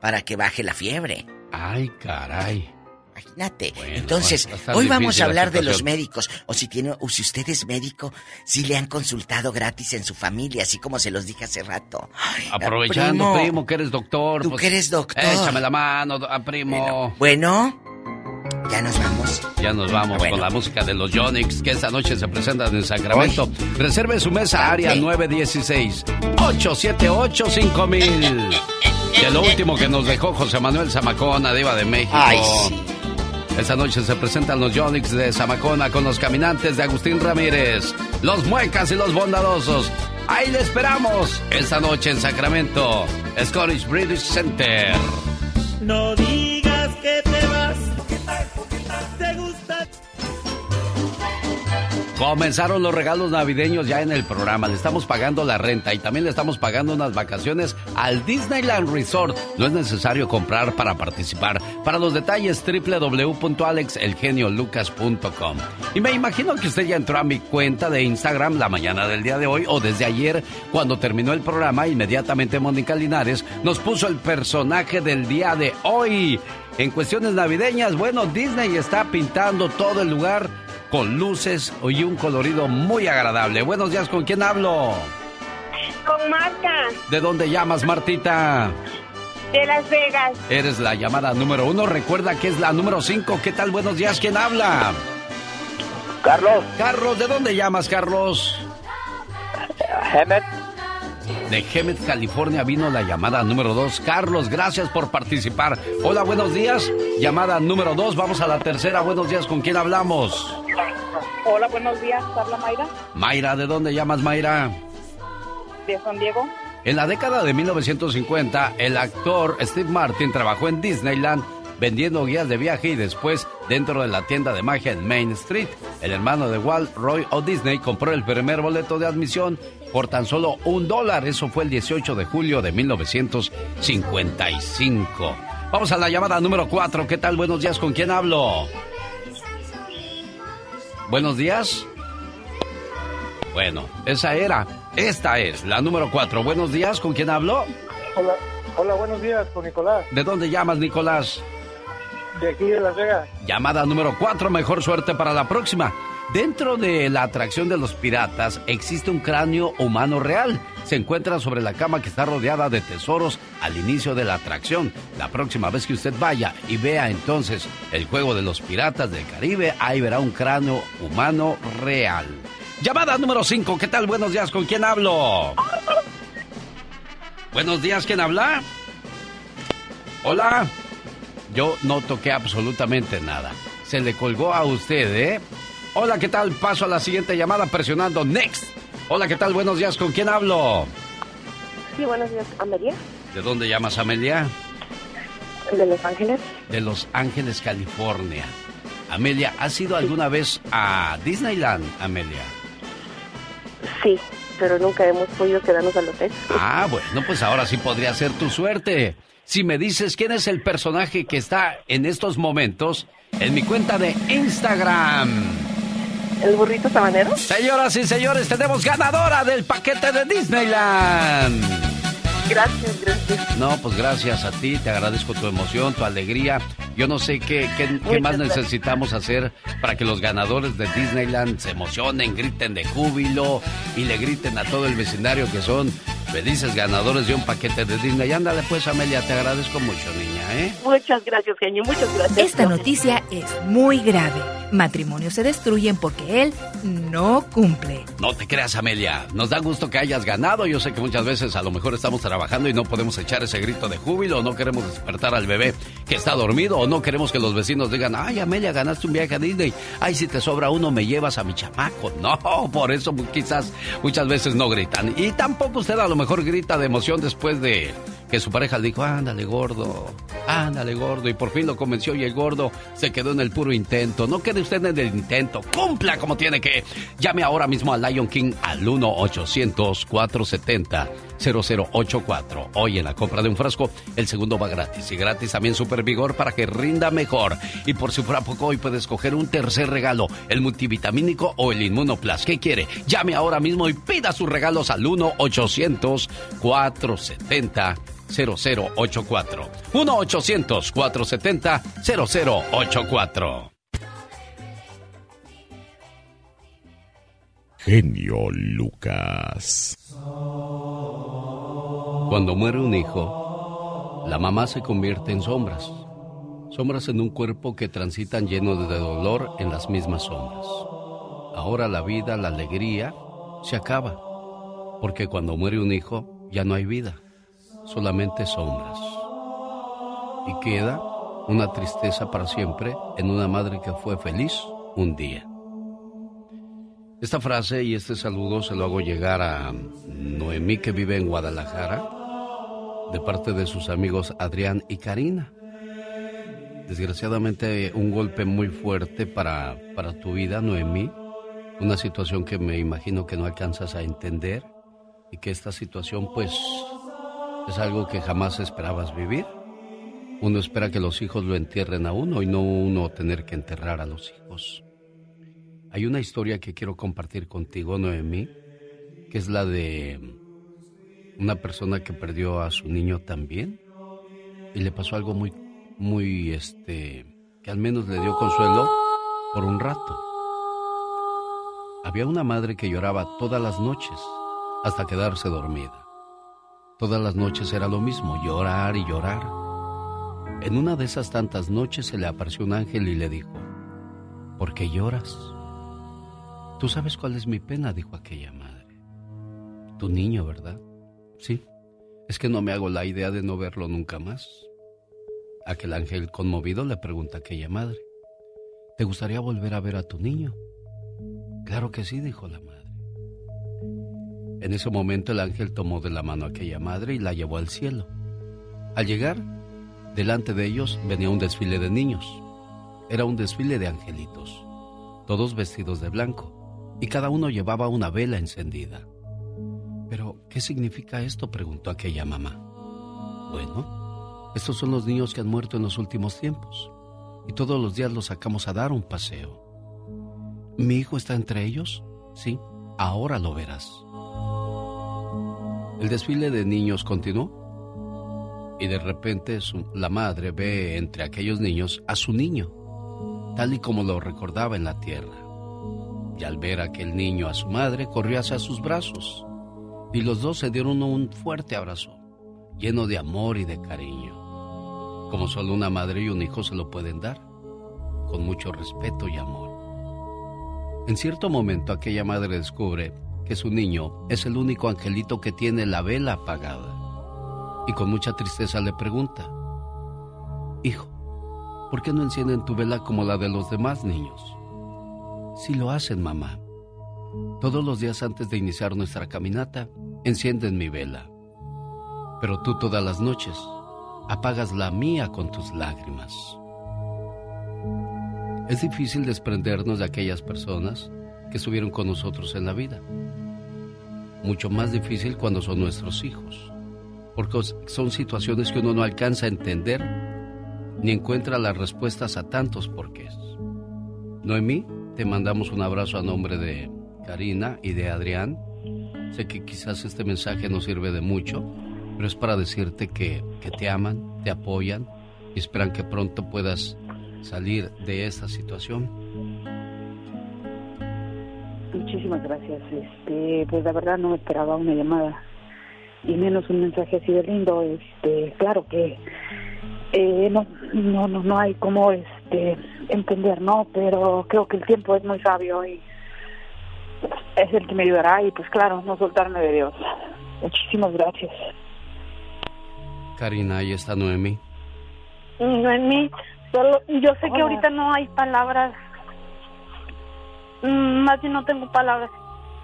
Speaker 2: para que baje la fiebre.
Speaker 1: Ay, caray.
Speaker 2: Imagínate. Entonces, hoy vamos a
Speaker 1: la
Speaker 2: hablar de los médicos. O si tiene, o si usted es médico, si le han consultado gratis en su familia, así como se los dije hace rato. Ay,
Speaker 1: Aprovechando, primo, que eres doctor.
Speaker 2: Tú
Speaker 1: pues,
Speaker 2: que eres doctor.
Speaker 1: Échame la mano, do- a primo.
Speaker 2: Bueno, ya nos vamos.
Speaker 1: Ya nos vamos
Speaker 2: Bueno.
Speaker 1: con la música de los Yonix, que esta noche se presentan en Sacramento. Reserve su mesa área 916-878-5000. De (laughs) lo último que nos dejó José Manuel Zamacona, Diva de México.
Speaker 2: Ay, sí.
Speaker 1: Esta noche se presentan los Yonix de Zamacona con los caminantes de Agustín Ramírez, los muecas y los bondadosos. Ahí le esperamos esta noche en Sacramento, Scottish British Center.
Speaker 66: No digas que
Speaker 1: Comenzaron los regalos navideños ya en el programa. Le estamos pagando la renta y también le estamos pagando unas vacaciones al Disneyland Resort. No es necesario comprar para participar. Para los detalles, www.alexelgeniolucas.com. Y me imagino que usted ya entró a mi cuenta de Instagram la mañana del día de hoy o desde ayer, cuando terminó el programa, inmediatamente Mónica Linares nos puso el personaje del día de hoy. En cuestiones navideñas, bueno, Disney está pintando todo el lugar con luces y un colorido muy agradable. Buenos días, ¿con quién hablo?
Speaker 67: Con Marta,
Speaker 1: ¿De dónde llamas, Martita?
Speaker 67: de Las Vegas.
Speaker 1: Eres la llamada número uno. Recuerda que es la número cinco. ¿Qué tal? Buenos días, ¿quién habla?
Speaker 45: Carlos.
Speaker 1: Carlos, ¿de dónde llamas, Carlos?
Speaker 45: Hemet.
Speaker 1: De Hemet, California vino la llamada número dos. Carlos, gracias por participar. Hola, buenos días. Llamada número dos. Vamos a la tercera. Buenos días, ¿con quién hablamos?
Speaker 68: Hola, buenos días. Habla Mayra
Speaker 1: Mayra, ¿de dónde llamas, Mayra?
Speaker 68: de San Diego.
Speaker 1: En la década de 1950, el actor Steve Martin trabajó en Disneyland vendiendo guías de viaje y después dentro de la tienda de magia en Main Street. El hermano de Walt, Roy O. Disney, compró el primer boleto de admisión por tan solo un dólar. Eso fue el 18 de julio de 1955. Vamos a la llamada número 4. ¿Qué tal? Buenos días. ¿Con quién hablo? Buenos días. Bueno, esa era. Esta es la número 4. Buenos días. ¿Con quién hablo?
Speaker 69: Hola, hola, buenos días, con Nicolás,
Speaker 1: ¿De dónde llamas, Nicolás?
Speaker 69: de aquí de Las Vegas.
Speaker 1: Llamada número 4, mejor suerte para la próxima. Dentro de la atracción de los piratas existe un cráneo humano real. Se encuentra sobre la cama que está rodeada de tesoros al inicio de la atracción. La próxima vez que usted vaya y vea entonces el juego de los piratas del Caribe, ahí verá un cráneo humano real. Llamada número 5, ¿qué tal? Buenos días, ¿con quién hablo? Buenos días, ¿quién habla? Hola. Yo no toqué absolutamente nada. Se le colgó a usted, ¿eh? Hola, ¿qué tal? Paso a la siguiente llamada presionando Next. Hola, ¿qué tal? Buenos días, ¿con quién hablo?
Speaker 68: Sí, buenos días, Amelia,
Speaker 1: ¿De dónde llamas, Amelia?
Speaker 68: de Los Ángeles.
Speaker 1: De Los Ángeles, California. Amelia, ¿has ido alguna vez a Disneyland, Amelia?
Speaker 68: Sí, pero nunca hemos podido quedarnos al hotel.
Speaker 1: Ah, bueno, pues ahora sí podría ser tu suerte. Si me dices quién es el personaje que está en estos momentos en mi cuenta de Instagram.
Speaker 68: ¿El burrito sabanero?
Speaker 1: Señoras y señores, tenemos ganadora del paquete de Disneyland.
Speaker 68: Gracias, gracias.
Speaker 1: No, pues gracias a ti, te agradezco tu emoción, tu alegría. Yo no sé qué, qué, más
Speaker 68: gracias.
Speaker 1: necesitamos hacer para que los ganadores de Disneyland se emocionen, griten de júbilo y le griten a todo el vecindario que son felices ganadores de un paquete de Disney. Ándale pues, Amelia, te agradezco mucho, niña, ¿eh?
Speaker 68: Muchas gracias, genio, muchas gracias.
Speaker 70: Esta noticia es muy grave. matrimonios se destruyen porque él no cumple.
Speaker 1: No te creas, Amelia. Nos da gusto que hayas ganado. Yo sé que muchas veces a lo mejor estamos trabajando y no podemos echar ese grito de júbilo, no queremos despertar al bebé que está dormido, o no queremos que los vecinos digan, ay, Amelia, ganaste un viaje a Disney. Ay, si te sobra uno, me llevas a mi chamaco. (laughs) No, por eso quizás muchas veces no gritan. Y tampoco usted a lo mejor grita de emoción después de que su pareja le dijo, ándale gordo, ándale gordo, y por fin lo convenció y el gordo se quedó en el puro intento. No quede usted en el intento, cumpla como tiene que. Llame ahora mismo a Lion King al 1-800-470-0084. Hoy en la compra de un frasco, el segundo va gratis. Y gratis también Super Vigor para que rinda mejor. Y por si fuera poco, hoy puede escoger un tercer regalo, el multivitamínico o el Inmunoplus. ¿Qué quiere? Llame ahora mismo y pida sus regalos al 1-800-470. 0084 1-800-470-0084
Speaker 4: Genio Lucas.
Speaker 1: Cuando muere un hijo, la mamá se convierte en sombras. Sombras en un cuerpo que transitan lleno de dolor en las mismas sombras. Ahora la vida, la alegría, se acaba. Porque cuando muere un hijo, ya no hay vida solamente sombras. Y queda una tristeza para siempre en una madre que fue feliz un día. Esta frase y este saludo se lo hago llegar a Noemí que vive en Guadalajara de parte de sus amigos Adrián y Karina. Desgraciadamente un golpe muy fuerte para, para tu vida, Noemí. Una situación que me imagino que no alcanzas a entender y que esta situación pues es algo que jamás esperabas vivir. Uno espera que los hijos lo entierren a uno y no uno tener que enterrar a los hijos. Hay una historia que quiero compartir contigo, Noemí, que es la de una persona que perdió a su niño también y le pasó algo muy, muy, este, que al menos le dio consuelo por un rato. Había una madre que lloraba todas las noches hasta quedarse dormida. Todas las noches era lo mismo, llorar y llorar. En una de esas tantas noches se le apareció un ángel y le dijo, ¿por qué lloras? Tú sabes cuál es mi pena, dijo aquella madre. Tu niño, ¿verdad? Sí, es que no me hago la idea de no verlo nunca más. Aquel ángel conmovido le pregunta a aquella madre, ¿te gustaría volver a ver a tu niño? Claro que sí, dijo la madre. En ese momento el ángel tomó de la mano a aquella madre y la llevó al cielo. Al llegar, delante de ellos venía un desfile de niños. Era un desfile de angelitos, todos vestidos de blanco, y cada uno llevaba una vela encendida. Pero, ¿qué significa esto? preguntó aquella mamá. Bueno, estos son los niños que han muerto en los últimos tiempos, y todos los días los sacamos a dar un paseo. ¿Mi hijo está entre ellos? Sí, ahora lo verás. El desfile de niños continuó y de repente la madre ve entre aquellos niños a su niño, tal y como lo recordaba en la tierra. Y al ver aquel niño a su madre, corrió hacia sus brazos y los dos se dieron un fuerte abrazo, lleno de amor y de cariño, como solo una madre y un hijo se lo pueden dar, con mucho respeto y amor. En cierto momento aquella madre descubre que su niño es el único angelito que tiene la vela apagada. Y con mucha tristeza le pregunta, Hijo, ¿por qué no encienden tu vela como la de los demás niños? Sí lo hacen, mamá. Todos los días antes de iniciar nuestra caminata, encienden mi vela. Pero tú todas las noches apagas la mía con tus lágrimas. Es difícil desprendernos de aquellas personas que estuvieron con nosotros en la vida. Mucho más difícil cuando son nuestros hijos, porque son situaciones que uno no alcanza a entender ni encuentra las respuestas a tantos porqués. Noemí, te mandamos un abrazo a nombre de Karina y de Adrián. Sé que quizás este mensaje no sirve de mucho, pero es para decirte que, que te aman, te apoyan y esperan que pronto puedas salir de esta situación
Speaker 71: Muchísimas gracias. Este, pues la verdad no esperaba una llamada y menos un mensaje así de lindo. Este, claro que eh, no, no, no, no hay como este entender, ¿no? Pero creo que el tiempo es muy sabio y es el que me ayudará y pues claro, no soltarme de Dios. Muchísimas gracias.
Speaker 1: Karina, ahí está Noemi.
Speaker 72: Noemi, solo, yo sé que ahorita no hay palabras, más bien no tengo palabras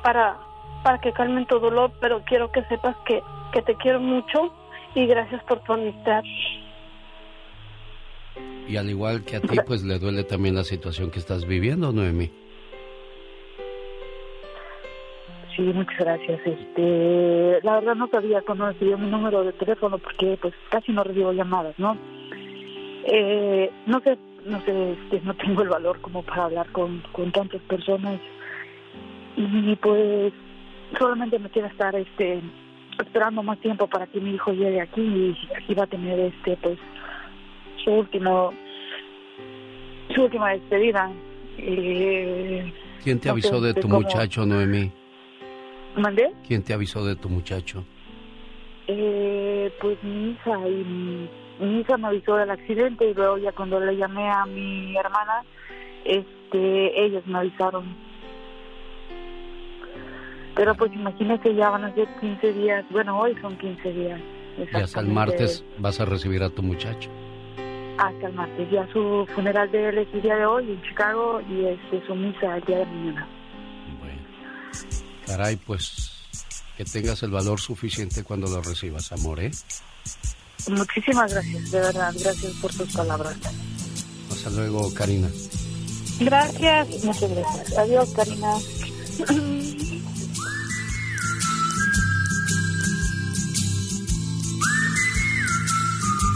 Speaker 72: para, para que calmen tu dolor, pero quiero que sepas que, que te quiero mucho y gracias por tu amistad.
Speaker 1: Y al igual que a ti, pues le duele también la situación que estás viviendo, Noemi.
Speaker 71: Sí, muchas gracias. Este, la verdad no sabía cuando me pidió mi número de teléfono porque pues casi no recibo llamadas, ¿no? Eh, no sé, no sé, este, no tengo el valor como para hablar con, con tantas personas y pues solamente me quiero estar este esperando más tiempo para que mi hijo llegue aquí y aquí va a tener este pues su último su última despedida. Eh,
Speaker 1: ¿Quién te
Speaker 71: no
Speaker 1: avisó
Speaker 71: sé,
Speaker 1: de tu muchacho, Noemi?
Speaker 71: ¿Mandé?
Speaker 1: ¿Quién te avisó de tu muchacho?
Speaker 71: Eh, pues mi hija y mi, hija me avisó del accidente y luego ya cuando le llamé a mi hermana, este, ellos me avisaron. Pero pues imagínese ya van a ser 15 días, bueno hoy son 15 días.
Speaker 1: Y hasta el martes vas a recibir a tu muchacho.
Speaker 71: Hasta el martes, ya su funeral de él es el día de hoy en Chicago y este su misa el día de mañana.
Speaker 1: Caray, pues que tengas el valor suficiente cuando lo recibas, amor, ¿eh?
Speaker 71: Muchísimas gracias, de verdad, gracias por tus palabras.
Speaker 1: Hasta luego, Karina.
Speaker 71: Gracias. Muchas gracias. Adiós, Karina.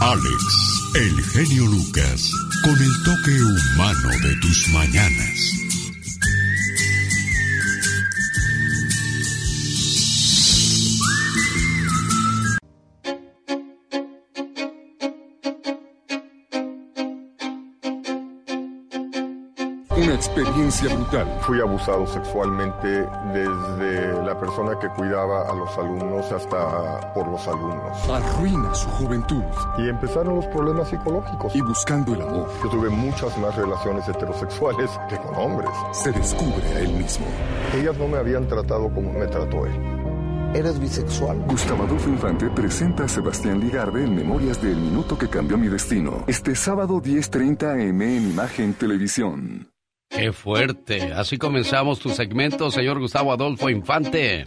Speaker 4: Alex, el genio Lucas, con el toque humano de tus mañanas.
Speaker 73: Una experiencia brutal.
Speaker 74: Fui abusado sexualmente desde la persona que cuidaba a los alumnos hasta por los alumnos.
Speaker 73: Arruina su juventud.
Speaker 74: Y empezaron los problemas psicológicos.
Speaker 73: Y buscando el amor.
Speaker 74: Yo tuve muchas más relaciones heterosexuales que con hombres.
Speaker 73: Se descubre a él mismo.
Speaker 74: Ellas no me habían tratado como me trató él.
Speaker 73: ¿Eres bisexual? Gustavo Adolfo Infante presenta a Sebastián Ligarde en Memorias del Minuto que Cambió Mi Destino. Este sábado 10.30 am en Imagen Televisión.
Speaker 1: Qué fuerte. Así comenzamos tu segmento, señor Gustavo Adolfo Infante.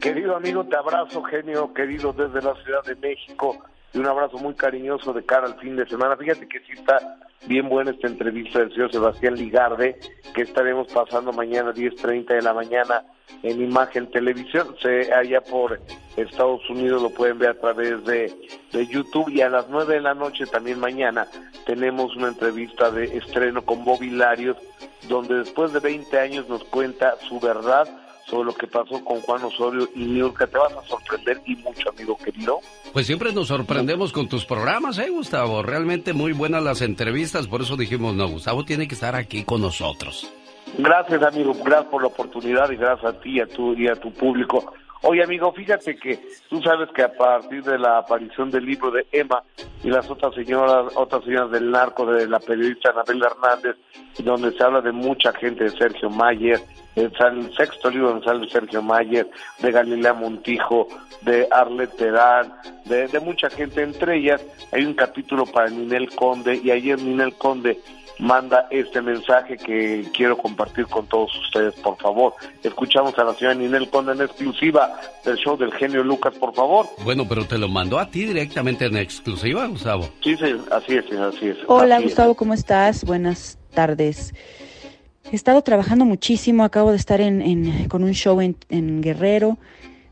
Speaker 75: Querido amigo, te abrazo, genio, querido desde la Ciudad de México. Y un abrazo muy cariñoso de cara al fin de semana. Fíjate que sí está bien buena esta entrevista del señor Sebastián Ligarde, que estaremos pasando mañana 10.30 de la mañana en Imagen Televisión. Se, allá por Estados Unidos lo pueden ver a través de, de YouTube. Y a las 9 de la noche también mañana tenemos una entrevista de estreno con Bobby donde después de 20 años nos cuenta su verdad sobre lo que pasó con Juan Osorio y Niurka. Te vas a sorprender y mucho, amigo querido.
Speaker 1: Pues siempre nos sorprendemos con tus programas, ¿eh, Gustavo? Realmente muy buenas las entrevistas, por eso dijimos, no, Gustavo tiene que estar aquí con nosotros.
Speaker 75: Gracias, amigo. Gracias por la oportunidad y gracias a ti y a tu, y a tu público. Oye, amigo, fíjate que tú sabes que a partir de la aparición del libro de Emma y las otras señoras, otras señoras del narco, de la periodista Anabel Hernández, donde se habla de mucha gente, de Sergio Mayer, el, sexto libro donde sale Sergio Mayer, de Galilea Montijo, de Arlet Terán, de, de mucha gente, entre ellas hay un capítulo para Ninel Conde, y ayer Ninel Conde manda este mensaje que quiero compartir con todos ustedes, por favor. Escuchamos a la señora Ninel Conde en exclusiva del show del genio Lucas, por favor.
Speaker 1: Bueno, pero te lo mandó a ti directamente en exclusiva, Gustavo.
Speaker 75: Sí, sí, así es, así es.
Speaker 76: Hola
Speaker 75: así es.
Speaker 76: Gustavo, ¿cómo estás? Buenas tardes. He estado trabajando muchísimo, acabo de estar en, en- con un show en, en Guerrero,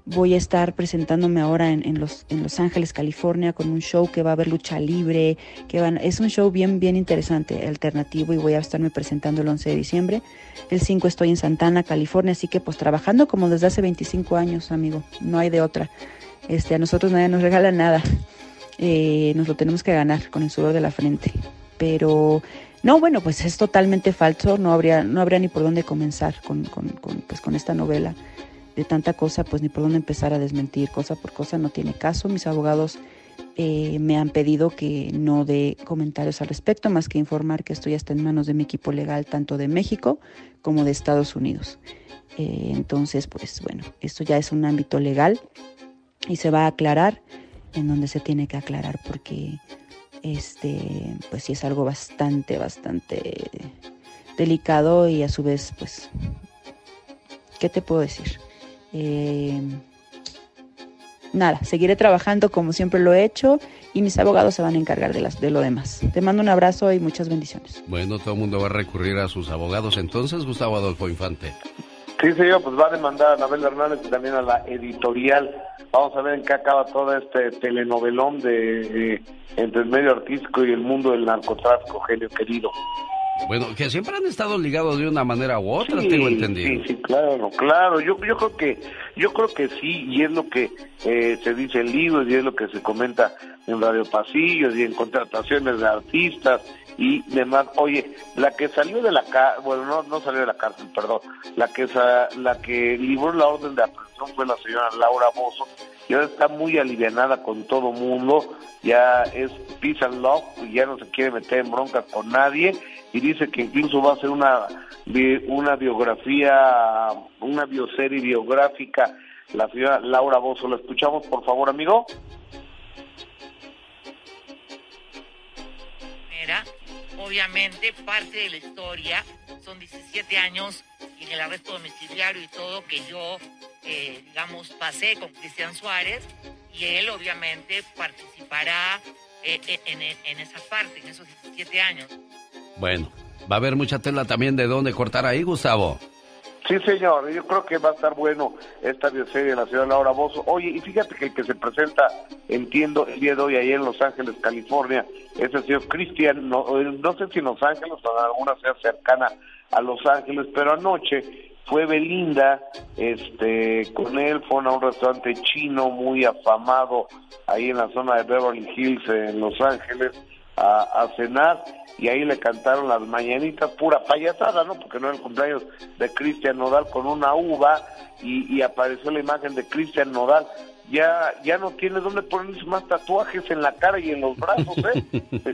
Speaker 76: voy a estar presentándome ahora en, en los, en Los Ángeles, California, con un show que va a haber lucha libre, que van, es un show bien, bien interesante, alternativo, y voy a estarme presentando el 11 de diciembre. El 5 estoy en Santana, California, así que pues trabajando como desde hace 25 años, amigo, no hay de otra. Este, a nosotros nadie nos regala nada, Eh, nos lo tenemos que ganar con el sudor de la frente. Pero no, bueno, pues es totalmente falso, no habría, no habría ni por dónde comenzar con, con, pues, con esta novela de tanta cosa, pues ni por dónde empezar a desmentir cosa por cosa, no tiene caso. Mis abogados eh, me han pedido que no dé comentarios al respecto, más que informar que esto ya está en manos de mi equipo legal, tanto de México como de Estados Unidos. Eh, entonces, pues bueno, esto ya es un ámbito legal y se va a aclarar en donde se tiene que aclarar porque este pues sí es algo bastante bastante delicado y a su vez pues qué te puedo decir eh, nada seguiré trabajando como siempre lo he hecho y mis abogados se van a encargar de las de lo demás te mando un abrazo y muchas bendiciones
Speaker 1: bueno todo el mundo va a recurrir a sus abogados entonces Gustavo Adolfo Infante
Speaker 75: Sí, señor, pues va a demandar a Anabel Hernández y también a la editorial. Vamos a ver en qué acaba todo este telenovelón de eh, entre el medio artístico y el mundo del narcotráfico, genio querido.
Speaker 1: Bueno, que siempre han estado ligados de una manera u otra, tengo entendido.
Speaker 75: Sí, sí, claro, claro. Yo, yo creo que, yo creo que sí, y es lo que eh, se dice en libros y es lo que se comenta en Radio Pasillos y en contrataciones de artistas y demás. Oye, la que salió de la cárcel, bueno, no, no salió de la cárcel, perdón, la que, la que libró la orden de aprehensión fue la señora Laura Bozo, y ahora está muy alivianada con todo mundo, ya es peace and love, y ya no se quiere meter en bronca con nadie, y dice que incluso va a ser una, una biografía, una bioserie biográfica, la señora Laura Bozo. ¿Lo escuchamos, por favor, amigo?
Speaker 77: Obviamente parte de la historia, son 17 años en el arresto domiciliario y todo que yo, eh, digamos, pasé con Cristian Suárez y él obviamente participará eh, eh, en, en, esa parte, en esos 17 años.
Speaker 1: Bueno, va a haber mucha tela también de dónde cortar ahí, Gustavo.
Speaker 75: Sí, señor, yo creo que va a estar bueno esta bioserie de la ciudad de Laura Bozo. Oye, y fíjate que el que se presenta, entiendo, el día de hoy ahí en Los Ángeles, California, es el señor Cristian, no, no sé si en Los Ángeles o en alguna sea cercana a Los Ángeles, pero anoche fue Belinda, este, con él fueron a un restaurante chino muy afamado ahí en la zona de Beverly Hills, en Los Ángeles, a, a cenar y ahí le cantaron las mañanitas, pura payasada, ¿no? Porque no era el cumpleaños de Cristian Nodal con una uva y, y apareció la imagen de Cristian Nodal. Ya, ya no tiene dónde ponerse más tatuajes en la cara y en los brazos, ¿eh?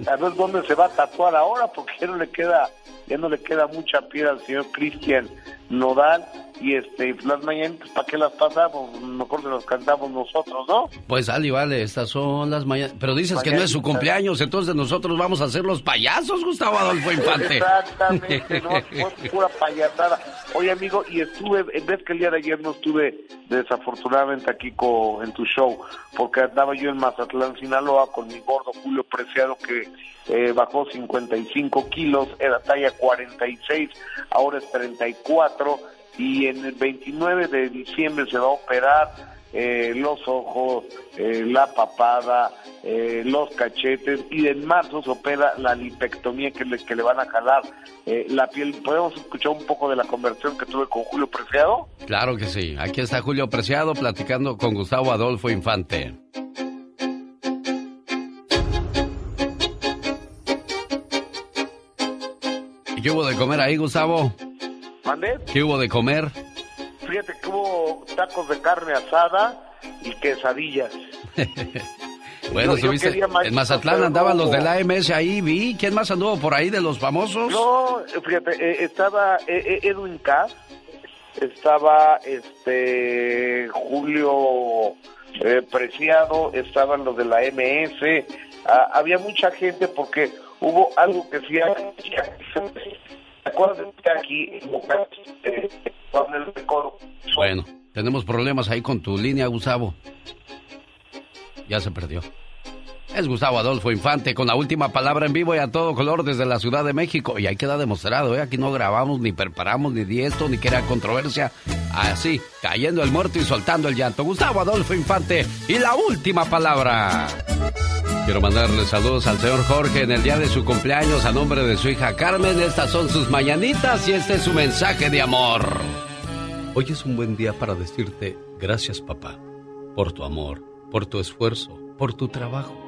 Speaker 75: (laughs) A ver dónde se va a tatuar ahora, porque ya no le queda, ya no le queda mucha piel al señor Cristian Nodal y este las mañanitas para qué las pasamos mejor se las cantamos nosotros no
Speaker 1: pues Ali vale estas son las mañanas pero dices que no es su cumpleaños entonces nosotros vamos a ser los payasos Gustavo Adolfo Infante.
Speaker 75: Exactamente no es pura payasada. Oye amigo y estuve ves que el día de ayer no estuve desafortunadamente aquí con, en tu show porque andaba yo en Mazatlán Sinaloa con mi gordo Julio Preciado que eh, bajó 55 kilos, era talla 46, ahora es 34 y en el 29 de diciembre se va a operar eh, los ojos, eh, la papada, los cachetes y en marzo se opera la lipectomía que le, que le van a jalar la piel. ¿Podemos escuchar un poco de la conversión que tuve con Julio Preciado?
Speaker 1: Claro que sí. Aquí está Julio Preciado platicando con Gustavo Adolfo Infante. Qué hubo de comer ahí, Gustavo?
Speaker 75: ¿Mandé?
Speaker 1: ¿Qué hubo de comer?
Speaker 75: Fíjate que hubo tacos de carne asada y quesadillas. (laughs)
Speaker 1: bueno, subiste, en Mazatlán andaban los de la AMS ahí, vi. ¿Quién más anduvo por ahí de los famosos?
Speaker 75: No, fíjate, eh, estaba eh, eh, Edwin Cass, estaba este Julio Preciado, estaban los de la MS, ah, había mucha gente porque hubo algo que sí aquí
Speaker 1: bueno tenemos problemas ahí con tu línea Gustavo. Ya se perdió es Gustavo Adolfo Infante con la última palabra en vivo y a todo color desde la Ciudad de México. Y ahí queda demostrado, ¿eh? Aquí no grabamos, ni preparamos, ni di esto, ni era controversia. Así, cayendo el muerto y soltando el llanto. Gustavo Adolfo Infante y la última palabra. Quiero mandarle saludos al señor Jorge en el día de su cumpleaños a nombre de su hija Carmen. Estas son sus mañanitas y este es su mensaje de amor. Hoy es un buen día para decirte gracias papá por tu amor, por tu esfuerzo, por tu trabajo,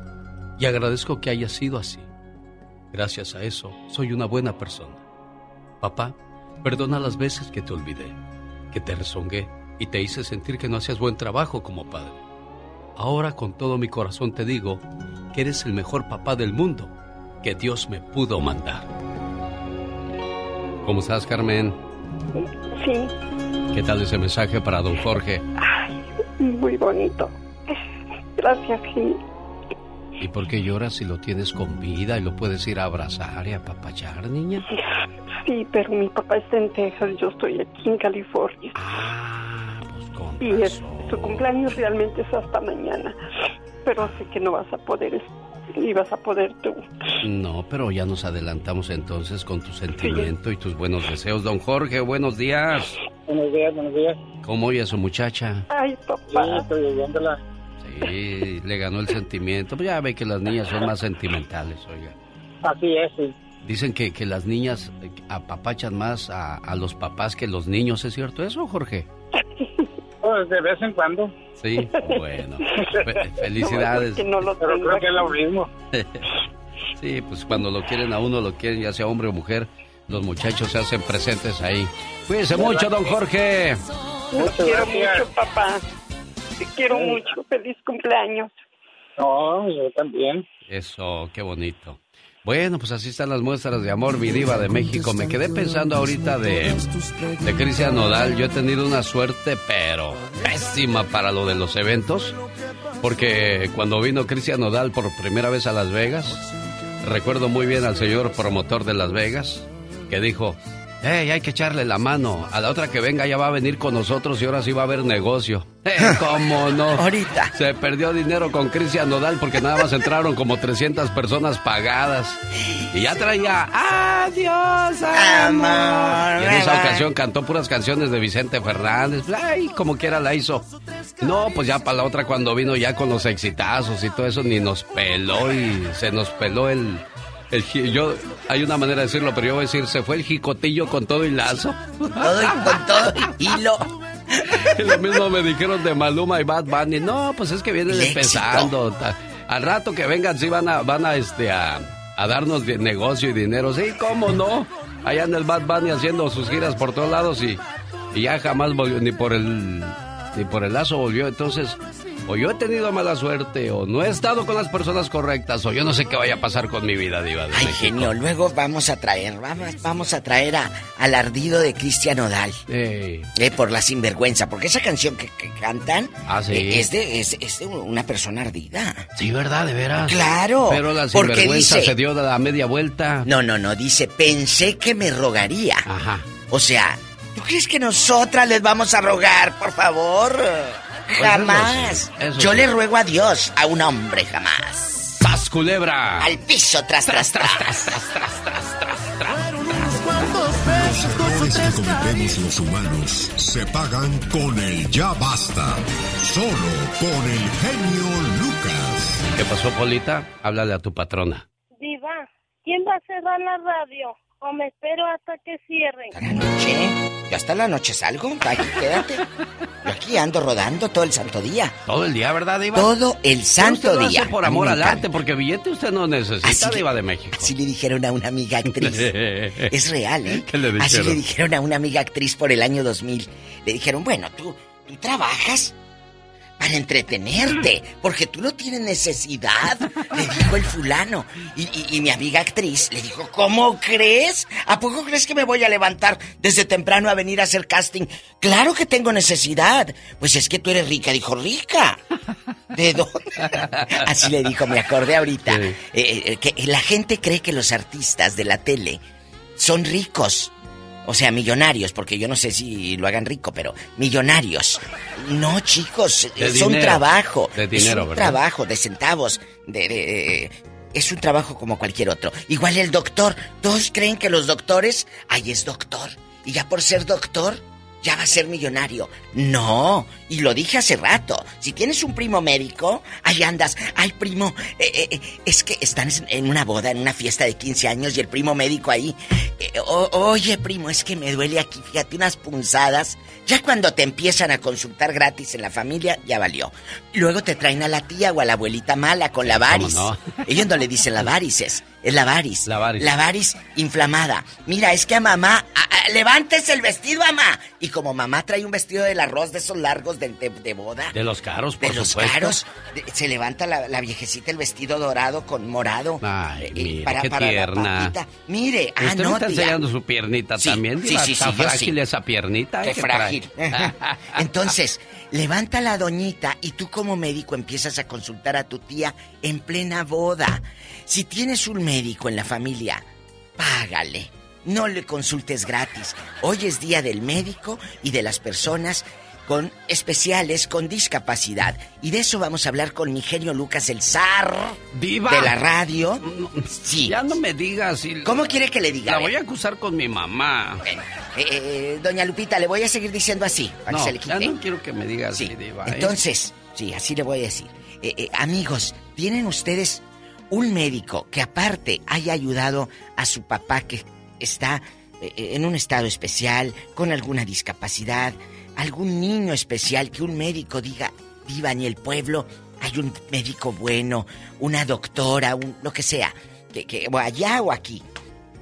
Speaker 1: Y agradezco que haya sido así. Gracias a eso, soy una buena persona. Papá, perdona las veces que te olvidé, que te rezongué y te hice sentir que no hacías buen trabajo como padre. Ahora con todo mi corazón te digo que eres el mejor papá del mundo que Dios me pudo mandar. ¿Cómo estás, Carmen?
Speaker 78: Sí,
Speaker 1: ¿Qué tal ese mensaje para don Jorge?
Speaker 78: muy bonito. Gracias, sí.
Speaker 1: ¿Y por qué lloras si lo tienes con vida y lo puedes ir a abrazar y a apapachar, niña?
Speaker 78: Sí, pero mi papá está en Texas y yo estoy aquí en California.
Speaker 1: Ah, pues con
Speaker 78: Y es- su cumpleaños realmente es hasta mañana. Pero sé que no vas a poder, ni vas a poder tú.
Speaker 1: No, pero ya nos adelantamos entonces con tu sentimiento y tus buenos deseos. Don Jorge, buenos días.
Speaker 69: Buenos días, buenos días.
Speaker 1: ¿Cómo oye a su muchacha?
Speaker 78: Ay,
Speaker 69: Sí,
Speaker 78: papá.
Speaker 69: estoy oyéndola.
Speaker 1: Sí, le ganó el sentimiento. Pues ya ve que las niñas son más sentimentales, oiga.
Speaker 69: Así es, sí.
Speaker 1: Dicen que, que las niñas apapachan más a, a los papás que los niños, ¿es cierto eso, Jorge? (laughs)
Speaker 69: Pues de vez en cuando.
Speaker 1: Sí, bueno. (laughs) Fe- felicidades.
Speaker 78: que no lo
Speaker 69: Pero creo que es lo mismo. (laughs)
Speaker 1: Sí, pues cuando lo quieren a uno, lo quieren ya sea hombre o mujer, los muchachos se hacen presentes ahí. Cuídense mucho, don Jorge.
Speaker 78: Te quiero mucho, papá. Te quiero mucho. Feliz cumpleaños.
Speaker 69: No, yo también.
Speaker 1: Eso, qué bonito. Bueno, pues así están las muestras de amor, mi diva de México. Me quedé pensando ahorita de, de Cristian Nodal. Yo he tenido una suerte, pero pésima para lo de los eventos. Porque cuando vino Cristian Nodal por primera vez a Las Vegas, recuerdo muy bien al señor promotor de Las Vegas, que dijo, hey, hay que echarle la mano. A la otra que venga ya va a venir con nosotros y ahora sí va a haber negocio. (laughs) Eh, ¿Cómo no?
Speaker 2: Ahorita.
Speaker 1: Se perdió dinero con Cristian Nodal porque nada más entraron como 300 personas pagadas. Y ya traía Adiós, amor. Y en esa ocasión cantó puras canciones de Vicente Fernández. Ay, como quiera la hizo. No, pues ya para la otra cuando vino ya con los exitazos y todo eso ni nos peló y se nos peló el... el yo, hay una manera de decirlo, pero yo voy a decir, se fue el jicotillo con todo y lazo.
Speaker 2: Todo y con todo y hilo.
Speaker 1: Y (laughs) lo mismo me dijeron de Maluma y Bad Bunny. No, pues es que vienen
Speaker 2: El
Speaker 1: empezando. Al rato que vengan, sí van a, van a, este, a, a darnos de negocio y dinero. Sí, cómo no. Allá en el Bad Bunny haciendo sus giras por todos lados y, y ya jamás volvió, ni por el, ni por el lazo volvió. Entonces, o yo he tenido mala suerte, o no he estado con las personas correctas, o yo no sé qué vaya a pasar con mi vida, Diva. de
Speaker 2: Ay,
Speaker 1: México.
Speaker 2: genio, luego vamos a traer, vamos, vamos a traer a, al ardido de Cristian Odal. Eh, por la sinvergüenza, porque esa canción que, que cantan
Speaker 1: Ah, sí.
Speaker 2: eh, es, de, es, es de una persona ardida.
Speaker 1: Sí, ¿verdad? De veras.
Speaker 2: Claro.
Speaker 1: Pero la sinvergüenza
Speaker 2: dice-
Speaker 1: se dio la media vuelta.
Speaker 2: No, no, no, dice, pensé que me rogaría.
Speaker 1: Ajá.
Speaker 2: O sea, ¿tú crees que nosotras les vamos a rogar, por favor? Jamás.
Speaker 1: eso eso
Speaker 2: Yo
Speaker 1: sí.
Speaker 2: le ruego a Dios, a un hombre jamás.
Speaker 1: ¡Sas, culebra!
Speaker 2: Al piso, tras, tras, tras.
Speaker 4: Los errores que cometemos los humanos se pagan con el ya basta. Solo con el genio Lucas.
Speaker 1: ¿Qué pasó, Polita? Háblale a tu patrona.
Speaker 65: Diva, ¿quién va a cerrar la radio? ¿O me espero hasta que cierren?
Speaker 2: Noche. Yo hasta la noche salgo. Aquí quédate. Yo aquí ando rodando todo el santo día.
Speaker 1: Todo el día, ¿verdad, Diva?
Speaker 2: Todo el santo
Speaker 1: usted lo
Speaker 2: día.
Speaker 1: hace por amor al arte, porque billete usted no necesita,
Speaker 2: Así le-
Speaker 1: Diva de México.
Speaker 2: Así le dijeron a una amiga actriz. (laughs) es real, ¿eh?
Speaker 1: ¿Qué le
Speaker 2: Así
Speaker 1: dijeron?
Speaker 2: le dijeron a una amiga actriz por el año 2000. Le dijeron, bueno, tú, tú trabajas para entretenerte, porque tú no tienes necesidad, (laughs) le dijo el fulano. Y, y- y mi amiga actriz le dijo, ¿cómo crees? ¿A poco crees que me voy a levantar desde temprano a venir a hacer casting? Claro que tengo necesidad. Pues es que tú eres rica, dijo, rica. ¿De dónde? (laughs) Así le dijo, me acordé ahorita. Eh, eh, que la gente cree que los artistas de la tele son ricos. O sea, millonarios, porque yo no sé si lo hagan rico, pero millonarios. No, chicos,
Speaker 1: De
Speaker 2: es un trabajo.
Speaker 1: De
Speaker 2: es
Speaker 1: dinero,
Speaker 2: un
Speaker 1: ¿verdad?
Speaker 2: trabajo de centavos, de, de- es un trabajo como cualquier otro. Igual el doctor, todos creen que los doctores, ay, es doctor. Y ya por ser doctor, ya va a ser millonario. No, y lo dije hace rato. Si tienes un primo médico, ahí andas. Ay, primo, eh, eh, eh, es que están en una boda, en una fiesta de 15 años y el primo médico ahí. eh, o- oye, primo, es que me duele aquí, fíjate, unas punzadas. Ya cuando te empiezan a consultar gratis en la familia, ya valió. Luego te traen a la tía o a la abuelita mala con la varis.
Speaker 1: no?
Speaker 2: Ellos no le dicen la varices, es la varis.
Speaker 1: La varis.
Speaker 2: La varis inflamada. Mira, es que a mamá, a- a- levántese el vestido, mamá. Y como mamá trae un vestido del arroz de esos largos de, de- de boda,
Speaker 1: De los caros, por
Speaker 2: de los
Speaker 1: supuesto.
Speaker 2: caros, de- se levanta la, la viejecita el vestido dorado con morado.
Speaker 1: Ay,
Speaker 2: eh, para,
Speaker 1: qué
Speaker 2: para la
Speaker 1: tierna.
Speaker 2: papita. Mire, ah,
Speaker 1: Usted
Speaker 2: no,
Speaker 1: me está
Speaker 2: tía.
Speaker 1: enseñando su piernita
Speaker 2: Sí,
Speaker 1: también.
Speaker 2: sí,
Speaker 1: Diva,
Speaker 2: sí,
Speaker 1: está
Speaker 2: sí,
Speaker 1: frágil
Speaker 2: sí.
Speaker 1: esa piernita.
Speaker 2: Qué
Speaker 1: trae.
Speaker 2: frágil. (laughs) Entonces, levanta la doñita y tú como médico empiezas a consultar a tu tía en plena boda. Si tienes un médico en la familia, págale. No le consultes gratis. Hoy es día del médico y de las personas con especiales con discapacidad. Y de eso vamos a hablar con mi genio Lucas el zar
Speaker 1: Diva.
Speaker 2: de la radio. Sí.
Speaker 1: Ya no me digas. y-
Speaker 2: ¿Cómo quiere que le diga?
Speaker 1: La voy a acusar con mi mamá.
Speaker 2: Eh, eh, doña Lupita, le voy a seguir diciendo así, para
Speaker 1: No,
Speaker 2: que se le
Speaker 1: ya no quiero que me digas
Speaker 2: Sí,
Speaker 1: así, Diva. ¿eh?
Speaker 2: Entonces, sí, así le voy a decir. Amigos, ¿tienen ustedes un médico que aparte haya ayudado a su papá que está en un estado especial, con alguna discapacidad, algún niño especial que un médico diga, viva en el pueblo, hay un médico bueno, una doctora, un, lo que sea, que, que, o allá o aquí?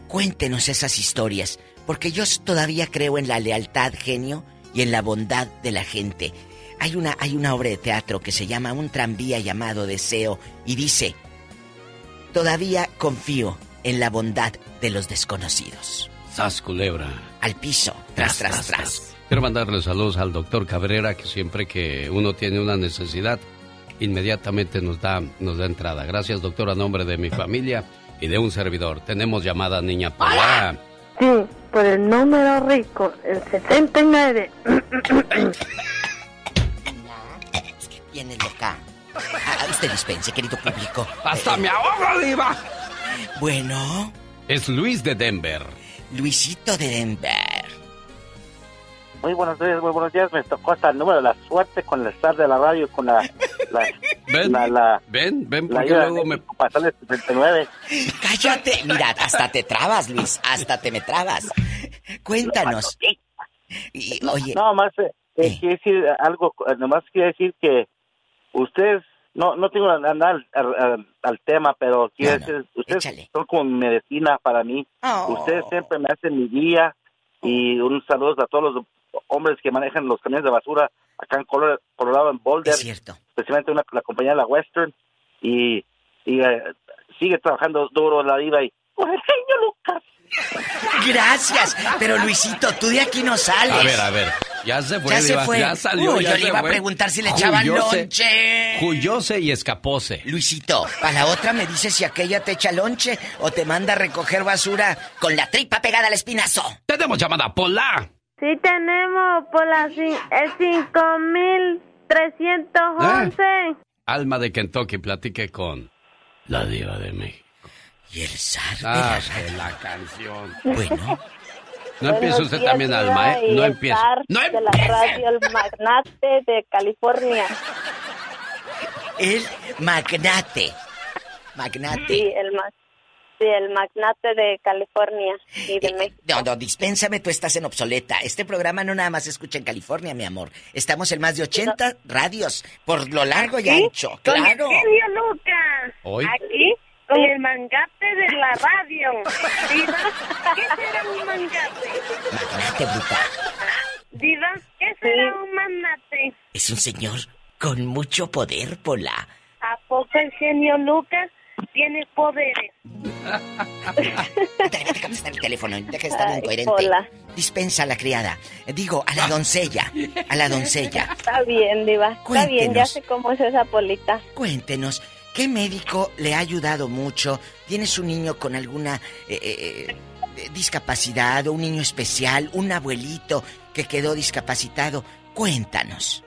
Speaker 2: Cuéntenos esas historias, porque yo todavía creo en la lealtad, genio, y en la bondad de la gente. Hay una, hay una obra de teatro que se llama Un tranvía llamado Deseo y dice, todavía confío en la bondad de los desconocidos.
Speaker 1: Sas, culebra.
Speaker 2: Al piso, tras, tras, tras.
Speaker 1: Quiero mandarle saludos al doctor Cabrera, que siempre que uno tiene una necesidad, inmediatamente nos da, nos da entrada. Gracias, doctor, a nombre de mi familia y de un servidor. Tenemos llamada, niña Paula.
Speaker 72: Sí, por el número rico, el 79.
Speaker 2: Tiene loca. Ah, usted dispense, querido público.
Speaker 1: ¡Hasta me ahogo, diva!
Speaker 2: Bueno,
Speaker 1: Es Luis de Denver.
Speaker 2: Luisito de Denver.
Speaker 45: Muy buenos días, muy buenos días. Me tocó hasta el número de la suerte con el estar de la radio, con la... la
Speaker 1: Ven,
Speaker 45: la, la,
Speaker 1: ven, ven,
Speaker 45: la
Speaker 1: porque
Speaker 45: ayuda
Speaker 1: luego me...
Speaker 45: pasarle 79.
Speaker 2: Cállate. Mira, hasta te trabas, Luis. Hasta te me trabas. Cuéntanos. Y, oye,
Speaker 45: No, más eh, eh, quiere decir algo, eh, nomás quiere decir que ustedes, no no tengo nada al, al- al- tema, pero quiere decir, ustedes son como mi medicina para mí.
Speaker 2: Oh.
Speaker 45: Ustedes siempre me hacen mi día y un saludo a todos los hombres que manejan los camiones de basura acá en Colorado, Colorado en Boulder. Especialmente una, la compañía La Western y, y eh, sigue trabajando duro la diva y... ¡Por el genio Lucas! (laughs)
Speaker 2: Gracias. Pero Luisito, tú de aquí no sales.
Speaker 1: A ver, a ver. Ya se fue,
Speaker 2: Ya se fue.
Speaker 1: Ya salió,
Speaker 2: Uy,
Speaker 1: ya
Speaker 2: yo le iba a preguntar si le echaban lonche.
Speaker 1: Huyóse y escapóse.
Speaker 2: Luisito, a la otra me dice si aquella te echa lonche o te manda a recoger basura con la tripa pegada al espinazo.
Speaker 1: Tenemos llamada, Pola.
Speaker 72: Sí tenemos por la, el 5311.
Speaker 1: Alma de Kentucky, platique con la diva de México.
Speaker 2: Y el zar
Speaker 1: Ah, que la canción.
Speaker 2: Bueno.
Speaker 1: No empiece usted también,
Speaker 72: Diva,
Speaker 1: Alma, ¿eh? No
Speaker 72: zar
Speaker 1: ¡No
Speaker 72: de la radio, el magnate de California.
Speaker 2: El magnate. Magnate.
Speaker 72: Sí, el, ma- sí, el magnate de California y de México.
Speaker 2: No, no, dispénsame, tú estás en obsoleta. Este programa no nada más se escucha en California, mi amor. Estamos en más de 80 radios, por lo largo y ancho.
Speaker 65: Con el
Speaker 2: Claro.
Speaker 65: genio Lucas.
Speaker 1: Hoy.
Speaker 65: Aquí, con el mangate de la radio. (laughs) Diva, ¿qué será un mangate?
Speaker 2: Magnate, bruta.
Speaker 65: Diva, ¿qué será un magnate?
Speaker 2: Es un señor con mucho poder, Pola.
Speaker 65: ¿A poco el genio Lucas tiene poderes? (laughs)
Speaker 2: A contestar el teléfono, deja de estar incoherente.
Speaker 72: Pola.
Speaker 2: Dispensa a la criada. Digo, a la doncella. A la doncella. (laughs)
Speaker 72: Está bien, Diva. Está bien, ya
Speaker 2: Cuéntenos.
Speaker 72: sé cómo es esa polita.
Speaker 2: Cuéntenos, ¿qué médico le ha ayudado mucho? ¿Tienes un niño con alguna eh, eh, eh, discapacidad o un niño especial, un abuelito que quedó discapacitado? Cuéntanos.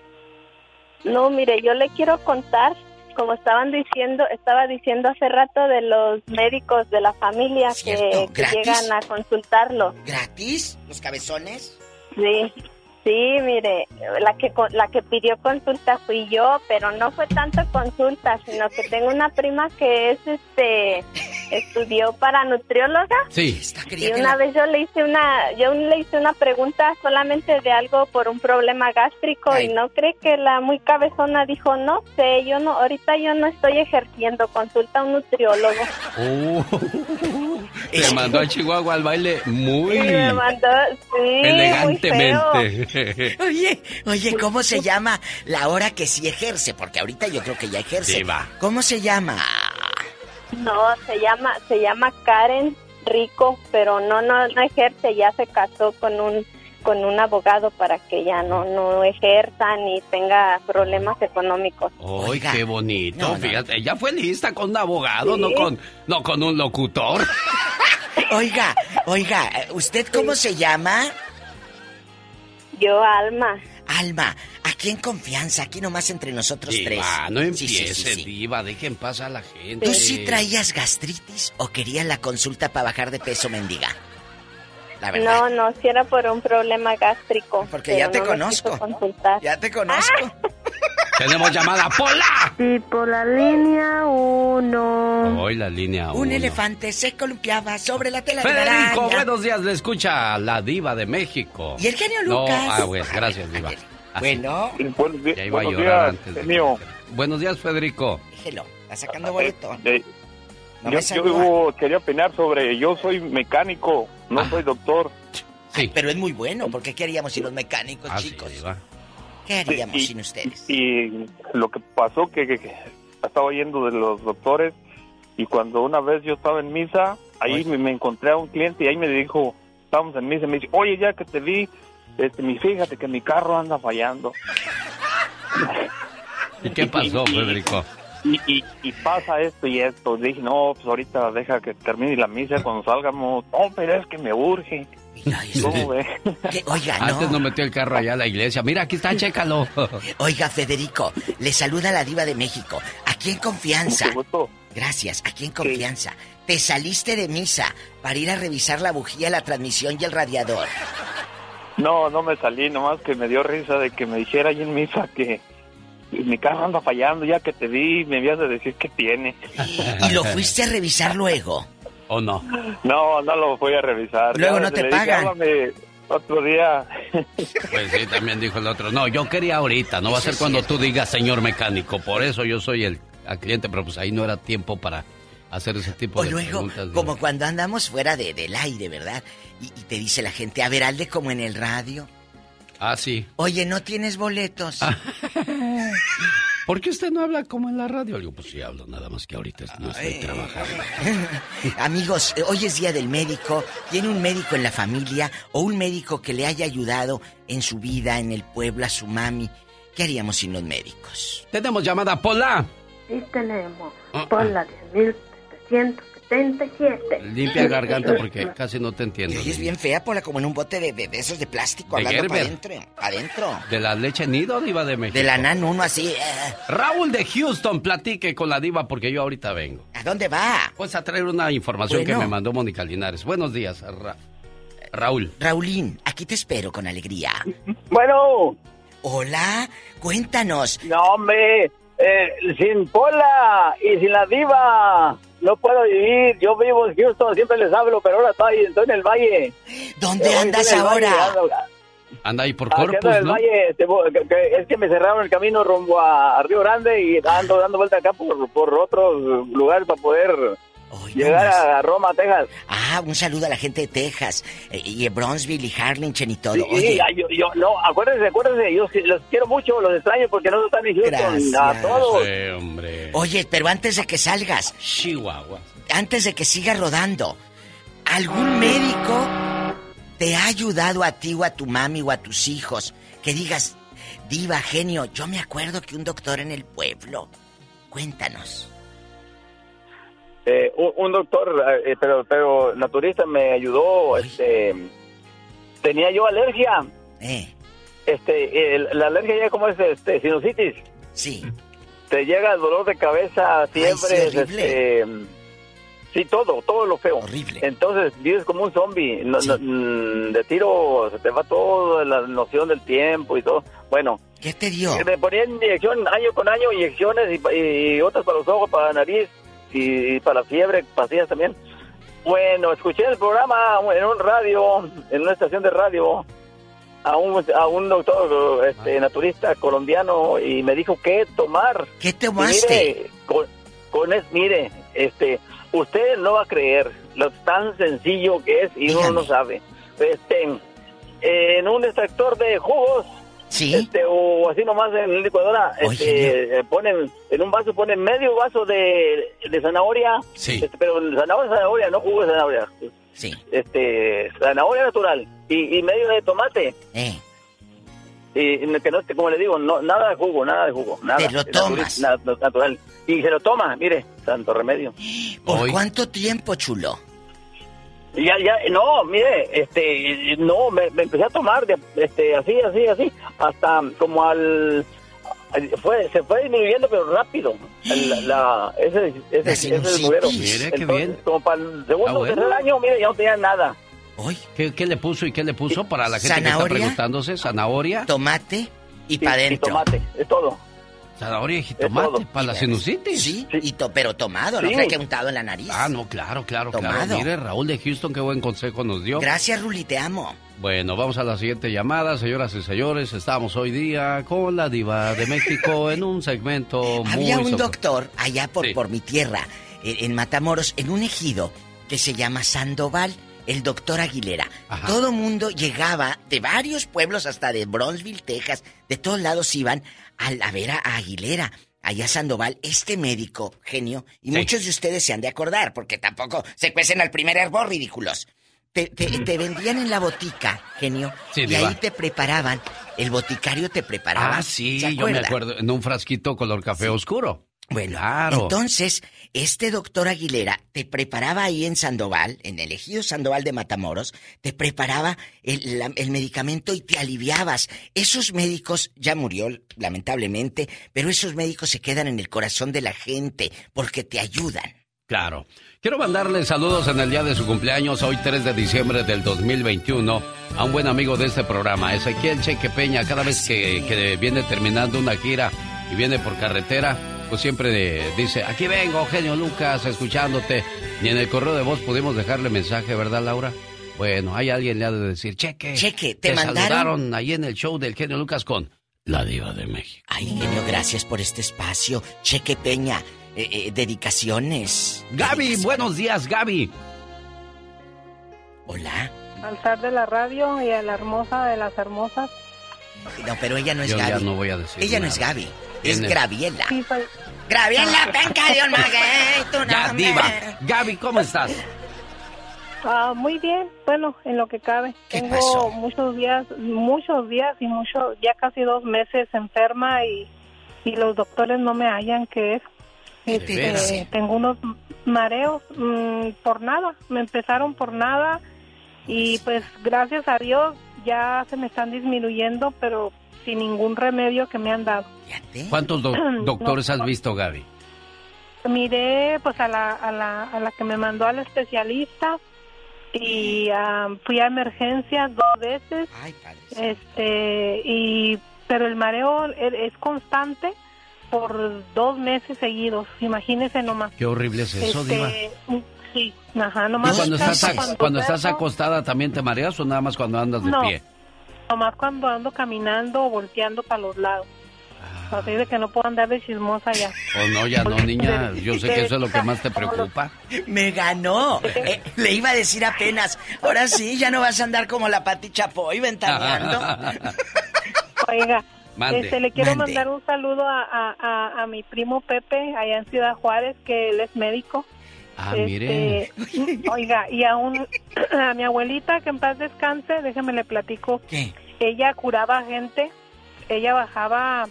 Speaker 72: No, mire, yo le quiero contar, como estaban diciendo, estaba diciendo hace rato de los médicos de la familia que, llegan a consultarlo.
Speaker 2: ¿Gratis? ¿Los cabezones?
Speaker 72: Sí,
Speaker 79: Sí, mire, la que la que pidió consulta fui yo, pero no fue tanto consulta, sino que tengo una prima que es este estudió para nutrióloga
Speaker 1: Sí.
Speaker 79: y una vez yo le hice una yo le hice una pregunta solamente de algo por un problema gástrico y no cree que la muy cabezona dijo, "No sé, yo no ahorita yo no estoy ejerciendo, consulta a un nutriólogo." (laughs)
Speaker 1: Uh, te mandó a Chihuahua al baile muy
Speaker 79: Y me mandó, sí, muy feo.
Speaker 1: elegantemente. (laughs)
Speaker 2: Oye, oye, ¿cómo se llama la hora que sí ejerce? Porque ahorita yo creo que ya ejerce. ¿Cómo se llama?
Speaker 79: No, se llama se llama Karen Rico, pero no no no ejerce, ya se casó con un con un abogado para que ya no no ejerza ni tenga problemas económicos.
Speaker 1: ¡Ay, qué bonito!
Speaker 2: No, no.
Speaker 1: Fíjate, ella fue lista con un abogado,
Speaker 79: Sí.
Speaker 1: no con no con un locutor. (laughs)
Speaker 2: Oiga, oiga, ¿usted cómo se llama?
Speaker 79: Yo, Alma.
Speaker 2: Alma, aquí en confianza, aquí nomás entre nosotros tres.
Speaker 1: Diva, no
Speaker 2: Sí,
Speaker 1: empiece,
Speaker 2: sí, sí, sí.
Speaker 1: diva, dejen pasar a la gente.
Speaker 2: ¿Tú sí traías gastritis o querías la consulta para bajar de peso, mendiga? La verdad.
Speaker 79: No, no, si era por un problema gástrico.
Speaker 2: Porque ya te
Speaker 79: no
Speaker 2: conozco. Ya te conozco. (laughs)
Speaker 1: Tenemos llamada Pola.
Speaker 79: Sí, por la línea uno.
Speaker 1: Hoy la línea
Speaker 2: Un
Speaker 1: uno.
Speaker 2: elefante se columpiaba sobre la tela de
Speaker 1: Federico,
Speaker 2: araña.
Speaker 1: buenos días, le escucha la diva de México.
Speaker 2: ¿Y el genio
Speaker 1: No,
Speaker 2: Lucas?
Speaker 1: ah, bueno, gracias, diva.
Speaker 2: Bueno.
Speaker 75: Buenos, di-
Speaker 1: Ya iba a
Speaker 75: buenos
Speaker 1: llorar
Speaker 75: días,
Speaker 1: antes de
Speaker 75: genio.
Speaker 1: Buenos días, Federico.
Speaker 2: Déjelo, está sacando boleto.
Speaker 75: Eh,
Speaker 2: No
Speaker 75: yo quería opinar sobre. Yo soy mecánico, no soy doctor.
Speaker 1: Sí.
Speaker 2: Pero es muy bueno, porque ¿qué haríamos sin los mecánicos,
Speaker 75: Ah,
Speaker 2: chicos? ¿Qué haríamos
Speaker 75: Y-
Speaker 2: sin ustedes?
Speaker 75: Y lo que pasó que, que- que estaba yendo de los doctores y cuando una vez yo estaba en misa, ahí me, me encontré a un cliente y ahí me dijo, estábamos en misa y me dice, oye, ya que te vi, este, mi, fíjate que mi carro anda fallando.
Speaker 1: ¿Y qué (laughs) pasó, Federico?
Speaker 75: Y, y, y pasa esto y esto. Dije, no, pues ahorita deja que termine la misa cuando salgamos. No, pero es que me urge. ¿Cómo ve?
Speaker 2: Oiga, no.
Speaker 1: Antes no metió el carro allá a la iglesia. Mira, aquí está, chécalo.
Speaker 2: Oiga, Federico, le saluda la diva de México. Aquí en confianza. Gracias, aquí en confianza. Te saliste de misa para ir a revisar la bujía, la transmisión y el radiador.
Speaker 75: No, no me salí, nomás que me dio risa de que me dijera ahí en misa que mi carro anda fallando, ya que te vi, me habías de decir que tiene.
Speaker 2: ¿Y lo fuiste a revisar luego?
Speaker 1: ¿O no?
Speaker 75: No, no lo voy a revisar.
Speaker 2: Luego
Speaker 75: Ya
Speaker 2: no te
Speaker 75: dije,
Speaker 2: pagan.
Speaker 75: "Háblame otro día.
Speaker 1: Pues sí, también dijo el otro. No, yo quería ahorita, no va a ser cuando tú digas señor mecánico. Por eso yo soy el cliente, pero pues ahí no era tiempo para hacer ese tipo
Speaker 2: O
Speaker 1: de
Speaker 2: luego,
Speaker 1: preguntas.
Speaker 2: como cuando andamos fuera de, del aire, ¿verdad? Y, y te dice la gente, a ver, hazle como en el radio.
Speaker 1: Ah, sí.
Speaker 2: Oye, ¿no tienes boletos? (laughs)
Speaker 1: ¿Por qué usted no habla como en la radio? Digo, pues sí hablo, nada más que ahorita no estoy trabajando. (laughs)
Speaker 2: Amigos, eh, hoy es día del médico. ¿Tiene un médico en la familia o un médico que le haya ayudado en su vida, en el pueblo, a su mami? ¿Qué haríamos sin los médicos?
Speaker 1: Tenemos llamada Pola.
Speaker 72: Sí tenemos.
Speaker 1: Ah,
Speaker 72: Por la 10.777.
Speaker 1: Limpia garganta porque casi no te entiendo.
Speaker 2: Y es bien fea, Pola, como en un bote de, de- de esos de plástico,
Speaker 1: De
Speaker 2: hablando para adentro. Adentro.
Speaker 1: ¿De la leche nido, diva de México?
Speaker 2: De la nan uno así. eh.
Speaker 1: Raúl de Houston, platique con la diva porque yo ahorita vengo.
Speaker 2: ¿A dónde va?
Speaker 1: Pues a traer una información
Speaker 2: Bueno.
Speaker 1: que me mandó Mónica Linares. Buenos días, Ra- Raúl.
Speaker 2: Raulín, aquí te espero con alegría.
Speaker 80: Bueno.
Speaker 2: Hola, cuéntanos.
Speaker 80: No, hombre, eh, sin Pola y sin la diva no puedo vivir. Yo vivo en Houston, siempre les hablo, pero ahora estoy, estoy en el valle.
Speaker 2: ¿Dónde
Speaker 80: Estoy
Speaker 2: andas
Speaker 80: valle,
Speaker 2: ahora?
Speaker 1: Anda ahí por Corpus,
Speaker 80: el
Speaker 1: ¿no?
Speaker 80: valle, este, bo- que- que- es que me cerraron el camino rumbo a, a Río Grande y ando dando vuelta acá por, por otros lugares para poder llegar a, a Roma, Texas.
Speaker 2: Ah, un saludo a la gente de Texas. eh, y de Bronzeville y Harlingen y todo.
Speaker 80: Sí,
Speaker 2: Oye,
Speaker 80: yo, yo- no, acuérdense, acuérdense, yo los quiero mucho, los extraño porque no están en Houston, a
Speaker 2: Gracias.
Speaker 80: todos.
Speaker 1: Sí, hombre.
Speaker 2: oye, pero antes de que salgas,
Speaker 1: Chihuahua.
Speaker 2: antes de que sigas rodando, ¿algún médico te ha ayudado a ti o a tu mami o a tus hijos? Que digas, diva, genio, yo me acuerdo que un doctor en el pueblo. Cuéntanos.
Speaker 80: Eh, un, un doctor, eh, pero, pero naturista me ayudó, este, tenía yo alergia.
Speaker 2: Eh.
Speaker 80: Este, el- la alergia ya como es, este, sinusitis.
Speaker 2: Sí.
Speaker 80: Te llega el dolor de cabeza,
Speaker 2: sí,
Speaker 80: siempre,
Speaker 2: horrible.
Speaker 80: este, Sí, todo, todo lo feo.
Speaker 2: Horrible.
Speaker 80: Entonces vives como un zombie. No- no, mm, de tiro se te va todo, la noción del tiempo y todo. Bueno.
Speaker 2: ¿Qué te dio?
Speaker 80: Me ponían inyección año con año, inyecciones y, y otras para los ojos, para la nariz y, para la fiebre, pastillas también. Bueno, escuché el programa en un radio, en una estación de radio, a un, a un doctor este, naturista colombiano y me dijo qué tomar.
Speaker 2: ¿Qué tomaste?
Speaker 80: mire, con, con es, mire, este, usted no va a creer lo tan sencillo que es y uno no sabe. Este, en un extractor de jugos, este, o así nomás en la licuadora, este, eh, ponen, en un vaso ponen medio vaso de, de zanahoria,
Speaker 1: Sí.
Speaker 80: este, pero zanahoria, zanahoria, no jugo de zanahoria.
Speaker 2: Sí.
Speaker 80: Este, zanahoria natural y, y medio de tomate.
Speaker 2: Eh.
Speaker 80: Y que no, como le digo, no, nada de jugo, nada de jugo, nada.
Speaker 2: Te lo
Speaker 80: Natural-
Speaker 2: tomas.
Speaker 80: na- natural. Y se lo toma, mire, santo remedio.
Speaker 2: ¿Por cuánto tiempo, chulo?
Speaker 80: Ya, ya, no, mire, este, no, me, me empecé a tomar, de- este, así, así, así, hasta como al, fue, se fue disminuyendo, pero rápido, el- la, ese, ese, ese desmugrero.
Speaker 1: Mire, qué bien.
Speaker 80: Como para el segundo
Speaker 1: Ah,
Speaker 80: o
Speaker 1: bueno.
Speaker 80: tercer año, mire, ya no tenía nada.
Speaker 1: ¿Qué, qué le puso y qué le puso para la gente que está
Speaker 2: ¿Zanahoria?
Speaker 1: preguntándose? ¿Zanahoria?
Speaker 2: Tomate y
Speaker 80: Sí,
Speaker 2: para
Speaker 80: y
Speaker 2: adentro.
Speaker 80: tomate, es todo.
Speaker 1: ¿Zanahoria y jitomate para la sinusitis?
Speaker 2: Sí, y to- pero tomado, no
Speaker 1: Sí.
Speaker 2: creo que untado en la nariz.
Speaker 1: Ah, no, claro, claro,
Speaker 2: Tomado.
Speaker 1: claro. Mire, Raúl de Houston, qué buen consejo nos dio.
Speaker 2: Gracias, Ruli, te amo.
Speaker 1: Bueno, vamos a la siguiente llamada, señoras y señores. Estamos hoy día con la diva de México (laughs) en un segmento muy...
Speaker 2: Había un doctor allá por,
Speaker 1: Sí.
Speaker 2: por mi tierra, en Matamoros, en un ejido que se llama Sandoval, el doctor Aguilera. Todo mundo llegaba de varios pueblos, hasta de Bronzeville, Texas, de todos lados iban a, a ver a Aguilera. Allá Sandoval, este médico, genio, y muchos de ustedes se han de acordar, porque tampoco se cuecen al primer hervor, ridículos. Te, te- te vendían en la botica, genio,
Speaker 1: Sí,
Speaker 2: y
Speaker 1: diva.
Speaker 2: ahí te preparaban, el boticario te preparaba.
Speaker 1: Ah, sí,
Speaker 2: ¿se
Speaker 1: yo me acuerdo, en un frasquito color café oscuro.
Speaker 2: Bueno,
Speaker 1: claro.
Speaker 2: Entonces, este doctor Aguilera te preparaba ahí en Sandoval, en el ejido Sandoval de Matamoros, te preparaba el, medicamento y te aliviabas. Esos médicos, ya murió lamentablemente, pero esos médicos se quedan en el corazón de la gente porque te ayudan.
Speaker 1: Claro. Quiero mandarle saludos en el día de su cumpleaños, hoy 3 de diciembre del 2021, a un buen amigo de este programa, Ezequiel Cheque Peña. Cada vez que, que viene terminando una gira y viene por carretera, pues siempre dice, aquí vengo, genio Lucas, escuchándote. Y en el correo de voz pudimos dejarle mensaje, ¿verdad, Laura? Bueno, hay alguien le ha de decir, Cheque.
Speaker 2: Cheque, ¿te mandaron?
Speaker 1: saludaron ahí en el show del genio Lucas con la diva de México.
Speaker 2: Ay, genio, gracias por este espacio. Cheque Peña, eh, eh, dedicaciones.
Speaker 1: Gaby, buenos días, Gaby.
Speaker 2: Hola.
Speaker 72: Altar de la radio y a la hermosa de las hermosas.
Speaker 2: No, pero ella no es
Speaker 1: Yo ya
Speaker 2: Gaby.
Speaker 1: no voy a decir
Speaker 2: Ella no es Gaby, es. Graviela.
Speaker 72: Sí, soy-
Speaker 2: Graviela, penca de un maguey, tu
Speaker 1: Ya,
Speaker 2: nombre.
Speaker 1: diva. Gaby, ¿cómo estás?
Speaker 72: Ah, muy bien, bueno, en lo que cabe. Tengo
Speaker 2: pasó?
Speaker 72: muchos días, muchos días y muchos, ya casi dos meses enferma y, y los doctores no me hallan qué es. Este, tengo unos mareos mm, por nada, me empezaron por nada y pues gracias a Dios ya se me están disminuyendo, pero sin ningún remedio que me han dado.
Speaker 1: ¿Cuántos do- (clears throat) doctores has visto, Gaby?
Speaker 72: Miré pues a la, a la, a la que me mandó al especialista y ah, fui a emergencias dos veces. Este, y pero el mareo e- es constante por dos meses seguidos, imagínese nomás.
Speaker 1: Qué horrible es eso,
Speaker 72: Este,
Speaker 1: Diva.
Speaker 72: Sí, ajá,
Speaker 1: ¿Y
Speaker 72: nomás
Speaker 1: cuando estás,
Speaker 72: descanso
Speaker 1: ac-
Speaker 72: cuando
Speaker 1: cuando estás acostada también te mareas o nada más cuando andas de
Speaker 72: No.
Speaker 1: pie?
Speaker 72: Nomás cuando ando caminando o volteando para los lados.
Speaker 1: Ah.
Speaker 72: Así de que no puedo andar de chismosa ya.
Speaker 1: O no, ya no, niña. Yo sé que eso es lo que más te preocupa.
Speaker 2: Me ganó. Eh, le iba a decir apenas, ahora sí, ya no vas a andar como la Pati Chapoy ventaneando. (laughs)
Speaker 72: Oiga,
Speaker 1: Mande.
Speaker 72: este, le quiero
Speaker 2: Mande.
Speaker 72: mandar un saludo a, a, a- a mi primo Pepe, allá en Ciudad Juárez, que él es médico.
Speaker 1: Ah,
Speaker 72: Este,
Speaker 1: mire. (laughs)
Speaker 72: Oiga, y a, un, (clears throat) a mi abuelita, que en paz descanse, déjeme le platico. Ella curaba gente, ella bajaba,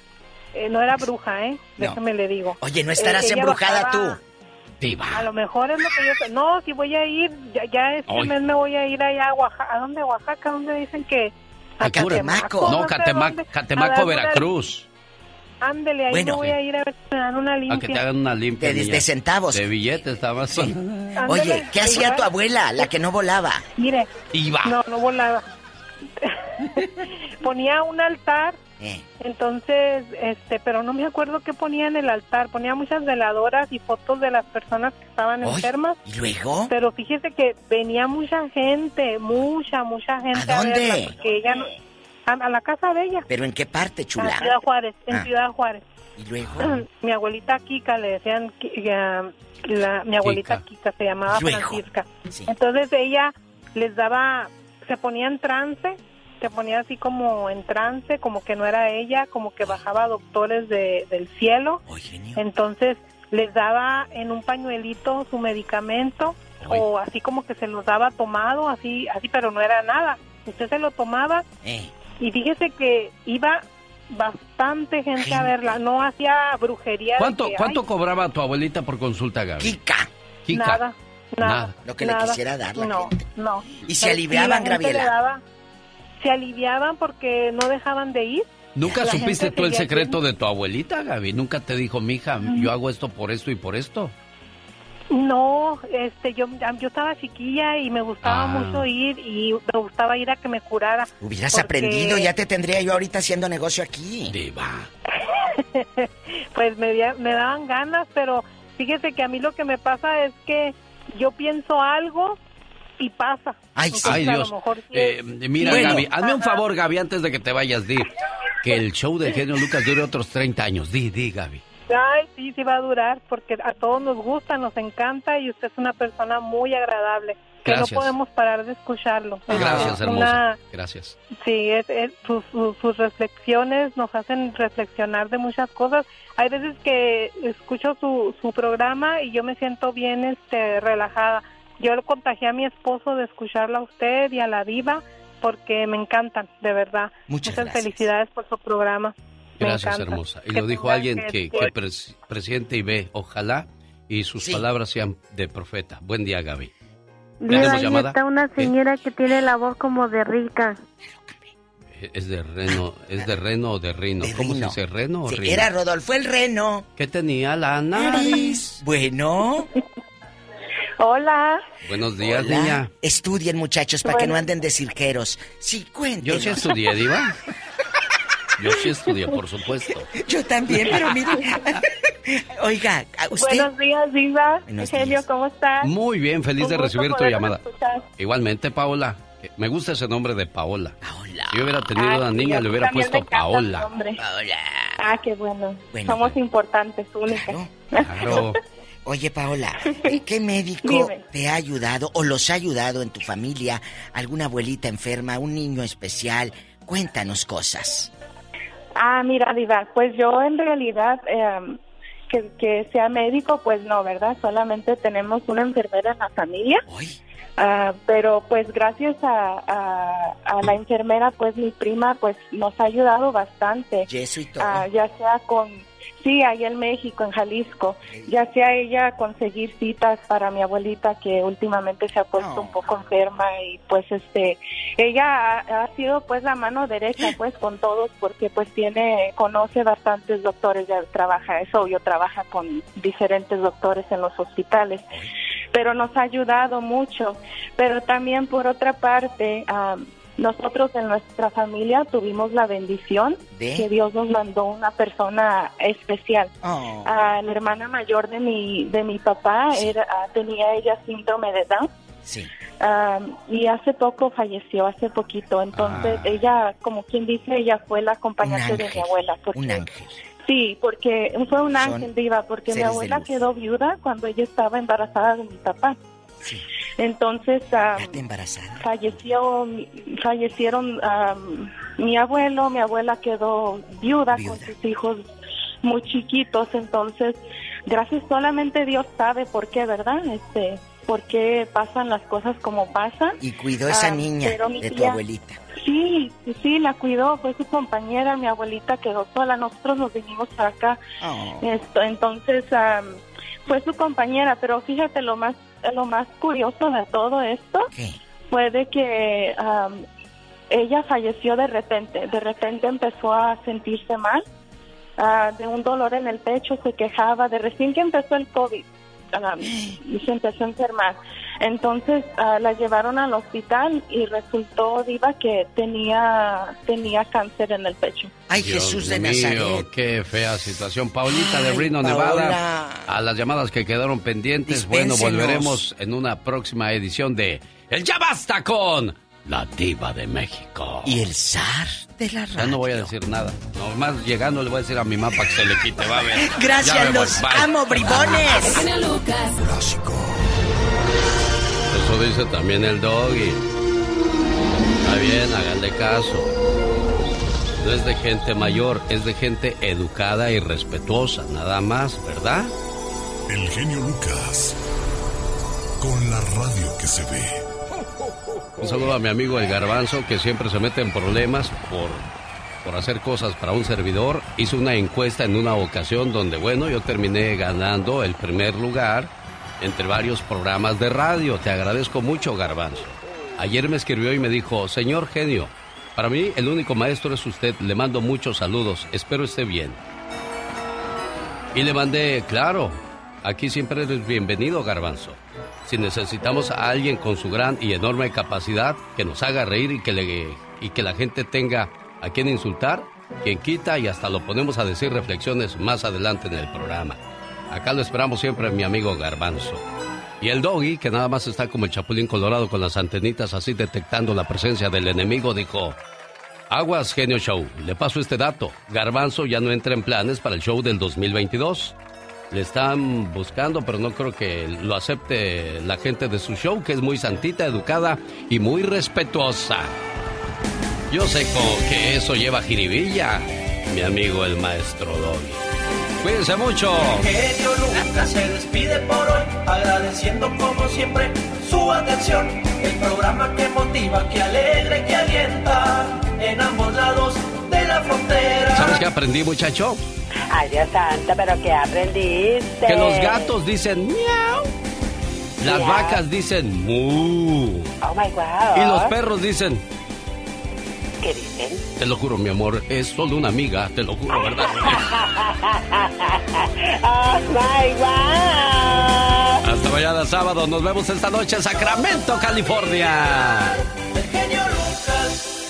Speaker 72: eh, no era bruja, ¿eh?
Speaker 2: No.
Speaker 72: Déjeme le digo.
Speaker 2: Oye, no estarás
Speaker 72: Eh, ella
Speaker 2: embrujada
Speaker 72: bajaba-
Speaker 2: tú.
Speaker 72: A lo mejor es lo que yo... No, si voy a ir, ya, ya este mes me voy a ir allá a Oaxaca. ¿A dónde Oaxaca? ¿Dónde dicen que...? A
Speaker 1: Catemaco. No, Catemaco, Catemaco, Veracruz.
Speaker 72: Ándele, ahí
Speaker 2: Bueno.
Speaker 72: me voy a ir a ver si me dan una limpia.
Speaker 1: A que te hagan una limpia.
Speaker 2: De- de centavos.
Speaker 1: De billetes, estaba así.
Speaker 2: Oye, ¿qué hacía tu abuela, la que no volaba?
Speaker 72: Mire.
Speaker 1: Iba.
Speaker 72: No, no volaba. (laughs) ponía un altar.
Speaker 2: Eh.
Speaker 72: Entonces, este, pero no me acuerdo qué ponía en el altar. Ponía muchas veladoras y fotos de las personas que estaban enfermas.
Speaker 2: ¿Y luego?
Speaker 72: Pero fíjese que venía mucha gente, mucha, mucha gente.
Speaker 2: ¿A dónde?
Speaker 72: verla, porque ella no- a, a la casa de ella.
Speaker 2: ¿Pero en qué parte,
Speaker 72: En
Speaker 2: chula?
Speaker 72: Ciudad Juárez, en
Speaker 2: Ah.
Speaker 72: Ciudad Juárez.
Speaker 2: ¿Y luego? (clears throat)
Speaker 72: mi abuelita Kika, le decían, la- mi abuelita Kika, se llamaba
Speaker 2: Luego.
Speaker 72: Francisca. Entonces ella les daba, se ponía en trance, se ponía así como en trance, como que no era ella, como que bajaba doctores de, del cielo. Entonces les daba en un pañuelito su medicamento o así como que se los daba tomado, así, así, pero no era nada. Usted se lo tomaba
Speaker 2: Eh.
Speaker 72: Y fíjese que iba bastante gente a verla, no hacía brujería.
Speaker 1: ¿Cuánto,
Speaker 72: que,
Speaker 1: cuánto
Speaker 72: ay,
Speaker 1: cobraba tu abuelita por consulta, Gaby?
Speaker 2: Kika.
Speaker 1: Kika.
Speaker 72: Nada, nada.
Speaker 1: Nada.
Speaker 2: Lo que le
Speaker 72: nada.
Speaker 2: quisiera dar la
Speaker 72: No, no.
Speaker 2: ¿Y se aliviaban,
Speaker 72: sí, la gente
Speaker 2: Graviela?
Speaker 72: le daba- se aliviaban porque no dejaban de ir.
Speaker 1: ¿Nunca
Speaker 72: La
Speaker 1: supiste
Speaker 72: gente
Speaker 1: tú el secreto de tu abuelita, Gaby? ¿Nunca te dijo, mija, yo hago esto por esto y por esto?
Speaker 72: No, este, yo, yo estaba chiquilla y me gustaba
Speaker 1: Ah.
Speaker 72: mucho ir y me gustaba ir a que me curara.
Speaker 2: Hubieras
Speaker 72: porque,
Speaker 2: aprendido, ya te tendría yo ahorita haciendo negocio aquí.
Speaker 1: Diva. (laughs)
Speaker 72: pues me, da- me daban ganas, pero fíjese que a mí lo que me pasa es que yo pienso algo y pasa.
Speaker 1: Ay,
Speaker 72: Entonces,
Speaker 1: Ay,
Speaker 72: a lo
Speaker 1: Dios.
Speaker 72: mejor sí
Speaker 1: Eh, mira,
Speaker 72: Bueno.
Speaker 1: Gaby, hazme un favor, Gaby, antes de que te vayas, di que el show de genio Lucas dure otros 30 años. Di, di, Gaby.
Speaker 72: Ay, sí, sí va a durar porque a todos nos gusta, nos encanta y usted es una persona muy agradable. Que
Speaker 1: Gracias.
Speaker 72: no podemos parar de escucharlo. Es
Speaker 1: Gracias,
Speaker 72: una-
Speaker 1: hermosa. Gracias.
Speaker 72: Sí, es, es- sus, reflexiones nos hacen reflexionar de muchas cosas. Hay veces que escucho su, su programa y yo me siento bien este, relajada. Yo lo contagié a mi esposo de escucharla a usted y a la diva porque me encantan, de verdad.
Speaker 2: Muchas
Speaker 72: Muchas felicidades por su programa.
Speaker 1: Gracias,
Speaker 72: encanta.
Speaker 1: hermosa. Y
Speaker 72: Que
Speaker 1: lo dijo alguien que,
Speaker 72: que-
Speaker 1: que pres- presiente y ve, ojalá, y sus palabras sean de profeta. Buen día, Gaby.
Speaker 81: Mira,
Speaker 1: ¿Tenemos
Speaker 81: ahí
Speaker 1: llamada?
Speaker 81: está una señora que tiene la voz como de rica.
Speaker 1: Eh, Es de reno, es de reno o de rino. ¿Cómo
Speaker 2: rino.
Speaker 1: se dice reno o
Speaker 2: Sí,
Speaker 1: rino?
Speaker 2: era Rodolfo el Reno.
Speaker 1: ¿Qué tenía la nariz?
Speaker 2: Bueno. (laughs)
Speaker 72: Hola.
Speaker 1: Buenos días,
Speaker 2: Hola.
Speaker 1: niña.
Speaker 2: Estudien, muchachos, para que no anden de cirqueros. Sí, cuéntenos.
Speaker 1: Yo sí estudié, Diva. (laughs) Yo sí estudié, por supuesto.
Speaker 2: Yo también, pero mire. (laughs) Oiga, ¿a usted.
Speaker 72: Buenos días, Diva. Egelio, ¿cómo estás?
Speaker 1: Muy bien, feliz
Speaker 72: Un
Speaker 1: de recibir tu llamada.
Speaker 72: escuchar.
Speaker 1: Igualmente, Paola. Me gusta ese nombre de Paola. Si yo hubiera tenido
Speaker 72: Ah,
Speaker 1: una niña, le hubiera puesto Paola.
Speaker 2: Paola.
Speaker 72: Ah, qué bueno.
Speaker 2: Bueno,
Speaker 72: Somos importantes, únicas. (laughs)
Speaker 1: Claro.
Speaker 2: Oye, Paola, ¿qué médico
Speaker 72: Dime.
Speaker 2: te ha ayudado o los ha ayudado en tu familia? ¿Alguna abuelita enferma, un niño especial? Cuéntanos cosas.
Speaker 72: Ah, mira, Diva, pues yo en realidad eh, que, que sea médico, pues no, ¿verdad? Solamente tenemos una enfermera en la familia. Ah, pero pues gracias a, a, a la enfermera, pues mi prima pues nos ha ayudado bastante.
Speaker 2: Y eso y todo.
Speaker 72: Ah, ya sea con, sí, ahí en México, en Jalisco, ya sea ella conseguir citas para mi abuelita que últimamente se ha puesto un poco enferma y pues este, ella ha, ha sido pues la mano derecha (laughs) pues con todos porque pues tiene, conoce bastantes doctores, ya trabaja eso, yo trabaja con diferentes doctores en los hospitales pero nos ha ayudado mucho. Pero también por otra parte, am, nosotros en nuestra familia tuvimos la bendición
Speaker 2: ¿De?
Speaker 72: que Dios nos mandó una persona especial.
Speaker 2: Oh.
Speaker 72: Ah, la hermana mayor de mi de mi papá era, ah, tenía ella síndrome de Down.
Speaker 2: Sí.
Speaker 72: Am, y hace poco falleció, hace poquito. Entonces
Speaker 2: Ah.
Speaker 72: ella, como quien dice, ella fue la acompañante de mi abuela. Porque,
Speaker 2: Un ángel.
Speaker 72: Sí, porque fue un ángel diva, porque mi abuela quedó viuda cuando ella estaba embarazada de mi papá. Entonces am,
Speaker 2: embarazada.
Speaker 72: falleció, fallecieron am, mi abuelo, mi abuela quedó viuda, con sus hijos muy chiquitos, entonces gracias solamente Dios sabe por qué, ¿verdad? Este, por qué pasan las cosas como pasan.
Speaker 2: Y cuidó esa
Speaker 72: Ah,
Speaker 2: niña de tu abuelita.
Speaker 72: Sí, sí, sí, la cuidó, fue su compañera, mi abuelita quedó sola, nosotros nos vinimos para acá.
Speaker 2: Oh.
Speaker 72: Esto, entonces, fue su compañera, pero fíjate, lo más, lo más curioso de todo esto fue de que am, ella falleció de repente, de repente empezó a sentirse mal
Speaker 82: ah, de un dolor en el pecho, se quejaba de recién que empezó el COVID y se empezó a enfermar. Entonces ah, la llevaron al hospital y resultó, Diva, que tenía, tenía cáncer en el pecho.
Speaker 2: Ay, Jesús de Nazaret.
Speaker 1: Qué fea situación. Paulita de Reno, Nevada. A las llamadas que quedaron pendientes. Bueno, volveremos en una próxima edición de El Ya Basta con la Diva de México.
Speaker 2: Y el zar de la radio.
Speaker 1: Ya no voy a decir nada. Nomás llegando le voy a decir a mi mamá que se le quite. Va a ver. (laughs)
Speaker 2: Gracias, los amo, bribones. (laughs)
Speaker 1: Eso dice también el doggy. Está bien, háganle caso. No es de gente mayor, es de gente educada y respetuosa, nada más, ¿verdad?
Speaker 4: El genio Lucas. Con la radio que se ve.
Speaker 1: Un saludo a mi amigo el Garbanzo, que siempre se mete en problemas por, por hacer cosas para un servidor. Hizo una encuesta en una ocasión donde, bueno, yo terminé ganando el primer lugar entre varios programas de radio. Te agradezco mucho, Garbanzo. Ayer me escribió y me dijo, señor genio, para mí el único maestro es usted. Le mando muchos saludos. Espero esté bien. Y le mandé, claro, aquí siempre eres bienvenido, Garbanzo si necesitamos a alguien con su gran y enorme capacidad que nos haga reír y que, la gente tenga a quien insultar, quien quita y hasta lo ponemos a decir reflexiones más adelante en el programa. Acá lo esperamos siempre mi amigo Garbanzo. Y el doggy, que nada más está como el chapulín colorado con las antenitas así detectando la presencia del enemigo, dijo, Aguas, genio show, le paso este dato, Garbanzo ya no entra en planes para el show del 2022 le están buscando, pero no creo que lo acepte la gente de su show, que es muy santita, educada y muy respetuosa. Yo sé que eso lleva jiribilla, mi amigo el maestro Doggy. Cuídense mucho.
Speaker 18: Genio Lucas se despide por hoy, agradeciendo como siempre su atención. El programa que motiva, que alegra, que alienta en ambos lados de la frontera.
Speaker 1: ¿Sabes qué aprendí, muchacho?
Speaker 33: Ay, Dios santo, pero ¿qué aprendiste?
Speaker 1: Que los gatos dicen miau. Las vacas dicen mu.
Speaker 33: Oh my God.
Speaker 1: Y los perros dicen
Speaker 33: qué dicen?
Speaker 1: Te lo juro, mi amor, es solo una amiga, te lo juro, ¿verdad? (laughs)
Speaker 33: Ah, ¡Oh, my
Speaker 1: Hasta mañana sábado, nos vemos esta noche en Sacramento, California. El genio Lucas.